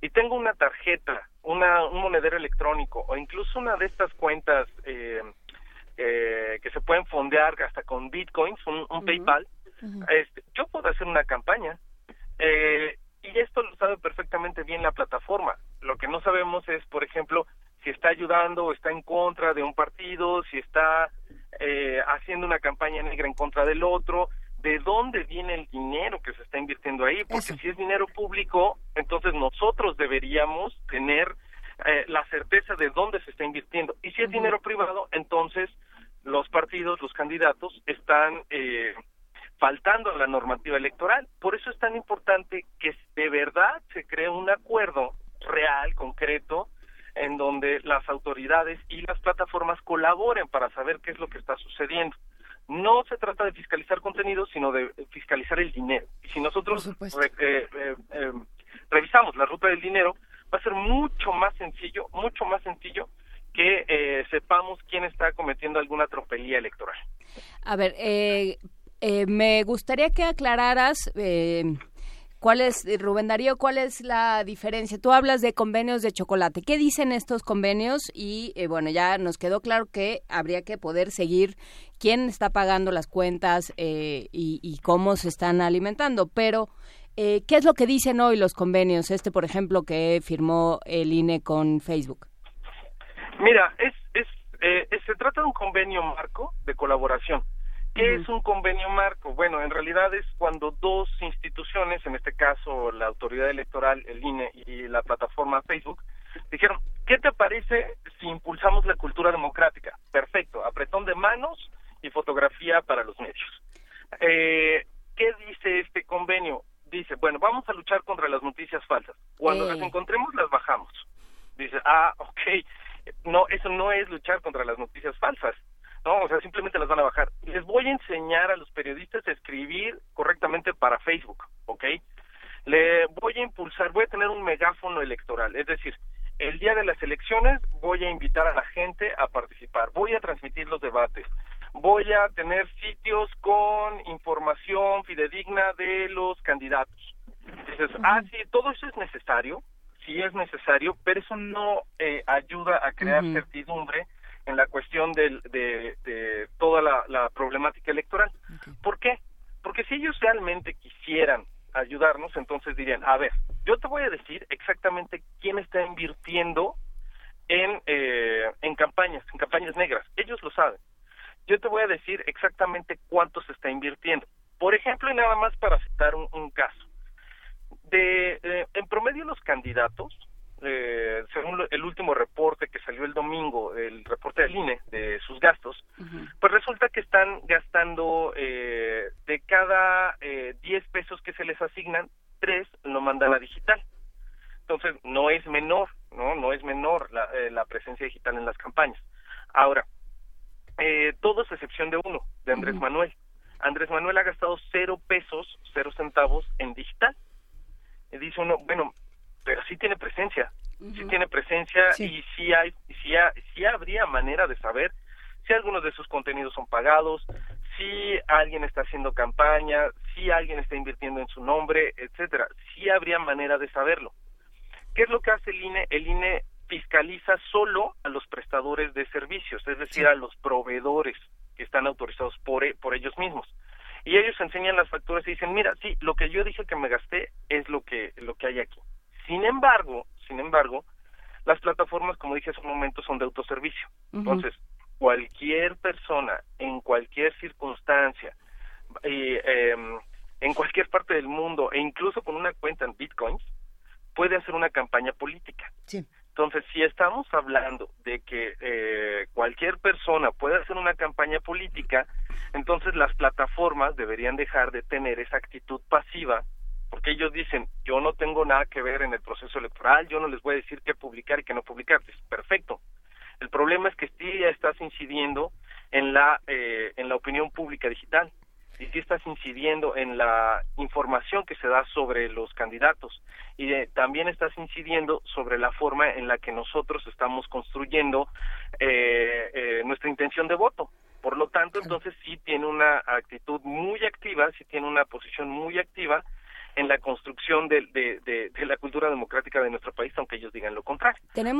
y tengo una tarjeta, una, un monedero electrónico o incluso una de estas cuentas eh, eh, que se pueden fondear hasta con bitcoins, un, un PayPal, este, yo puedo hacer una campaña. Eh, y esto lo sabe perfectamente bien la plataforma. Lo que no sabemos es, por ejemplo, si está ayudando o está en contra de un partido, si está eh, haciendo una campaña negra en contra del otro, de dónde viene el dinero que se está invirtiendo ahí, porque si es dinero público, entonces nosotros deberíamos tener eh, la certeza de dónde se está invirtiendo. Y si es dinero privado, entonces los partidos, los candidatos están eh, faltando a la normativa electoral. Por eso es tan importante que de verdad se cree un acuerdo real, concreto, en donde las autoridades y las plataformas colaboren para saber qué es lo que está sucediendo. No se trata de fiscalizar contenidos, sino de fiscalizar el dinero. Y si nosotros re- eh, eh, eh, revisamos la ruta del dinero, va a ser mucho más sencillo, mucho más sencillo que eh, sepamos quién está cometiendo alguna tropelía electoral. A ver, eh, eh, me gustaría que aclararas eh, cuál es, eh, Rubén Darío, cuál es la diferencia. Tú hablas de convenios de chocolate. ¿Qué dicen estos convenios? Y eh, bueno, ya nos quedó claro que habría que poder seguir quién está pagando las cuentas eh, y, y cómo se están alimentando. Pero, eh, ¿qué es lo que dicen hoy los convenios? Este, por ejemplo, que firmó el INE con Facebook. Mira, es, es, eh, es- se trata de un convenio marco de colaboración. ¿Qué es un convenio marco? Bueno, en realidad es cuando dos instituciones, en este caso la autoridad electoral, el INE y la plataforma Facebook,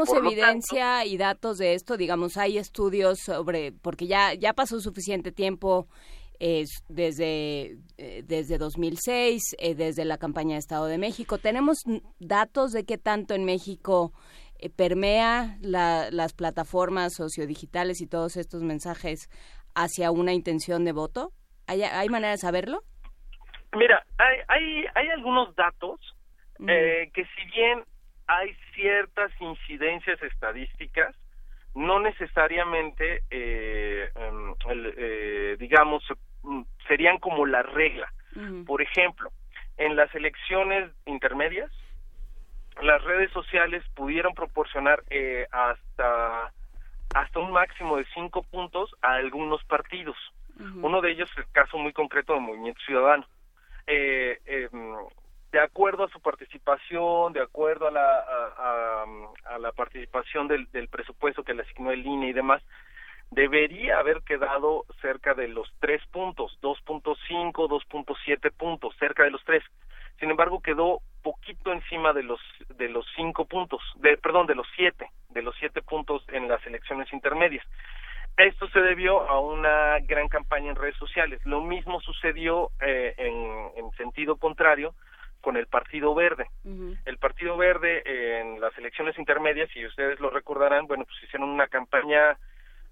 Tenemos Por evidencia y datos de esto, digamos, hay estudios sobre, porque ya, ya pasó suficiente tiempo eh, desde, eh, desde 2006, eh, desde la campaña de Estado de México. ¿Tenemos datos de qué tanto en México eh, permea la- las plataformas sociodigitales y todos estos mensajes hacia una intención de voto? ¿Hay, hay manera de saberlo? Mira, hay, hay, hay algunos datos eh, que si bien hay ciertas incidencias estadísticas, no necesariamente, eh, em, el, eh, digamos, mm, serían como la regla. Por ejemplo, en las elecciones intermedias, las redes sociales pudieron proporcionar eh, hasta hasta un máximo de cinco puntos a algunos partidos. Uno de ellos el caso muy concreto del Movimiento Ciudadano. Eh, em, de acuerdo a su participación, de acuerdo a la, a, la participación del, del presupuesto que le asignó el INE y demás, debería haber quedado cerca de los tres puntos, 2.5, 2.7 puntos, cerca de los tres. Sin embargo, quedó poquito encima de los de los cinco puntos, de perdón, de los siete, de los siete puntos en las elecciones intermedias. Esto se debió a una gran campaña en redes sociales. Lo mismo sucedió eh, en sentido contrario con el Partido Verde. El Partido Verde eh, en las elecciones intermedias, si ustedes lo recordarán, bueno, pues hicieron una campaña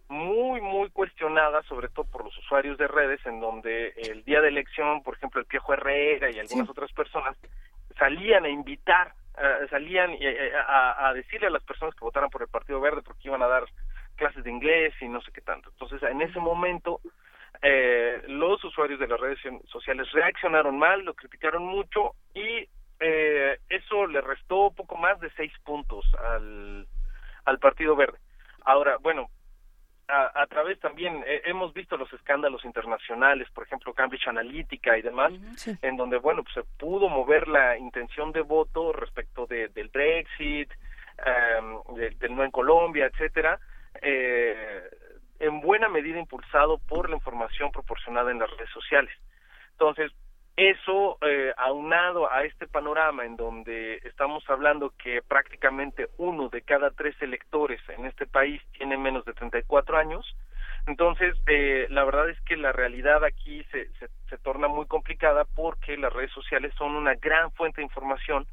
muy, muy cuestionada, sobre todo por los usuarios de redes, en donde el día de elección, por ejemplo, el Piojo Herrera y algunas otras personas salían a invitar, eh, salían eh, a, a decirle a las personas que votaran por el Partido Verde porque iban a dar clases de inglés y no sé qué tanto. Entonces, en ese momento, eh, los usuarios de las redes sociales reaccionaron mal, lo criticaron mucho y eh, eso le restó poco más de seis puntos al, al Partido Verde. Ahora, bueno, a, a través también eh, hemos visto los escándalos internacionales, por ejemplo Cambridge Analytica y demás, en donde bueno pues se pudo mover la intención de voto respecto de, del Brexit, de- del no en Colombia, etcétera, eh, en buena medida impulsado por la información proporcionada en las redes sociales. Entonces, eso eh, aunado a este panorama en donde estamos hablando que prácticamente uno de cada tres electores en este país tiene menos de 34 años, entonces eh, la verdad es que la realidad aquí se, se, se torna muy complicada porque las redes sociales son una gran fuente de información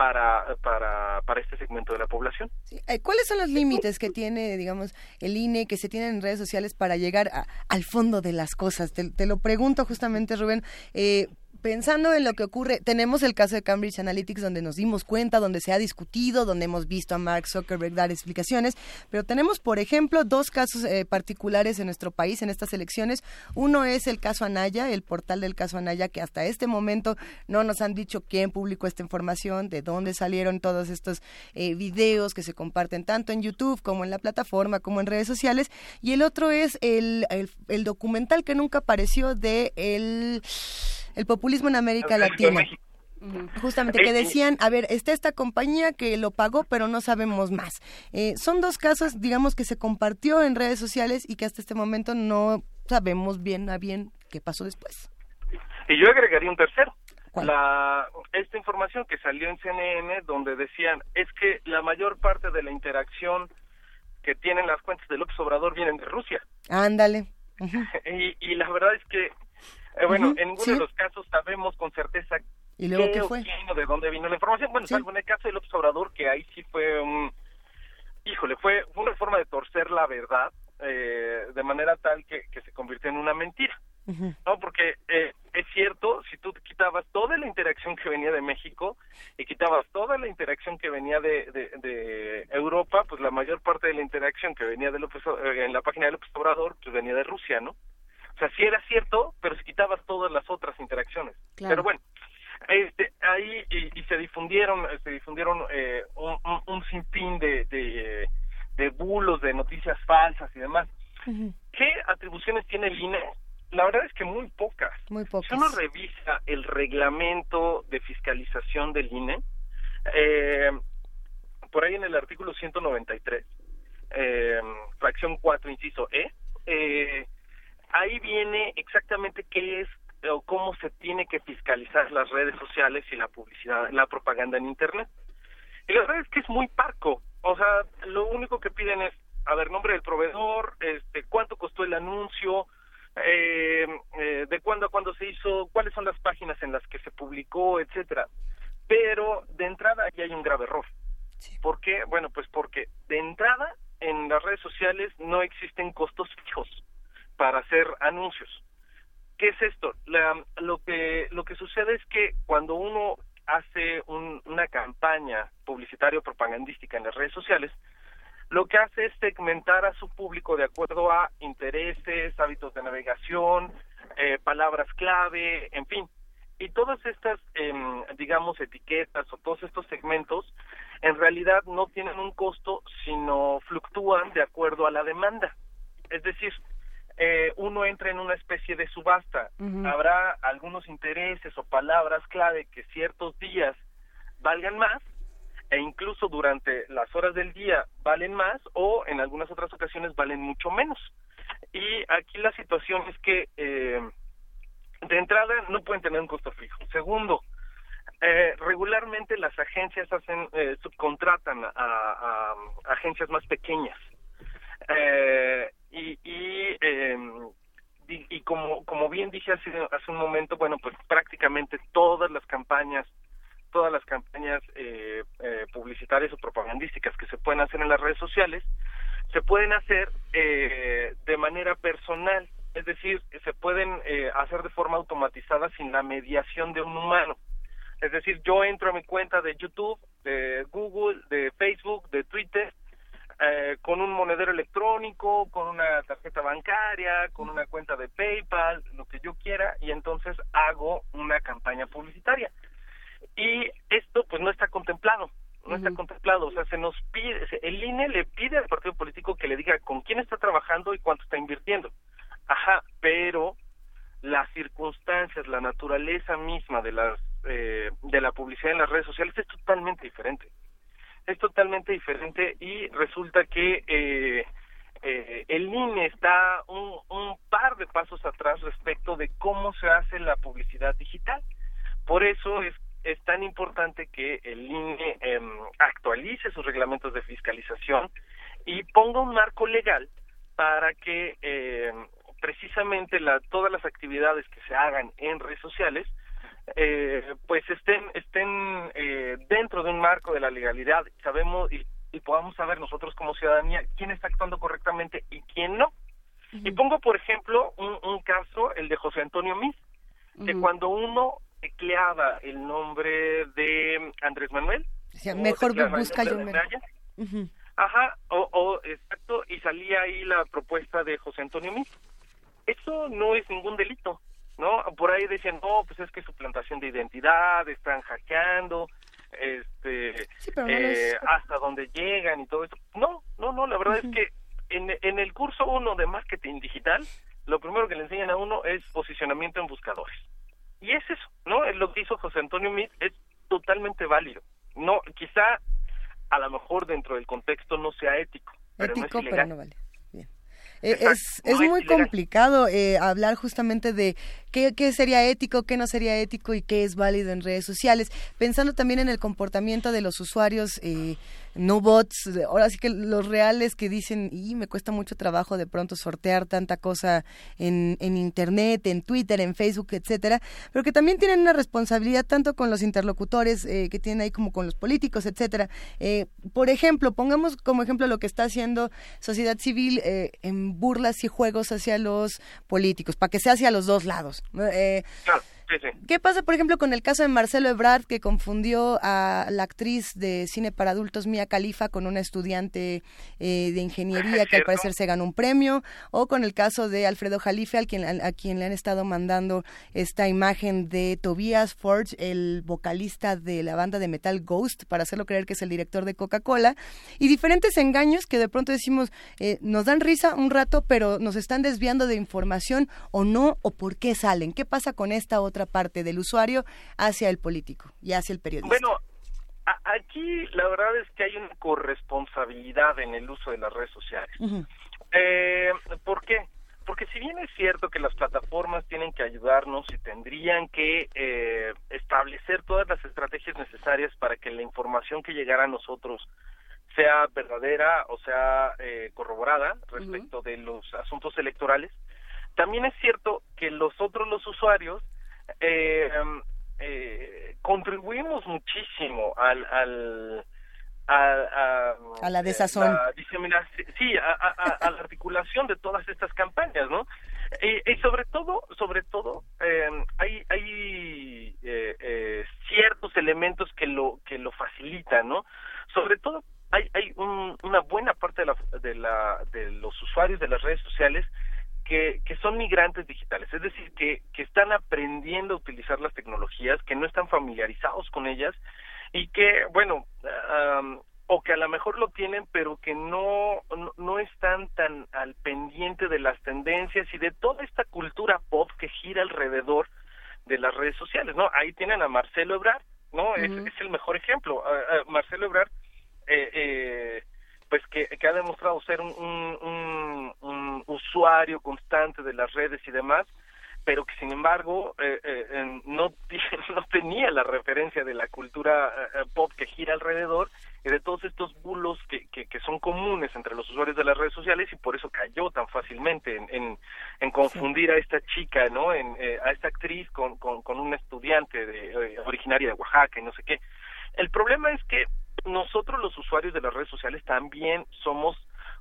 para, para, para este segmento de la población. Eh, ¿Cuáles son los límites que tiene, digamos, el INE, que se tienen en redes sociales para llegar a- al fondo de las cosas? Te, te lo pregunto justamente, Rubén, eh, pensando en lo que ocurre, tenemos el caso de Cambridge Analytics donde nos dimos cuenta, donde se ha discutido, donde hemos visto a Mark Zuckerberg dar explicaciones, pero tenemos, por ejemplo, dos casos eh, particulares en nuestro país en estas elecciones. Uno es el caso Anaya, el portal del caso Anaya, que hasta este momento no nos han dicho quién publicó esta información, de dónde salieron todos estos eh, videos que se comparten tanto en YouTube como en la plataforma, como en redes sociales. Y el otro es el, el, el documental que nunca apareció de el el populismo en América Latina. Justamente que decían, a ver, está esta compañía que lo pagó, pero no sabemos más. Eh, son dos casos, digamos, que se compartió en redes sociales y que hasta este momento no sabemos bien a bien qué pasó después. Y yo agregaría un tercero. La, esta información que salió en CNN donde decían es que la mayor parte de la interacción que tienen las cuentas de López Obrador vienen de Rusia. Ándale. *laughs* y, y la verdad es que eh, bueno, en ninguno sí. de los casos sabemos con certeza ¿Y luego qué o fue? quién de dónde vino la información. Bueno, salvo en el caso del López Obrador, que ahí sí fue un... Híjole, fue una forma de torcer la verdad eh, de manera tal que, que se convirtió en una mentira. No, porque eh, es cierto, si tú quitabas toda la interacción que venía de México y quitabas toda la interacción que venía de, de, de Europa, pues la mayor parte de la interacción que venía de López, eh, en la página de López Obrador, pues venía de Rusia, ¿no? O sea, sí era cierto, pero si quitabas todas las otras interacciones. Claro. Pero bueno, este, ahí y, y se difundieron, se difundieron eh, un, un, un sinfín de, de, de bulos, de noticias falsas y demás. ¿Qué atribuciones tiene el INE? La verdad es que muy pocas. Muy pocas. Si uno revisa el reglamento de fiscalización del INE, eh, por ahí en el artículo 193, eh, fracción 4, inciso E, eh, ahí viene exactamente qué es o cómo se tiene que fiscalizar las redes sociales y la publicidad, la propaganda en Internet. Y la verdad es que es muy parco. O sea, lo único que piden es, a ver, nombre del proveedor, este, cuánto costó el anuncio, eh, eh, de cuándo a cuándo se hizo, cuáles son las páginas en las que se publicó, etcétera. Pero de entrada ahí hay un grave error. ¿Por qué? Bueno, pues porque de entrada en las redes sociales no existen costos fijos para hacer anuncios. ¿Qué es esto? La- lo que lo que sucede es que cuando uno hace un- una campaña publicitaria o propagandística en las redes sociales, lo que hace es segmentar a su público de acuerdo a intereses, hábitos de navegación, eh, palabras clave, en fin. Y todas estas, em, digamos, etiquetas o todos estos segmentos, en realidad no tienen un costo, sino fluctúan de acuerdo a la demanda. Es decir, eh, uno entra en una especie de subasta. Habrá algunos intereses o palabras clave que ciertos días valgan más e incluso durante las horas del día valen más o en algunas otras ocasiones valen mucho menos. Y aquí la situación es que eh, de entrada no pueden tener un costo fijo. Segundo, eh, regularmente las agencias hacen eh, subcontratan a, a- a agencias más pequeñas eh, y y, eh, y, como como bien dije hace hace un momento bueno pues prácticamente todas las campañas todas las campañas eh, eh, publicitarias o propagandísticas que se pueden hacer en las redes sociales se pueden hacer eh, de manera personal, es decir, se pueden eh, hacer de forma automatizada sin la mediación de un humano. Es decir, yo entro a mi cuenta de YouTube, de Google, de Facebook, de Twitter, eh, con un monedero electrónico, con una tarjeta bancaria, con una cuenta de PayPal, lo que yo quiera, y entonces hago una campaña publicitaria. Y esto pues no está contemplado, no está contemplado, o sea, se nos pide, el INE le pide al partido político que le diga con quién está trabajando y cuánto está invirtiendo. Ajá, pero las circunstancias, la naturaleza misma de las eh, de la publicidad en las redes sociales es totalmente diferente. Es totalmente diferente y resulta que eh, eh, el INE está un, par de pasos atrás respecto de cómo se hace la publicidad digital. Por eso es, es tan importante que el INE em, actualice sus reglamentos de fiscalización y ponga un marco legal para que em, precisamente la, todas las actividades que se hagan en redes sociales eh, pues estén estén eh, dentro de un marco de la legalidad sabemos y, y podamos saber nosotros como ciudadanía quién está actuando correctamente y quién no y pongo por ejemplo un, un caso el de José Antonio Mis que cuando uno tecleaba el nombre de Andrés Manuel. O mejor tecleaba el busca yo me- Anaya. Ujú. Ajá, o, o exacto, y salía ahí la propuesta de José Antonio Meade. Eso no es ningún delito, ¿no? Por ahí decían, no, pues es que suplantación de identidad, están hackeando, este, pero no eh, hasta dónde llegan y todo eso. No, no, no, la verdad es que en, en el curso uno de marketing digital, lo primero que le enseñan a uno es posicionamiento en buscadores. Y es eso, ¿no? Es lo que hizo José Antonio Meade es totalmente válido. No, quizá a lo mejor dentro del contexto no sea ético, pero no Ético, es pero ilegal. no vale. Eh, es es muy complicado eh, hablar justamente de qué, qué sería ético, qué no sería ético y qué es válido en redes sociales, pensando también en el comportamiento de los usuarios, eh, no bots, ahora sí que los reales que dicen, y me cuesta mucho trabajo de pronto sortear tanta cosa en, en Internet, en Twitter, en Facebook, etcétera, pero que también tienen una responsabilidad tanto con los interlocutores eh, que tienen ahí como con los políticos, etcétera. Eh, por ejemplo, pongamos como ejemplo lo que está haciendo sociedad civil eh, en burlas y juegos hacia los políticos, para que sea hacia los dos lados. Eh, Claro, sí, sí. ¿Qué pasa, por ejemplo, con el caso de Marcelo Ebrard, que confundió a la actriz de cine para adultos Mia Khalifa con una estudiante eh, de ingeniería que al parecer se ganó un premio? O con el caso de Alfredo Jalife, al quien, a, a quien le han estado mandando esta imagen de Tobias Forge, el vocalista de la banda de metal Ghost, para hacerlo creer que es el director de Coca-Cola. Y diferentes engaños que de pronto decimos, eh, nos dan risa un rato, pero nos están desviando de información o no, o por qué salen. ¿Qué pasa con esta otra parte del usuario hacia el político y hacia el periodista? Bueno, aquí la verdad es que hay una corresponsabilidad en el uso de las redes sociales. Eh, ¿Por qué? Porque si bien es cierto que las plataformas tienen que ayudarnos y tendrían que eh, establecer todas las estrategias necesarias para que la información que llegara a nosotros sea verdadera o sea eh, corroborada respecto de los asuntos electorales, también es cierto que nosotros los usuarios eh, eh, contribuimos muchísimo al, al a, a- A la desazón. la diseminación, sí, a, la articulación de todas estas campañas, ¿no? Y, y sobre todo, sobre todo, eh, hay, hay eh, eh, ciertos elementos que lo que lo facilitan, ¿no? Sobre todo, hay, hay un- una buena parte de, la, de, la, de los usuarios de las redes sociales que, que son migrantes digitales, es decir, que, que están aprendiendo a utilizar las tecnologías, que no están familiarizados con ellas y que, bueno, am, o que a lo mejor lo tienen, pero que no, no, no están tan al pendiente de las tendencias y de toda esta cultura pop que gira alrededor de las redes sociales, ¿no? Ahí tienen a Marcelo Ebrard, ¿no? Es- es, el mejor ejemplo. Marcelo Ebrard, eh, eh, pues que, que ha demostrado ser un, usuario constante de las redes y demás, pero que sin embargo eh, eh, no, *laughs* no tenía la referencia de la cultura eh, eh, pop que gira alrededor y de todos estos bulos que, que, que son comunes entre los usuarios de las redes sociales y por eso cayó tan fácilmente en, en, en confundir a esta chica, ¿no? En, eh, a esta actriz con, con, con estudiante de, eh, originaria de Oaxaca y no sé qué. El problema es que nosotros los usuarios de las redes sociales también somos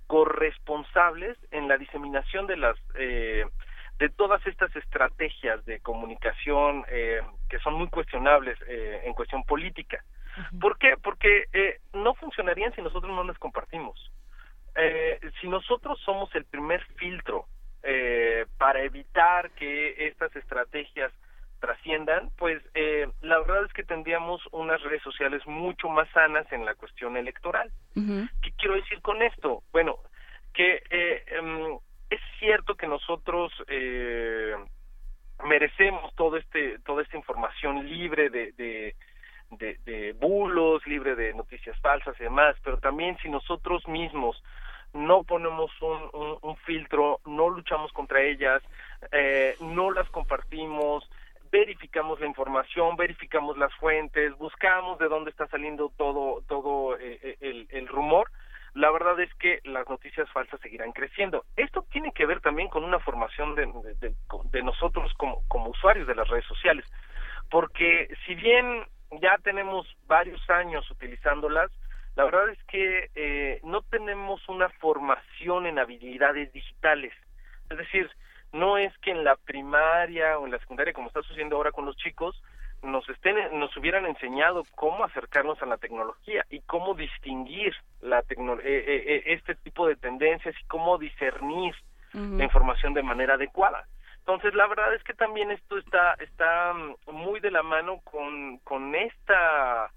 corresponsables en la diseminación de las eh, de todas estas estrategias de comunicación eh, que son muy cuestionables eh, en cuestión política. ¿Por qué? Porque eh, no funcionarían si nosotros no las compartimos. Eh, si nosotros somos el primer filtro eh, para evitar que estas estrategias trasciendan, pues eh, la verdad es que tendríamos unas redes sociales mucho más sanas en la cuestión electoral. ¿Qué quiero decir con esto? Bueno, que eh, em, es cierto que nosotros eh, merecemos todo este toda esta información libre de, de, de, de bulos, libre de noticias falsas y demás, pero también si nosotros mismos no ponemos un, un, un filtro, no luchamos contra ellas, eh, no las compartimos, verificamos la información, verificamos las fuentes, buscamos de dónde está saliendo todo todo eh, eh, el, rumor, la verdad es que las noticias falsas seguirán creciendo. Esto tiene que ver también con una formación de nosotros como, como usuarios de las redes sociales, porque si bien ya tenemos varios años utilizándolas, la verdad es que eh, no tenemos una formación en habilidades digitales. Es decir, no es que en la primaria o en la secundaria, como está sucediendo ahora con los chicos, nos estén nos hubieran enseñado cómo acercarnos a la tecnología y cómo distinguir la tecno- eh, eh, eh, este tipo de tendencias y cómo discernir la información de manera adecuada. Entonces, la verdad es que también esto está está muy de la mano con con esta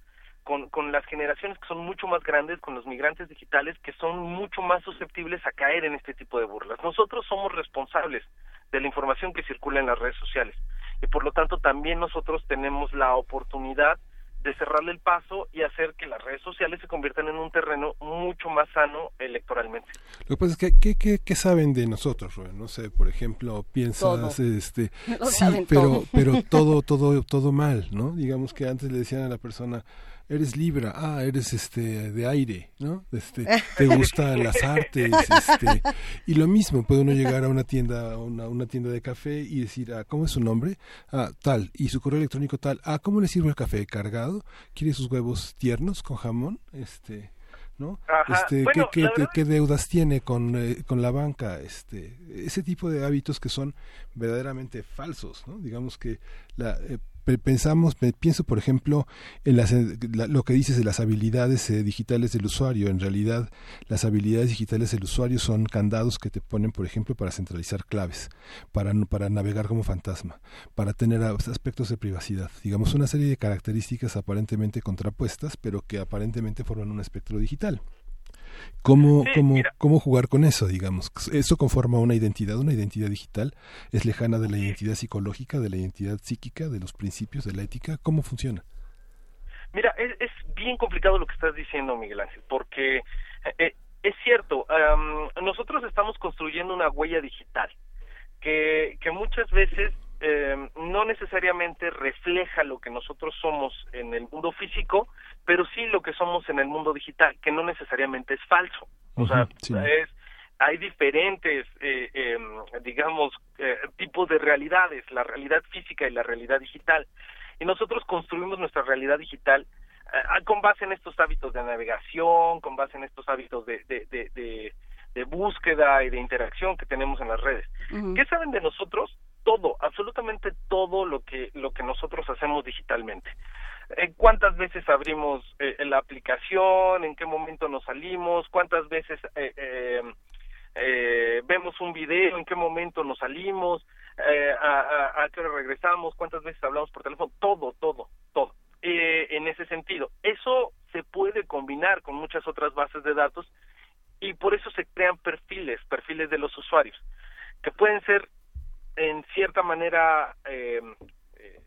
con, con las generaciones que son mucho más grandes, con los migrantes digitales que son mucho más susceptibles a caer en este tipo de burlas. Nosotros somos responsables de la información que circula en las redes sociales y por lo tanto también nosotros tenemos la oportunidad de cerrarle el paso y hacer que las redes sociales se conviertan en un terreno mucho más sano electoralmente. Lo que pasa es que, ¿qué, qué, qué saben de nosotros, Rubén? No sé, por ejemplo, piensas, Todo. este, Lo sí, pero, todo. pero *laughs* todo, todo, todo mal, ¿no? Digamos que antes le decían a la persona, eres Libra, ah, eres este de aire, ¿no? Este, *laughs* te gustan las artes, este, y lo mismo, puede uno llegar a una tienda, a una, una tienda de café y decir, ah, ¿cómo es su nombre? Ah, tal, y su correo electrónico tal, ah, ¿cómo le sirve el café? ¿Cargado? ¿Quiere sus huevos tiernos con jamón? Este, ¿no? Este, bueno, ¿qué, qué, qué- verdad- qué deudas tiene con, eh, con la banca? Este, ese tipo de hábitos que son verdaderamente falsos, ¿no? Digamos que la, eh, pensamos, pe- pienso por ejemplo en las, eh, lo que dices de las habilidades eh, digitales del usuario. En realidad, las habilidades digitales del usuario son candados que te ponen, por ejemplo, para centralizar claves, para, para navegar como fantasma, para tener a- aspectos de privacidad. Digamos, una serie de características aparentemente contrapuestas, pero que aparentemente forman un espectro digital. ¿Cómo, Sí, cómo. ¿Cómo jugar con eso, digamos? Eso conforma una identidad, una identidad digital, es lejana de la identidad psicológica, de la identidad psíquica, de los principios, de la ética. ¿Cómo funciona? Mira, es, es bien complicado lo que estás diciendo, Miguel Ángel, porque eh, es cierto, nosotros estamos construyendo una huella digital que, que muchas veces eh, no necesariamente refleja lo que nosotros somos en el mundo físico, pero sí lo que somos en el mundo digital, que no necesariamente es falso. O sea, sí. es hay diferentes, eh, em, digamos, eh, tipos de realidades, la realidad física y la realidad digital. Y nosotros construimos nuestra realidad digital eh, con base en estos hábitos de navegación, con base en estos hábitos de, de, de, de- de búsqueda y de interacción que tenemos en las redes. ¿Qué saben de nosotros? Todo, absolutamente todo lo que lo que nosotros hacemos digitalmente. Eh, ¿Cuántas veces abrimos eh, la aplicación? ¿En qué momento nos salimos? ¿Cuántas veces eh, eh, eh, vemos un video? ¿En qué momento nos salimos? Eh, a, a, ¿A qué hora regresamos? ¿Cuántas veces hablamos por teléfono? Todo, todo, todo. En ese sentido, eso se puede combinar con muchas otras bases de datos y por eso se crean perfiles, perfiles de los usuarios, que pueden ser en cierta manera eh, eh,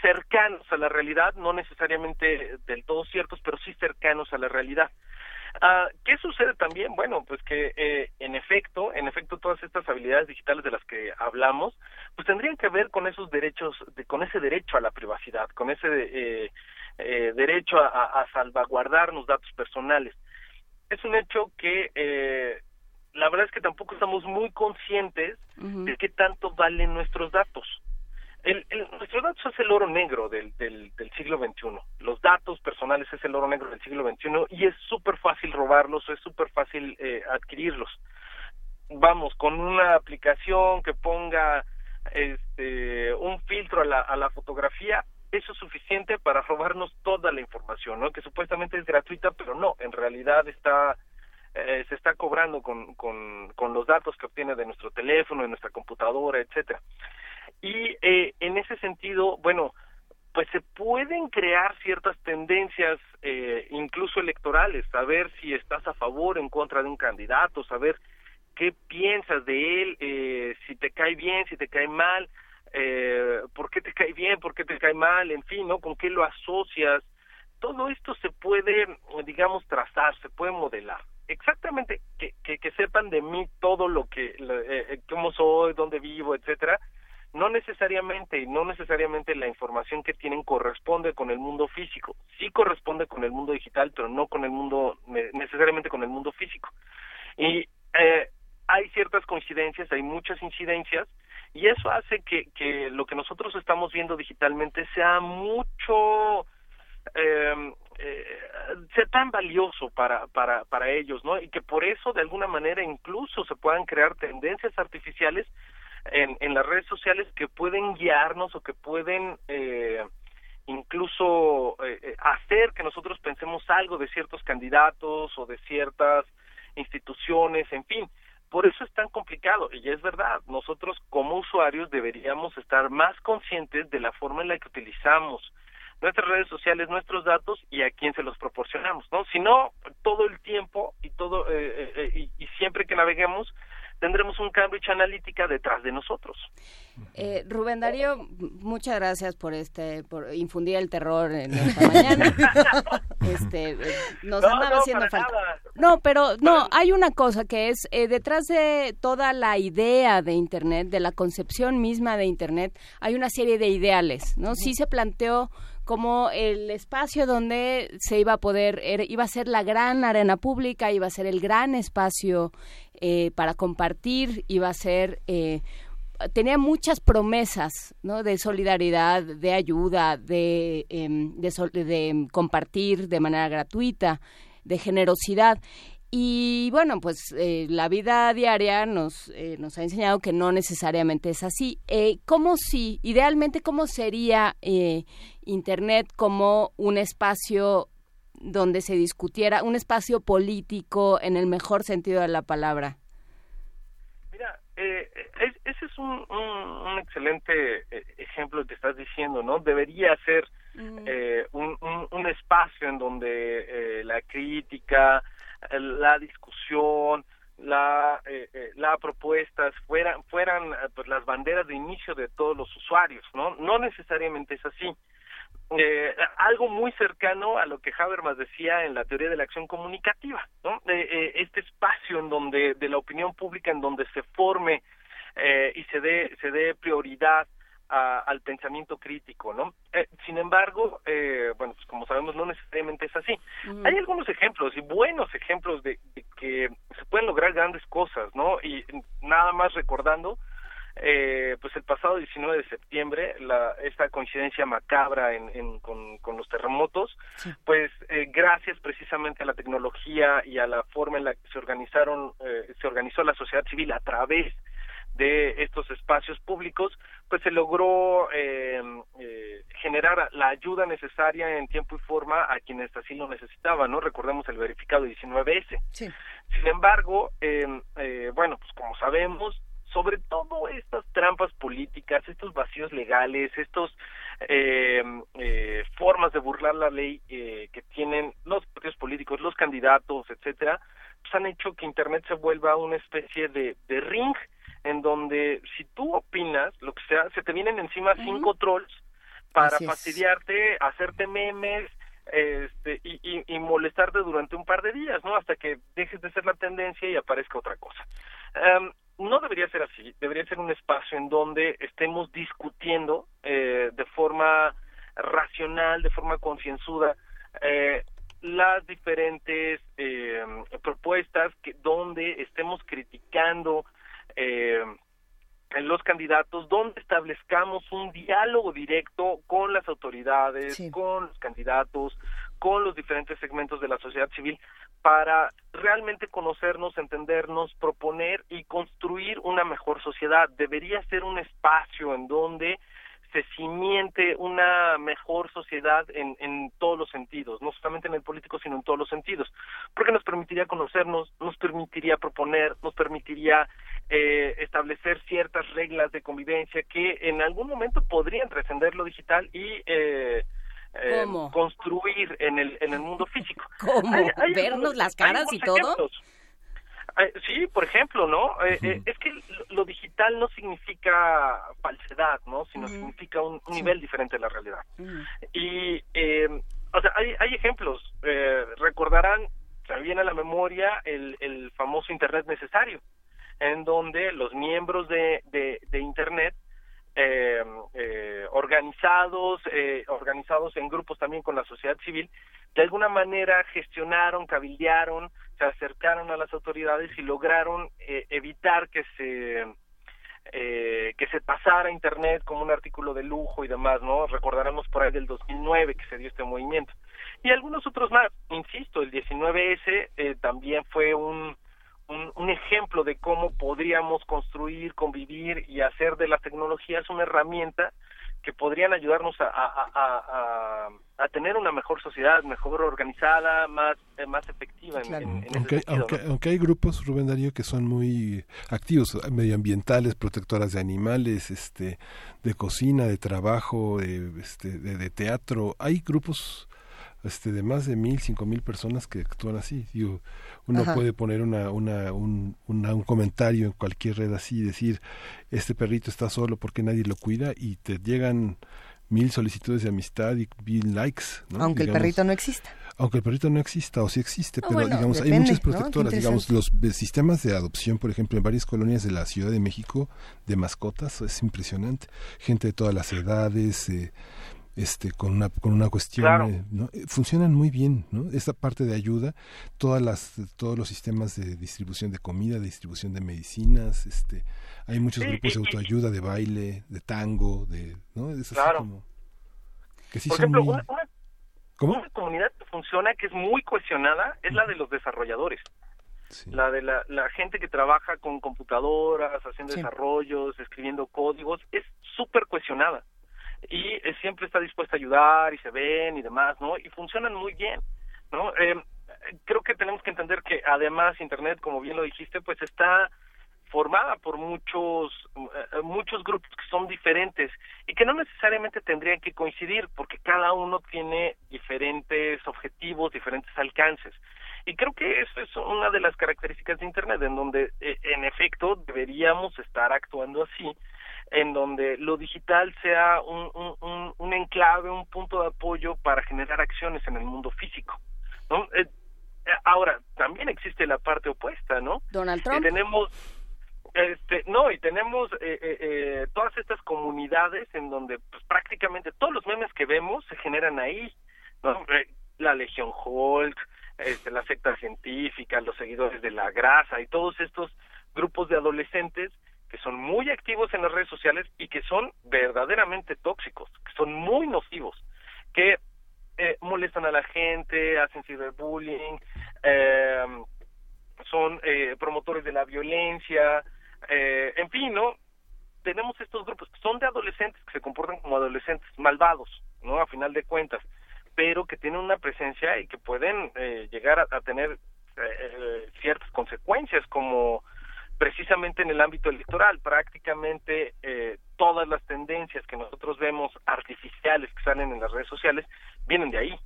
cercanos a la realidad, no necesariamente del todo ciertos, pero sí cercanos a la realidad. Ah, ¿Qué sucede también? Bueno, pues que eh, en efecto, en efecto, todas estas habilidades digitales de las que hablamos, pues tendrían que ver con esos derechos, de, con ese derecho a la privacidad, con ese eh, eh, derecho a, a- a salvaguardarnos datos personales. Es un hecho que eh, la verdad es que tampoco estamos muy conscientes de qué tanto valen nuestros datos. El, el- nuestros datos es el oro negro del, del, del siglo XXI. Los datos personales es el oro negro del siglo XXI y es súper fácil robarlos, es súper fácil eh, adquirirlos. Vamos, con una aplicación que ponga este, un filtro a la, a la fotografía, eso es suficiente para robarnos toda la información, ¿no? Que supuestamente es gratuita, pero no, en realidad está eh, se está cobrando con, con, con los datos que obtiene de nuestro teléfono, de nuestra computadora, etcétera. Y eh, en ese sentido, bueno, pues se pueden crear ciertas tendencias, eh, incluso electorales, saber si estás a favor o en contra de un candidato, saber qué piensas de él, eh, si te cae bien, si te cae mal, eh, por qué te cae bien, por qué te cae mal, en fin, ¿no? Con qué lo asocias. Todo esto se puede, digamos, trazar, se puede modelar. Exactamente, que, que, que sepan de mí todo lo que, eh, eh, cómo soy, dónde vivo, etcétera, no necesariamente, no necesariamente la información que tienen corresponde con el mundo físico. Sí corresponde con el mundo digital, pero no con el mundo, ne- necesariamente con el mundo físico. Y eh, hay ciertas coincidencias, hay muchas incidencias, y eso hace que, que lo que nosotros estamos viendo digitalmente sea mucho, eh, sea tan valioso para, para, para ellos, ¿no? Y que por eso, de alguna manera, incluso se puedan crear tendencias artificiales en, en las redes sociales que pueden guiarnos o que pueden eh, incluso eh, eh, hacer que nosotros pensemos algo de ciertos candidatos o de ciertas instituciones, en fin. Por eso es tan complicado y es verdad, nosotros como usuarios deberíamos estar más conscientes de la forma en la que utilizamos nuestras redes sociales, nuestros datos y a quién se los proporcionamos, ¿no? Si no, todo el tiempo y todo eh, eh, eh, y, y siempre que naveguemos tendremos un Cambridge Analytica detrás de nosotros. Eh, Rubén Darío, muchas gracias por este, por infundir el terror en esta mañana. *laughs* este, eh, nos No, andaba no, haciendo falta. nada. No, pero no, hay una cosa que es eh, detrás de toda la idea de Internet, de la concepción misma de Internet, hay una serie de ideales, ¿no? Sí se planteó como el espacio donde se iba a poder, era- iba a ser la gran arena pública, iba a ser el gran espacio eh, para compartir, iba a ser eh, tenía muchas promesas ¿no? de solidaridad, de ayuda, de, em, de, de, compartir de manera gratuita, de generosidad. Y bueno, pues eh, la vida diaria nos, eh, nos ha enseñado que no necesariamente es así. Eh, ¿Cómo sí, idealmente, cómo sería eh, Internet como un espacio donde se discutiera, un espacio político en el mejor sentido de la palabra? Mira, eh, es- ese es un, un, un excelente ejemplo que estás diciendo, ¿no? Debería ser eh, un, un, espacio en donde eh, la crítica, la discusión, la, eh, eh, la propuestas fueran fueran eh, pues las banderas de inicio de todos los usuarios, ¿no? No necesariamente es así. Eh, algo muy cercano a lo que Habermas decía en la teoría de la acción comunicativa, ¿no? Eh, este espacio en donde de la opinión pública en donde se forme y se dé se dé prioridad a- al pensamiento crítico, ¿no? Eh, sin embargo, eh, bueno, pues como sabemos no necesariamente es así. Hay algunos ejemplos y buenos ejemplos de, de que se pueden lograr grandes cosas, ¿no? Y nada más recordando eh, pues el pasado 19 de septiembre, la, esta coincidencia macabra en, en- con, con los terremotos, pues eh, gracias precisamente a la tecnología y a la forma en la que se organizaron, eh, se organizó la sociedad civil a través de estos espacios públicos, pues se logró eh, eh, generar la ayuda necesaria en tiempo y forma a quienes así lo necesitaban, ¿no? Recordemos el verificado 19S. Sin embargo, eh, eh, bueno, pues como sabemos, sobre todo estas trampas políticas, estos vacíos legales, estos eh, eh, formas de burlar la ley eh, que tienen los partidos políticos, los candidatos, etcétera, pues han hecho que Internet se vuelva una especie de, de ring en donde si tú opinas, lo que sea, se te vienen encima cinco trolls para Así es. fastidiarte, hacerte memes, este, y, y, y molestarte durante un par de días, ¿no? Hasta que dejes de ser la tendencia y aparezca otra cosa. Em, no debería ser así, debería ser un espacio en donde estemos discutiendo eh, de forma racional, de forma concienzuda, eh, las diferentes eh, propuestas que donde estemos criticando eh, en los candidatos, donde establezcamos un diálogo directo con las autoridades, con los candidatos, con los diferentes segmentos de la sociedad civil, para realmente conocernos, entendernos, proponer y construir una mejor sociedad. Debería ser un espacio en donde se una mejor sociedad en, en todos los sentidos, no solamente en el político, sino en todos los sentidos, porque nos permitiría conocernos, nos permitiría proponer, nos permitiría eh, establecer ciertas reglas de convivencia que en algún momento podrían trascender lo digital y eh, eh, construir en el en el mundo físico. *laughs* ¿Cómo? Hay- hay ¿Vernos algunos- las caras y todo? ejemplos. Eh, sí, por ejemplo, ¿no? Eh, eh, es que lo, lo digital no significa falsedad, ¿no? Sino significa un, un nivel diferente de la realidad. Y, eh, o sea, hay, hay ejemplos. Eh, recordarán, se viene a la memoria el, el famoso Internet necesario, en donde los miembros de, de, de Internet, eh, eh, organizados, eh, organizados en grupos también con la sociedad civil, de alguna manera gestionaron, cabildearon, se acercaron a las autoridades y lograron eh, evitar que se eh, que se pasara a internet como un artículo de lujo y demás, ¿no? Recordaremos por ahí del 2009 que se dio este movimiento. Y algunos otros más, insisto, el 19S eh, también fue un, un, un ejemplo de cómo podríamos construir, convivir y hacer de las tecnologías una herramienta que podrían ayudarnos a, a, a, a tener una mejor sociedad, mejor organizada, más, eh, más efectiva en, en- ese Aunque, sentido, aunque, ¿no? aunque hay grupos, Rubén Darío, que son muy activos, medioambientales, protectoras de animales, este, de cocina, de trabajo, de, este, de, de teatro, hay grupos este, de más de mil, cinco mil personas que actúan así. Digo, uno Ajá. puede poner una, una, un, una- un comentario en cualquier red así y decir, este perrito está solo porque nadie lo cuida y te llegan mil solicitudes de amistad y mil likes. ¿no? Aunque el perrito no exista. aunque el perrito no exista o sí existe, Ah, pero bueno, digamos, hay muchas protectoras, digamos, los eh, sistemas de adopción, por ejemplo, en varias colonias de la Ciudad de México de mascotas, es impresionante. Gente de todas las edades, eh, este, con una, con una cuestión, Claro. eh, ¿no? Eh, funcionan muy bien, ¿no? Esta parte de ayuda, todas las, todos los sistemas de distribución de comida, de distribución de medicinas, este, hay muchos Sí, grupos de autoayuda, de baile, de tango, de, ¿no? Es así Claro. como que sí Por son ejemplo, muy- una, una- ¿Cómo? una comunidad que funciona, que es muy cuestionada, es la de los desarrolladores. La de la, la gente que trabaja con computadoras, haciendo Sí. desarrollos, escribiendo códigos, es súper cuestionada. Y eh, siempre está dispuesta a ayudar y se ven y demás, ¿no? Y funcionan muy bien, ¿no? Eh, creo que tenemos que entender que además Internet, como bien lo dijiste, pues está formada por muchos eh, muchos grupos que son diferentes y que no necesariamente tendrían que coincidir porque cada uno tiene diferentes objetivos, diferentes alcances. Y creo que eso es una de las características de Internet, en donde eh, en efecto deberíamos estar actuando así, en donde lo digital sea un, un, un, enclave, un punto de apoyo para generar acciones en el mundo físico. ¿no? Eh, eh, ahora, también existe la parte opuesta, ¿no? Donald Eh, Trump. tenemos este no y tenemos eh, eh, eh, todas estas comunidades en donde pues, prácticamente todos los memes que vemos se generan ahí ¿no? Eh, la Legión Hulk este, la secta científica los seguidores de la grasa y todos estos grupos de adolescentes que son muy activos en las redes sociales y que son verdaderamente tóxicos que son muy nocivos que eh, molestan a la gente hacen ciberbullying eh, son eh, promotores de la violencia, eh, en fin, ¿no? Tenemos estos grupos son de adolescentes, que se comportan como adolescentes malvados, ¿no? A final de cuentas, pero que tienen una presencia y que pueden eh, llegar a, tener eh, ciertas consecuencias, como precisamente en el ámbito electoral, prácticamente eh, todas las tendencias que nosotros vemos artificiales que salen en las redes sociales vienen de ahí,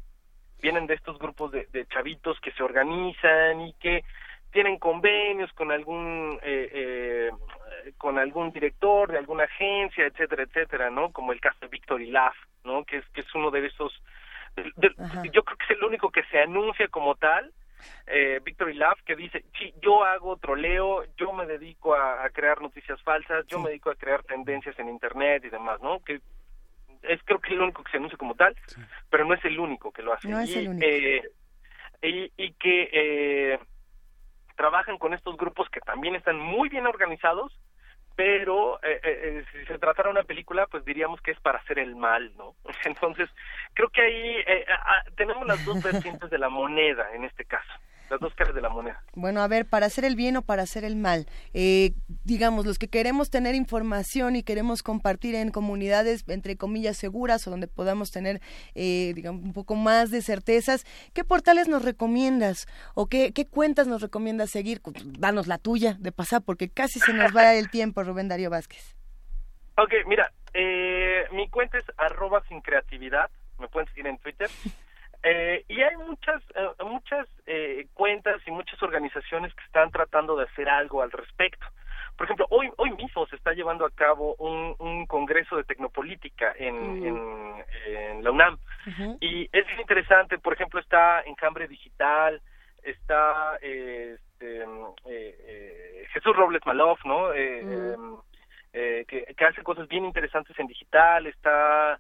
vienen de estos grupos de, de chavitos que se organizan y que tienen convenios con algún eh, eh, con algún director de alguna agencia etcétera etcétera no como el caso de Victory Laugh no que es que es uno de esos de- yo creo que es el único que se anuncia como tal eh, Victory Laugh que dice sí yo hago troleo yo me dedico a, a crear noticias falsas yo me dedico a crear tendencias en internet y demás no que es creo que el único que se anuncia como tal pero no es el único que lo hace. No es y, el único. eh, y, y que eh, trabajan con estos grupos que también están muy bien organizados, pero eh, eh, eh, si se tratara una película, pues diríamos que es para hacer el mal, ¿no? *laughs* Entonces, creo que ahí eh, ah, tenemos las dos *laughs* vertientes de la moneda en este caso, las dos caras de la moneda. Bueno, a ver, para hacer el bien o para hacer el mal. Eh, digamos, los que queremos tener información y queremos compartir en comunidades, entre comillas, seguras o donde podamos tener, eh, digamos, un poco más de certezas, ¿qué portales nos recomiendas? ¿O qué, qué cuentas nos recomiendas seguir? Danos la tuya de pasar, porque casi se nos va el tiempo, Rubén Darío Vázquez. Ok, mira, eh, mi cuenta es arroba sin creatividad, me pueden seguir en Twitter. Eh, y hay muchas eh, muchas eh, cuentas y muchas organizaciones que están tratando de hacer algo al respecto. Por ejemplo, hoy hoy mismo se está llevando a cabo un, un congreso de tecnopolítica en, en, en la UNAM. Y es interesante, por ejemplo, está Enjambre Digital, está eh, este, eh, eh, Jesús Robles Maloff, ¿no? Eh, Mm. em, eh, que, que hace cosas bien interesantes en digital, está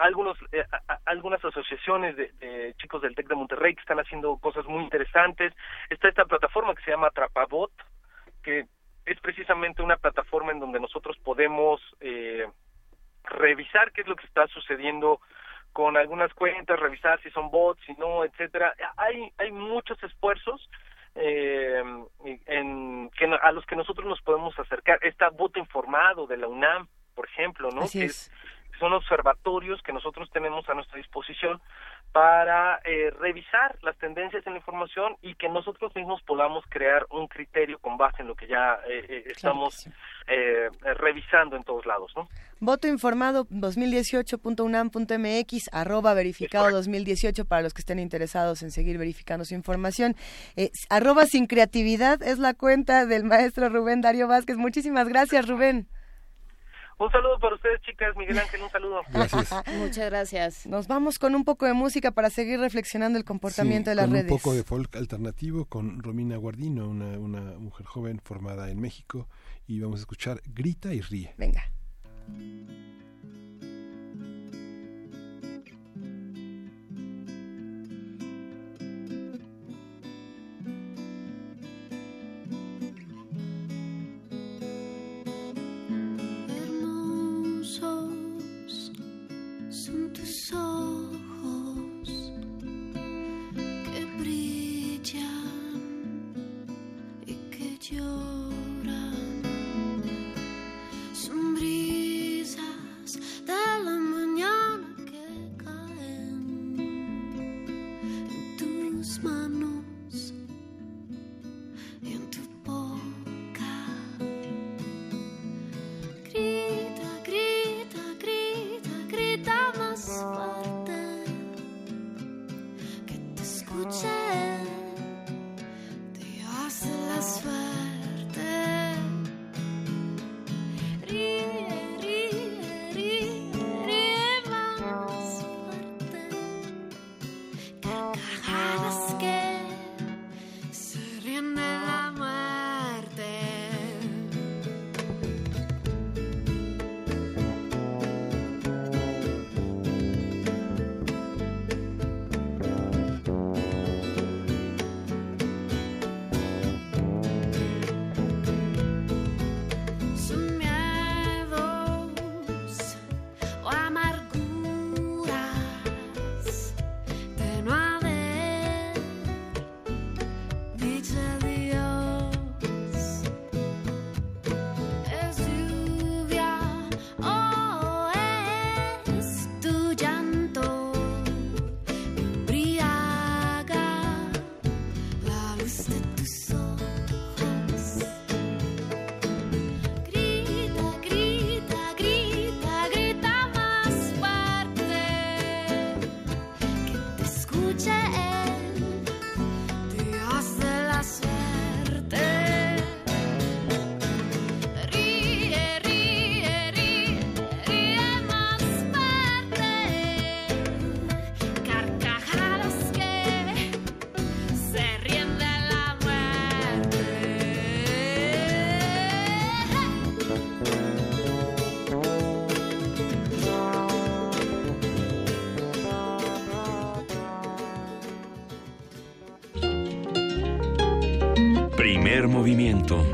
algunos eh, a- algunas asociaciones de, chicos del TEC de Monterrey que están haciendo cosas muy interesantes, está esta plataforma que se llama Atrapabot, que es precisamente una plataforma en donde nosotros podemos eh, revisar qué es lo que está sucediendo con algunas cuentas, revisar si son bots, si no, etcétera. Hay hay muchos esfuerzos eh, a los que nosotros nos podemos acercar. Está voto informado de la UNAM, por ejemplo, ¿no? Así que es. son observatorios que nosotros tenemos a nuestra disposición para eh, revisar las tendencias en la información y que nosotros mismos podamos crear un criterio con base en lo que ya eh, eh, estamos eh, revisando en todos lados, ¿no? Voto informado 2018.unam.mx, arroba verificado 2018 para los que estén interesados en seguir verificando su información. Eh, arroba sin creatividad es la cuenta del maestro Rubén Darío Vázquez. Muchísimas gracias, Rubén. Un saludo para ustedes, chicas. Miguel Ángel, un saludo. *laughs* Muchas gracias. Nos vamos con un poco de música para seguir reflexionando el comportamiento Sí, de las con redes. un poco de folk alternativo con Romina Guardino, una, una mujer joven formada en México, y vamos a escuchar Grita y Ríe. Venga. Movimiento.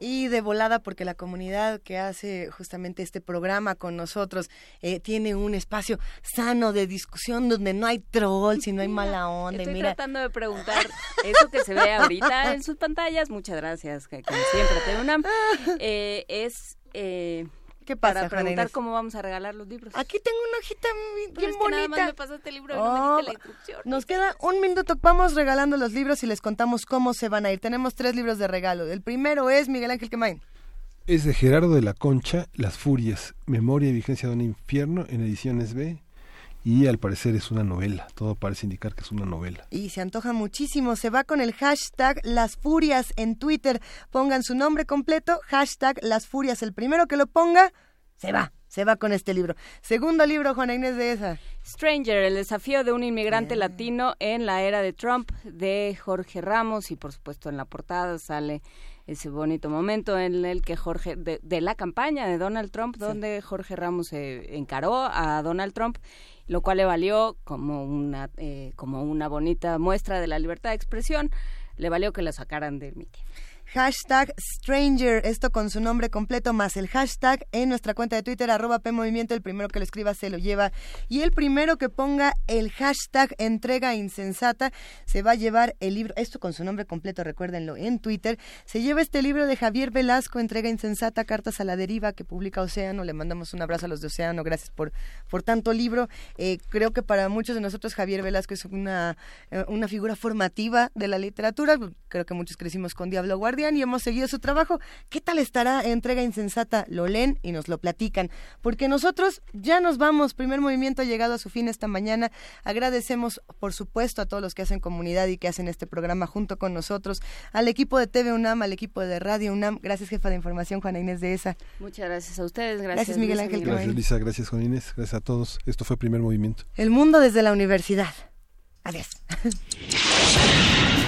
Y de volada, porque la comunidad que hace justamente este programa con nosotros eh, tiene un espacio sano de discusión donde no hay trolls y no hay mala onda. y Estoy mira, tratando de preguntar eso que se ve ahorita en sus pantallas. Muchas gracias, que como siempre te una. *laughs* Eh, es eh, ¿Qué pasa, para Juana preguntar Inés? cómo vamos a regalar los libros. Aquí tengo una hojita muy- Pero bien es que nada bonita. más me pasaste el libro y no Oh, me diste la instrucción. Nos queda un minuto. Vamos regalando los libros y les contamos cómo se van a ir. Tenemos tres libros de regalo. El primero es Miguel Ángel Quemain. Es de Gerardo de la Concha, Las Furias, Memoria y Vigencia de un Infierno, en ediciones B, y al parecer es una novela. Todo parece indicar que es una novela. Y se antoja muchísimo. Se va con el hashtag Las Furias en Twitter. Pongan su nombre completo, hashtag Las Furias. El primero que lo ponga, se va. Se va con este libro. Segundo libro, Juana Inés de esa. Stranger, el desafío de un inmigrante latino en la era de Trump, de Jorge Ramos, y por supuesto en la portada sale ese bonito momento en el que Jorge, de, de la campaña de Donald Trump, donde Jorge Ramos se encaró a Donald Trump, lo cual le valió como una, eh, como una bonita muestra de la libertad de expresión, le valió que la sacaran del mitin. Hashtag Stranger, esto con su nombre completo más el hashtag en nuestra cuenta de Twitter, arroba PMovimiento. El primero que lo escriba se lo lleva. Y el primero que ponga el hashtag entrega insensata se va a llevar el libro, esto con su nombre completo, recuérdenlo, en Twitter. Se lleva este libro de Javier Velasco, Entrega insensata, Cartas a la deriva, que publica Océano. Le mandamos un abrazo a los de Océano, gracias por, por tanto libro. Eh, creo que para muchos de nosotros Javier Velasco es una, eh, una figura formativa de la literatura. Creo que muchos crecimos con Diablo Guardián y hemos seguido su trabajo. ¿Qué tal estará Entrega Insensata? Lo leen y nos lo platican. Porque nosotros ya nos vamos. Primer movimiento ha llegado a su fin esta mañana. Agradecemos, por supuesto, a todos los que hacen comunidad y que hacen este programa junto con nosotros. Al equipo de TV UNAM, al equipo de Radio UNAM. Gracias, jefa de información, Juana Inés de ESA. Muchas gracias a ustedes. Gracias, Gracias, Miguel Ángel. Gracias, Lisa. Gracias, Juan Inés. Gracias a todos. Esto fue Primer Movimiento. El mundo desde la universidad. Adiós. *laughs*